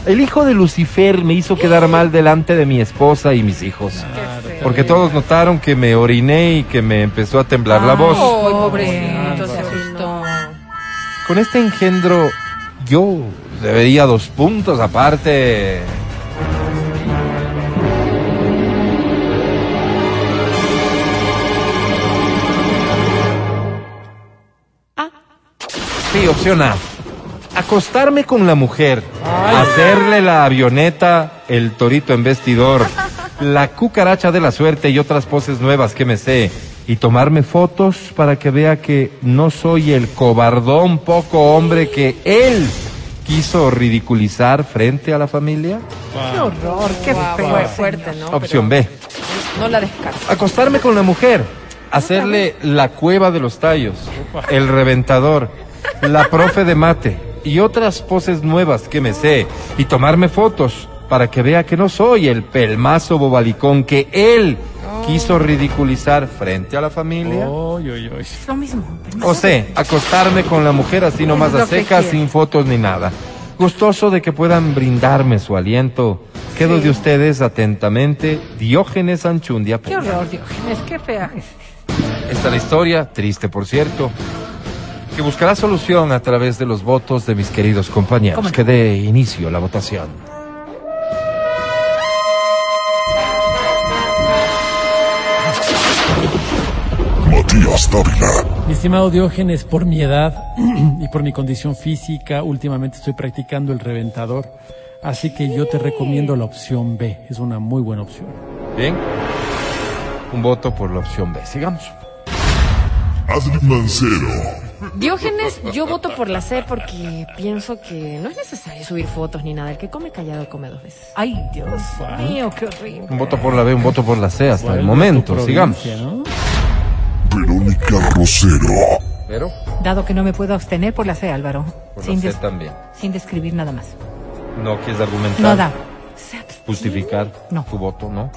El hijo de Lucifer me hizo quedar mal delante de mi esposa y mis hijos. Porque todos notaron que me oriné y que me empezó a temblar la Ay. voz. ¡Ay, Pobre, Con este engendro, yo debería dos puntos aparte. Sí, opción A. Acostarme con la mujer, hacerle la avioneta, el torito en vestidor, <laughs> la cucaracha de la suerte y otras poses nuevas que me sé, y tomarme fotos para que vea que no soy el cobardón poco hombre que él quiso ridiculizar frente a la familia. Qué horror, qué feo. fue fuerte, ¿no? Opción Pero B. No la descarto. Acostarme con la mujer, hacerle la cueva de los tallos, el reventador, la profe de mate y otras poses nuevas que me sé y tomarme fotos para que vea que no soy el pelmazo bobalicón que él quiso ridiculizar frente a la familia. Oy, oy, oy. Es lo mismo. O sea, acostarme con la mujer así nomás a secas, sin fotos ni nada. Gustoso de que puedan brindarme su aliento. Quedo de ustedes atentamente, Diógenes Anchundia. Qué horror, Diógenes, qué fea. Esta es la historia, triste por cierto, que buscará solución a través de los votos de mis queridos compañeros. ¿Cómo? Que dé inicio la votación. Matías Dávila. Mi estimado Diógenes, por mi edad y por mi condición física, últimamente estoy practicando el reventador. Así que yo te recomiendo la opción B. Es una muy buena opción. Bien. Un voto por la opción B. Sigamos. Adri Mancero. Diógenes, yo voto por la C porque pienso que no es necesario subir fotos ni nada. El que come callado come dos veces. Ay, Dios mío, qué horrible. Un voto por la B, un voto por la C hasta el Vuelve a momento. Sigamos. ¿no? Verónica Rosero. Pero Dado que no me puedo abstener por la C, Álvaro. por Sin, la C des- también. sin describir nada más. No quieres argumentar. No da. Justificar No. tu voto, ¿no?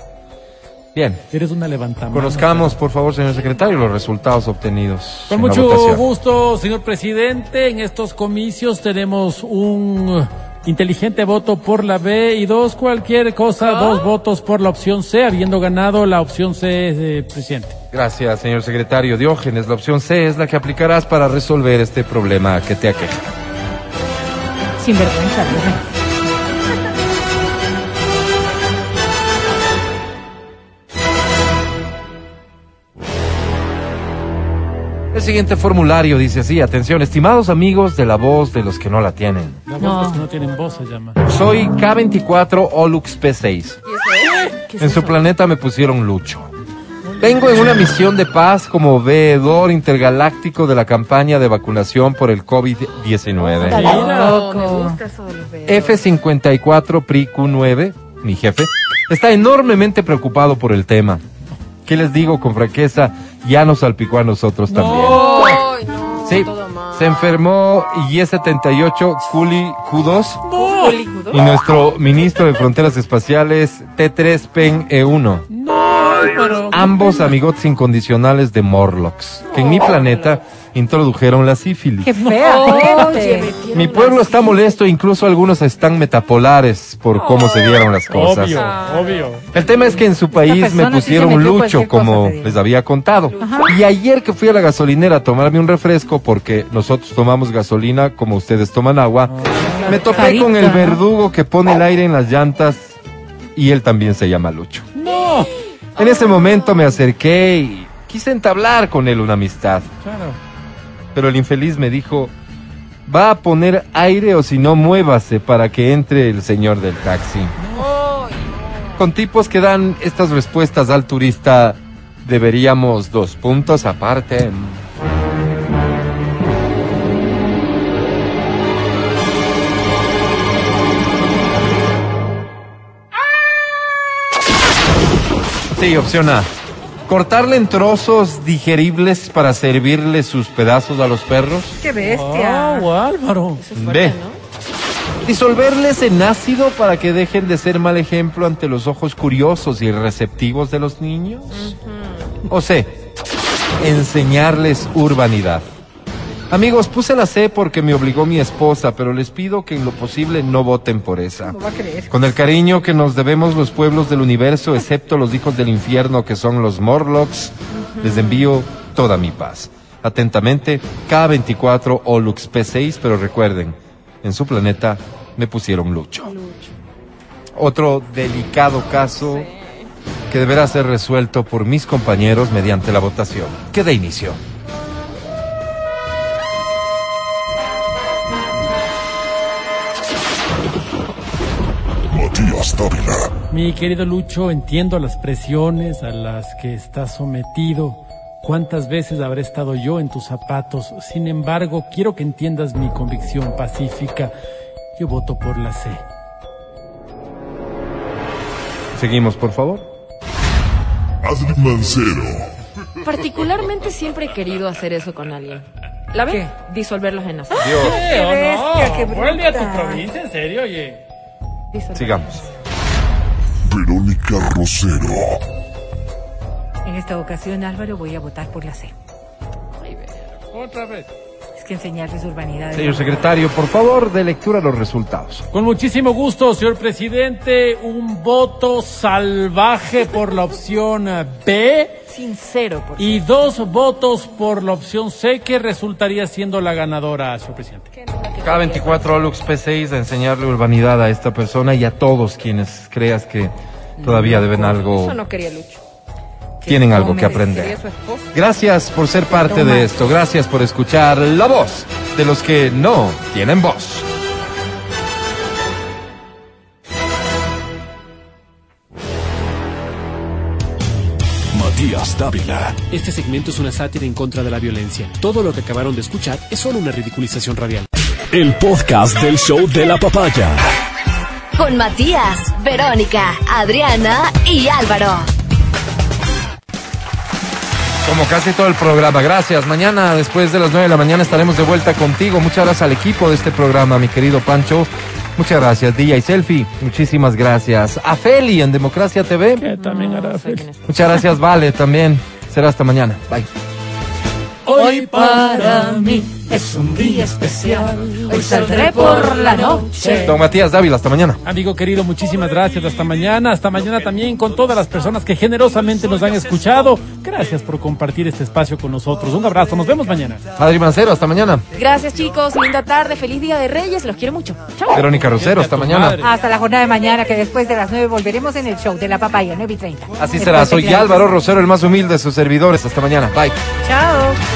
Bien. Eres una levantamano. Conozcamos, por favor, señor secretario, los resultados obtenidos. Con mucho gusto, señor presidente. En estos comicios tenemos un inteligente voto por la B y dos cualquier cosa, dos votos por la opción C, habiendo ganado la opción C de presidente. Gracias, señor secretario Diógenes. La opción C es la que aplicarás para resolver este problema que te aqueja. Sin vergüenza, Diógenes. El siguiente formulario dice así, atención, estimados amigos de la voz de los que no la tienen. La No. voz que no tienen voz se llama. Soy K24 Olux P6. ¿Qué es En su eso? planeta me pusieron Lucho. Vengo en una misión de paz como veedor intergaláctico de la campaña de vacunación por el COVID-19. Está Mira. loco, Me gusta eso de los bebés. F54 PRIQ9, mi jefe, está enormemente preocupado por el tema. ¿Qué les digo con franqueza? Ya nos salpicó a nosotros también. Ay, no, Sí, todo mal. se enfermó Y-78 Culi Q2 Hollywood. y nuestro ministro de Fronteras Espaciales T3 Pen E1. No, pero... Ambos amigotes incondicionales de Morlocks, que en mi planeta introdujeron la sífilis. Qué fea, Oye, Mi pueblo está molesto, incluso algunos están metapolares por cómo se dieron las cosas. Obvio, obvio. El tema es que en su país me sí pusieron metió lucho, como les había contado. Y ayer que fui a la gasolinera a tomarme un refresco, porque nosotros tomamos gasolina como ustedes toman agua, me topé Carito, con el ¿no? verdugo que pone el aire en las llantas y él también se llama Lucho. No. En ese momento me acerqué y quise entablar con él una amistad. Claro. Pero el infeliz me dijo, va a poner aire o si no muévase para que entre el señor del taxi. Con tipos que dan estas respuestas al turista, deberíamos dos puntos aparte. Sí, opción A. Cortarle en trozos digeribles para servirle sus pedazos a los perros. Qué bestia. Oh, Álvaro. B. Disolverles en ácido para que dejen de ser mal ejemplo ante los ojos curiosos y receptivos de los niños. O C. Enseñarles urbanidad. Amigos, puse la C porque me obligó mi esposa, pero les pido que en lo posible no voten por esa. ¿Cómo va a creer? Con el cariño que nos debemos los pueblos del universo, excepto los hijos del infierno que son los Morlocks, les envío toda mi paz. Atentamente, K24 o Lux P6, pero recuerden, en su planeta me pusieron Lucho. Otro delicado caso que deberá ser resuelto por mis compañeros mediante la votación. Que de inicio. Dávila. Mi querido Lucho, entiendo las presiones a las que estás sometido. ¿Cuántas veces habré estado yo en tus zapatos? Sin embargo, quiero que entiendas mi convicción pacífica. Yo voto por la C. Seguimos, por favor. Adri Mancero. Particularmente siempre he querido hacer eso con alguien. ¿La ven? ¿Qué? Disolverlos en ácido. ¿Qué o bestia, qué Vuelve a tu provincia, en serio, oye. Sigamos. Verónica Rosero. En esta ocasión, Álvaro, voy a votar por la C. Otra vez. Es que enseñarles urbanidad. Señor secretario, por favor, de lectura los resultados. Con muchísimo gusto, señor presidente, un voto salvaje por la opción B Sincero, por y dos votos por la opción C, que resultaría siendo la ganadora, señor presidente. K24 Lux P6 a enseñarle urbanidad a esta persona y a todos quienes creas que todavía deben algo, Eso no quería Lucho. tienen algo que de- aprender. Gracias por ser parte de esto, gracias por escuchar la voz de los que no tienen voz. Matías Dávila. Este segmento es una sátira en contra de la violencia. Todo lo que acabaron de escuchar es solo una ridiculización radial. El podcast del show de la papaya. Con Matías, Verónica, Adriana y Álvaro. Como casi todo el programa, gracias. Mañana, después de las 9 de la mañana, estaremos de vuelta contigo. Muchas gracias al equipo de este programa, mi querido Pancho. Muchas gracias, DJ Selfie. Muchísimas gracias. A Feli en Democracia TV. Que también hará. Muchas gracias, Vale, también. Será hasta mañana. Bye. Hoy para mí es un día especial. Hoy saldré por la noche. Don Matías Dávila, hasta mañana. Amigo querido, muchísimas gracias. Hasta mañana. Hasta mañana también con todas las personas que generosamente nos han escuchado. Gracias por compartir este espacio con nosotros. Un abrazo. Nos vemos mañana. Adri Mancero, hasta mañana. Gracias, chicos. Linda tarde. Feliz Día de Reyes. Los quiero mucho. Chao. Verónica Rosero, hasta mañana. madre. Hasta la jornada de mañana, que después de las 9 volveremos en el show de la papaya, 9 y 30. Así Después será. Soy. Álvaro Rosero, el más humilde de sus servidores. Hasta mañana. Bye. Chao.